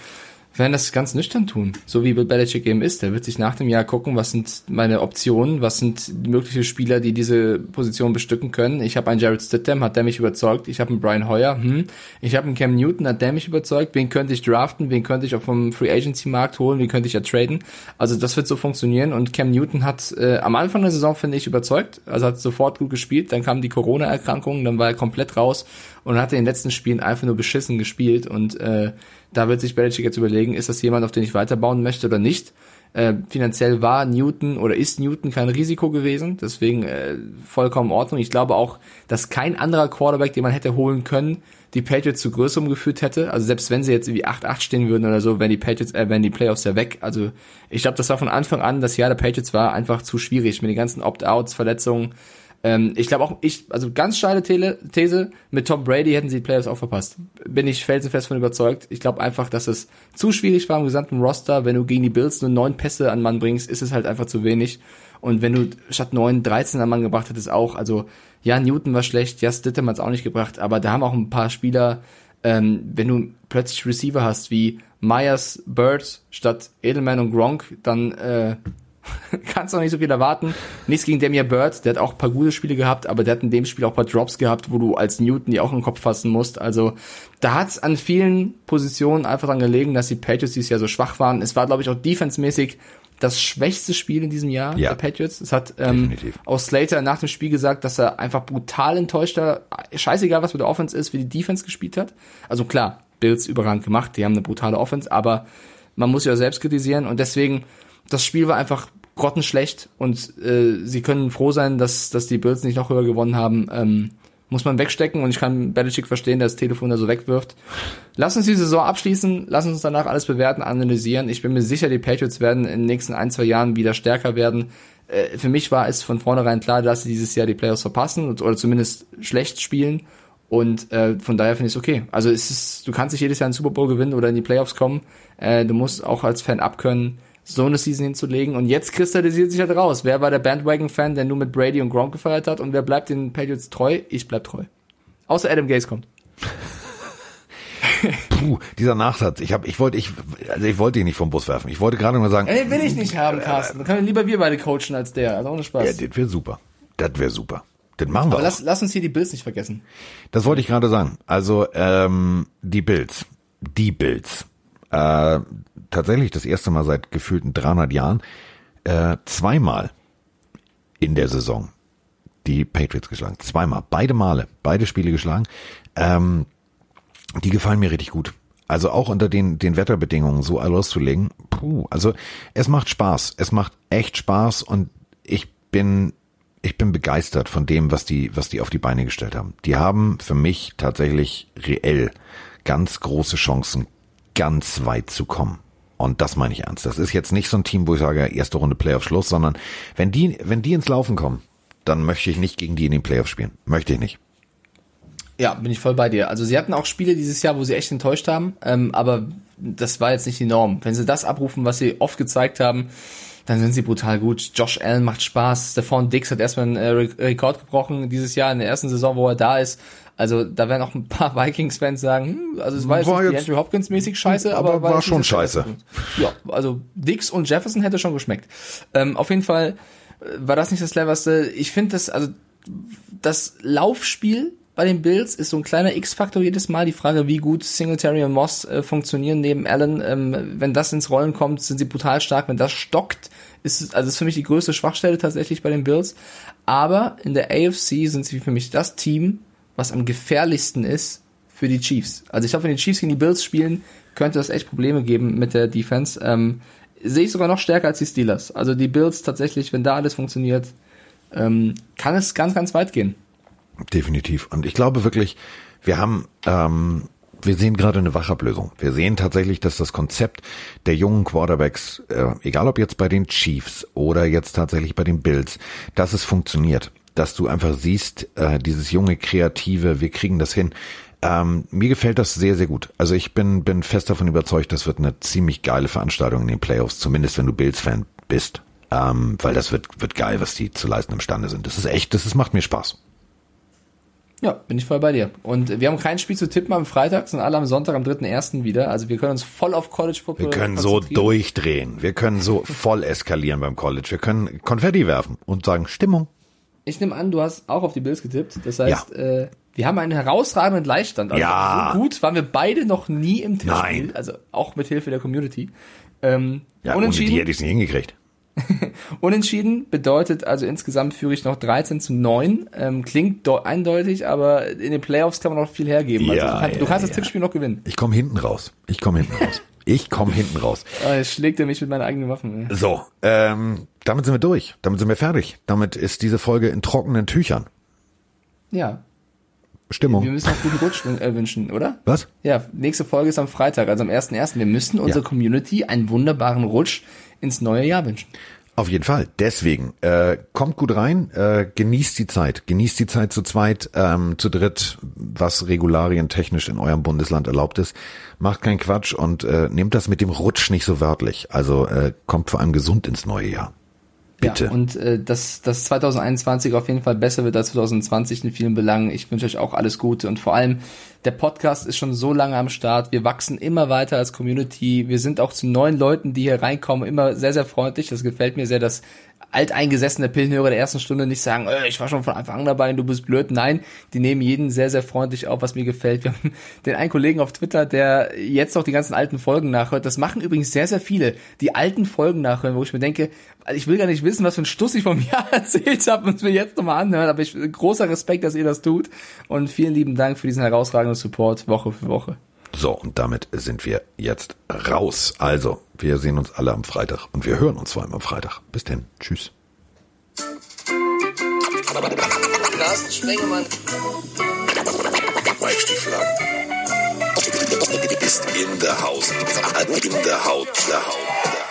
werden das ganz nüchtern tun, so wie Bill Belichick eben ist. Der wird sich nach dem Jahr gucken, was sind meine Optionen, was sind mögliche Spieler, die diese Position bestücken können. Ich habe einen Jared Stidham, hat der mich überzeugt. Ich habe einen Brian Hoyer, hm. Ich habe einen Cam Newton, hat der mich überzeugt. Wen könnte ich draften? Wen könnte ich auch vom Free Agency Markt holen? Wen könnte ich ja traden? Also das wird so funktionieren. Und Cam Newton hat äh, am Anfang der Saison finde ich überzeugt. Also hat sofort gut gespielt. Dann kam die Corona-Erkrankung, dann war er komplett raus und hat in den letzten Spielen einfach nur beschissen gespielt und äh, da wird sich Belichick jetzt überlegen, ist das jemand, auf den ich weiterbauen möchte oder nicht. Äh, finanziell war Newton oder ist Newton kein Risiko gewesen, deswegen äh, vollkommen in Ordnung. Ich glaube auch, dass kein anderer Quarterback, den man hätte holen können, die Patriots zu größerem geführt hätte. Also selbst wenn sie jetzt irgendwie 8-8 stehen würden oder so, wenn die Patriots, äh, wenn die Playoffs ja weg. Also ich glaube, das war von Anfang an, das Jahr der Patriots war einfach zu schwierig mit den ganzen Opt-outs, Verletzungen. Ähm, ich glaube auch, ich, also ganz steile These, mit Tom Brady hätten sie die Playoffs auch verpasst. Bin ich felsenfest von überzeugt. Ich glaube einfach, dass es zu schwierig war im gesamten Roster. Wenn du gegen die Bills nur neun Pässe an Mann bringst, ist es halt einfach zu wenig. Und wenn du statt neun 13 an Mann gebracht hättest auch, also ja, Newton war schlecht, ja, Stittem hat es auch nicht gebracht, aber da haben auch ein paar Spieler, ähm, wenn du plötzlich Receiver hast wie Myers, Bird statt Edelman und Gronk, dann äh, kannst du auch nicht so viel erwarten. Nichts gegen Damian Bird, der hat auch ein paar gute Spiele gehabt, aber der hat in dem Spiel auch ein paar Drops gehabt, wo du als Newton die auch im Kopf fassen musst. Also da hat es an vielen Positionen einfach dran gelegen, dass die Patriots dieses Jahr so schwach waren. Es war, glaube ich, auch defensemäßig das schwächste Spiel in diesem Jahr Ja. der Patriots. Es hat ähm, Definitiv. auch Slater nach dem Spiel gesagt, dass er einfach brutal enttäuscht war. Scheißegal, was mit der Offense ist, wie die Defense gespielt hat. Also klar, Bills überragend gemacht, die haben eine brutale Offense, aber man muss ja selbst kritisieren und deswegen, das Spiel war einfach grottenschlecht und äh, sie können froh sein, dass, dass die Bills nicht noch höher gewonnen haben. Ähm, muss man wegstecken und ich kann Belichick verstehen, der das Telefon da so wegwirft. Lass uns die Saison abschließen, lass uns danach alles bewerten, analysieren. Ich bin mir sicher, die Patriots werden in den nächsten ein, zwei Jahren wieder stärker werden. Äh, für mich war es von vornherein klar, dass sie dieses Jahr die Playoffs verpassen oder zumindest schlecht spielen. Und äh, von daher finde ich es okay. Also es ist, du kannst nicht jedes Jahr einen Super Bowl gewinnen oder in die Playoffs kommen. Äh, du musst auch als Fan abkönnen, so eine Season hinzulegen. Und jetzt kristallisiert sich halt raus. Wer war der Bandwagon-Fan, der nur mit Brady und Gronk gefeiert hat? Und wer bleibt den Patriots treu? Ich bleib treu. Außer Adam Gaze kommt. Puh, dieser Nachsatz. Ich habe, ich wollte, ich, also ich wollte ihn nicht vom Bus werfen. Ich wollte gerade nur sagen, Ey, will ich nicht haben, Carsten. Dann können lieber wir beide coachen als der. Also ohne Spaß. ja, das wäre super. Das wäre super. Das machen wir Aber auch. lass, lass uns hier die Bills nicht vergessen. Das wollte ich gerade sagen. Also ähm, die Bills, die Bills, äh, tatsächlich das erste Mal seit gefühlten 300 Jahren äh, zweimal in der Saison die Patriots geschlagen. Zweimal, beide Male, beide Spiele geschlagen. Ähm, die gefallen mir richtig gut. Also auch unter den, den Wetterbedingungen so loszulegen. Puh, also es macht Spaß. Es macht echt Spaß und ich bin, ich bin begeistert von dem, was die, was die auf die Beine gestellt haben. Die haben für mich tatsächlich reell ganz große Chancen, ganz weit zu kommen. Und das meine ich ernst. Das ist jetzt nicht so ein Team, wo ich sage, erste Runde Playoff Schluss, sondern wenn die, wenn die ins Laufen kommen, dann möchte ich nicht gegen die in den Playoffs spielen. Möchte ich nicht. Ja, bin ich voll bei dir. Also sie hatten auch Spiele dieses Jahr, wo sie echt enttäuscht haben, ähm, aber das war jetzt nicht die Norm. Wenn sie das abrufen, was sie oft gezeigt haben, dann sind sie brutal gut. Josh Allen macht Spaß. Stephon Dix hat erstmal einen äh, Re- Rekord gebrochen dieses Jahr in der ersten Saison, wo er da ist. Also da werden auch ein paar Vikings-Fans sagen, hm, also es war jetzt War nicht jetzt- die Andrew Hopkins-mäßig scheiße, aber, aber war jetzt schon scheiße. Ja, also Dix und Jefferson hätte schon geschmeckt. Ähm, auf jeden Fall äh, war das nicht das cleverste. Ich finde das, also das Laufspiel bei den Bills ist so ein kleiner X-Faktor jedes Mal. Die Frage, wie gut Singletary und Moss äh, funktionieren neben Allen. Ähm, wenn das ins Rollen kommt, sind sie brutal stark. Wenn das stockt, ist es, also ist für mich die größte Schwachstelle tatsächlich bei den Bills. Aber in der AFC sind sie für mich das Team, was am gefährlichsten ist für die Chiefs. Also ich glaube, wenn die Chiefs gegen die Bills spielen, könnte das echt Probleme geben mit der Defense. Ähm, sehe ich sogar noch stärker als die Steelers. Also die Bills tatsächlich, wenn da alles funktioniert, ähm, kann es ganz, ganz weit gehen. Definitiv. Und ich glaube wirklich, wir haben, ähm, wir sehen gerade eine Wachablösung. Wir sehen tatsächlich, dass das Konzept der jungen Quarterbacks, äh, egal ob jetzt bei den Chiefs oder jetzt tatsächlich bei den Bills, dass es funktioniert. Dass du einfach siehst, äh, dieses junge Kreative, wir kriegen das hin. Ähm, mir gefällt das sehr, sehr gut. Also ich bin, bin fest davon überzeugt, das wird eine ziemlich geile Veranstaltung in den Playoffs, zumindest wenn du Bills-Fan bist. Ähm, weil das wird, wird geil, was die zu leisten imstande sind. Das ist echt, das ist, macht mir Spaß. Ja, bin ich voll bei dir. Und wir haben kein Spiel zu tippen am Freitag, sondern alle am Sonntag, am 3.1. wieder. Also wir können uns voll auf College Football Wir können so durchdrehen. Wir können so voll eskalieren beim College. Wir können Konfetti werfen und sagen Stimmung. Ich nehme an, du hast auch auf die Bills getippt. Das heißt, äh, wir haben einen herausragenden Gleichstand. Also Ja. So gut waren wir beide noch nie im Tippspiel. Nein. Also auch mit Hilfe der Community. Ähm, Ja, ohne unentschieden, die hätte ich es nicht hingekriegt. unentschieden bedeutet also insgesamt führe ich noch 13 zu 9. Ähm, klingt eindeutig, aber in den Playoffs kann man noch viel hergeben. Also Ja, du, kannst, ja, du kannst ja. das Tippspiel noch gewinnen. Ich komme hinten raus. Ich komme hinten raus. Ich komme hinten raus. Ah, jetzt schlägt er mich mit meinen eigenen Waffen. ey. So, ähm, damit sind wir durch. Damit sind wir fertig. Damit ist diese Folge in trockenen Tüchern. Ja, wir Stimmung. müssen auch guten Rutsch äh, wünschen, oder? Was? Ja, nächste Folge ist am Freitag, also am 1.1. Wir müssen unserer Community einen wunderbaren Rutsch ins neue Jahr wünschen. Auf jeden Fall. Deswegen äh, kommt gut rein, äh, genießt die Zeit, genießt die Zeit zu zweit, ähm, zu dritt, was Regularien technisch in eurem Bundesland erlaubt ist. Macht keinen Quatsch und äh, nehmt das mit dem Rutsch nicht so wörtlich. Also äh, kommt vor allem gesund ins neue Jahr. Bitte. Ja, und äh, dass das 2021 auf jeden Fall besser wird als 2020 in vielen Belangen. Ich wünsche euch auch alles Gute und vor allem der Podcast ist schon so lange am Start. Wir wachsen immer weiter als Community. Wir sind auch zu neuen Leuten, die hier reinkommen, immer sehr, sehr freundlich. Das gefällt mir sehr, dass alteingesessene Pillenhörer der ersten Stunde nicht sagen, äh, ich war schon von Anfang an dabei und du bist blöd. Nein, die nehmen jeden sehr, sehr freundlich auf, was mir gefällt. Wir haben den einen Kollegen auf Twitter, der jetzt noch die ganzen alten Folgen nachhört. Das machen übrigens sehr, sehr viele, die alten Folgen nachhören, wo ich mir denke, ich will gar nicht wissen, was für ein Stuss ich vom Jahr erzählt habe und es mir jetzt nochmal anhören, aber ich großer Respekt, dass ihr das tut und vielen lieben Dank für diesen herausragenden Support Woche für Woche. So, und damit sind wir jetzt raus. Also, wir sehen uns alle am Freitag und wir hören uns vor allem am Freitag. Bis denn. Tschüss. Carsten Spengemann. Mike Stieflagen. Ist in der Haus. In der Haut. Der Haut. Der Haut.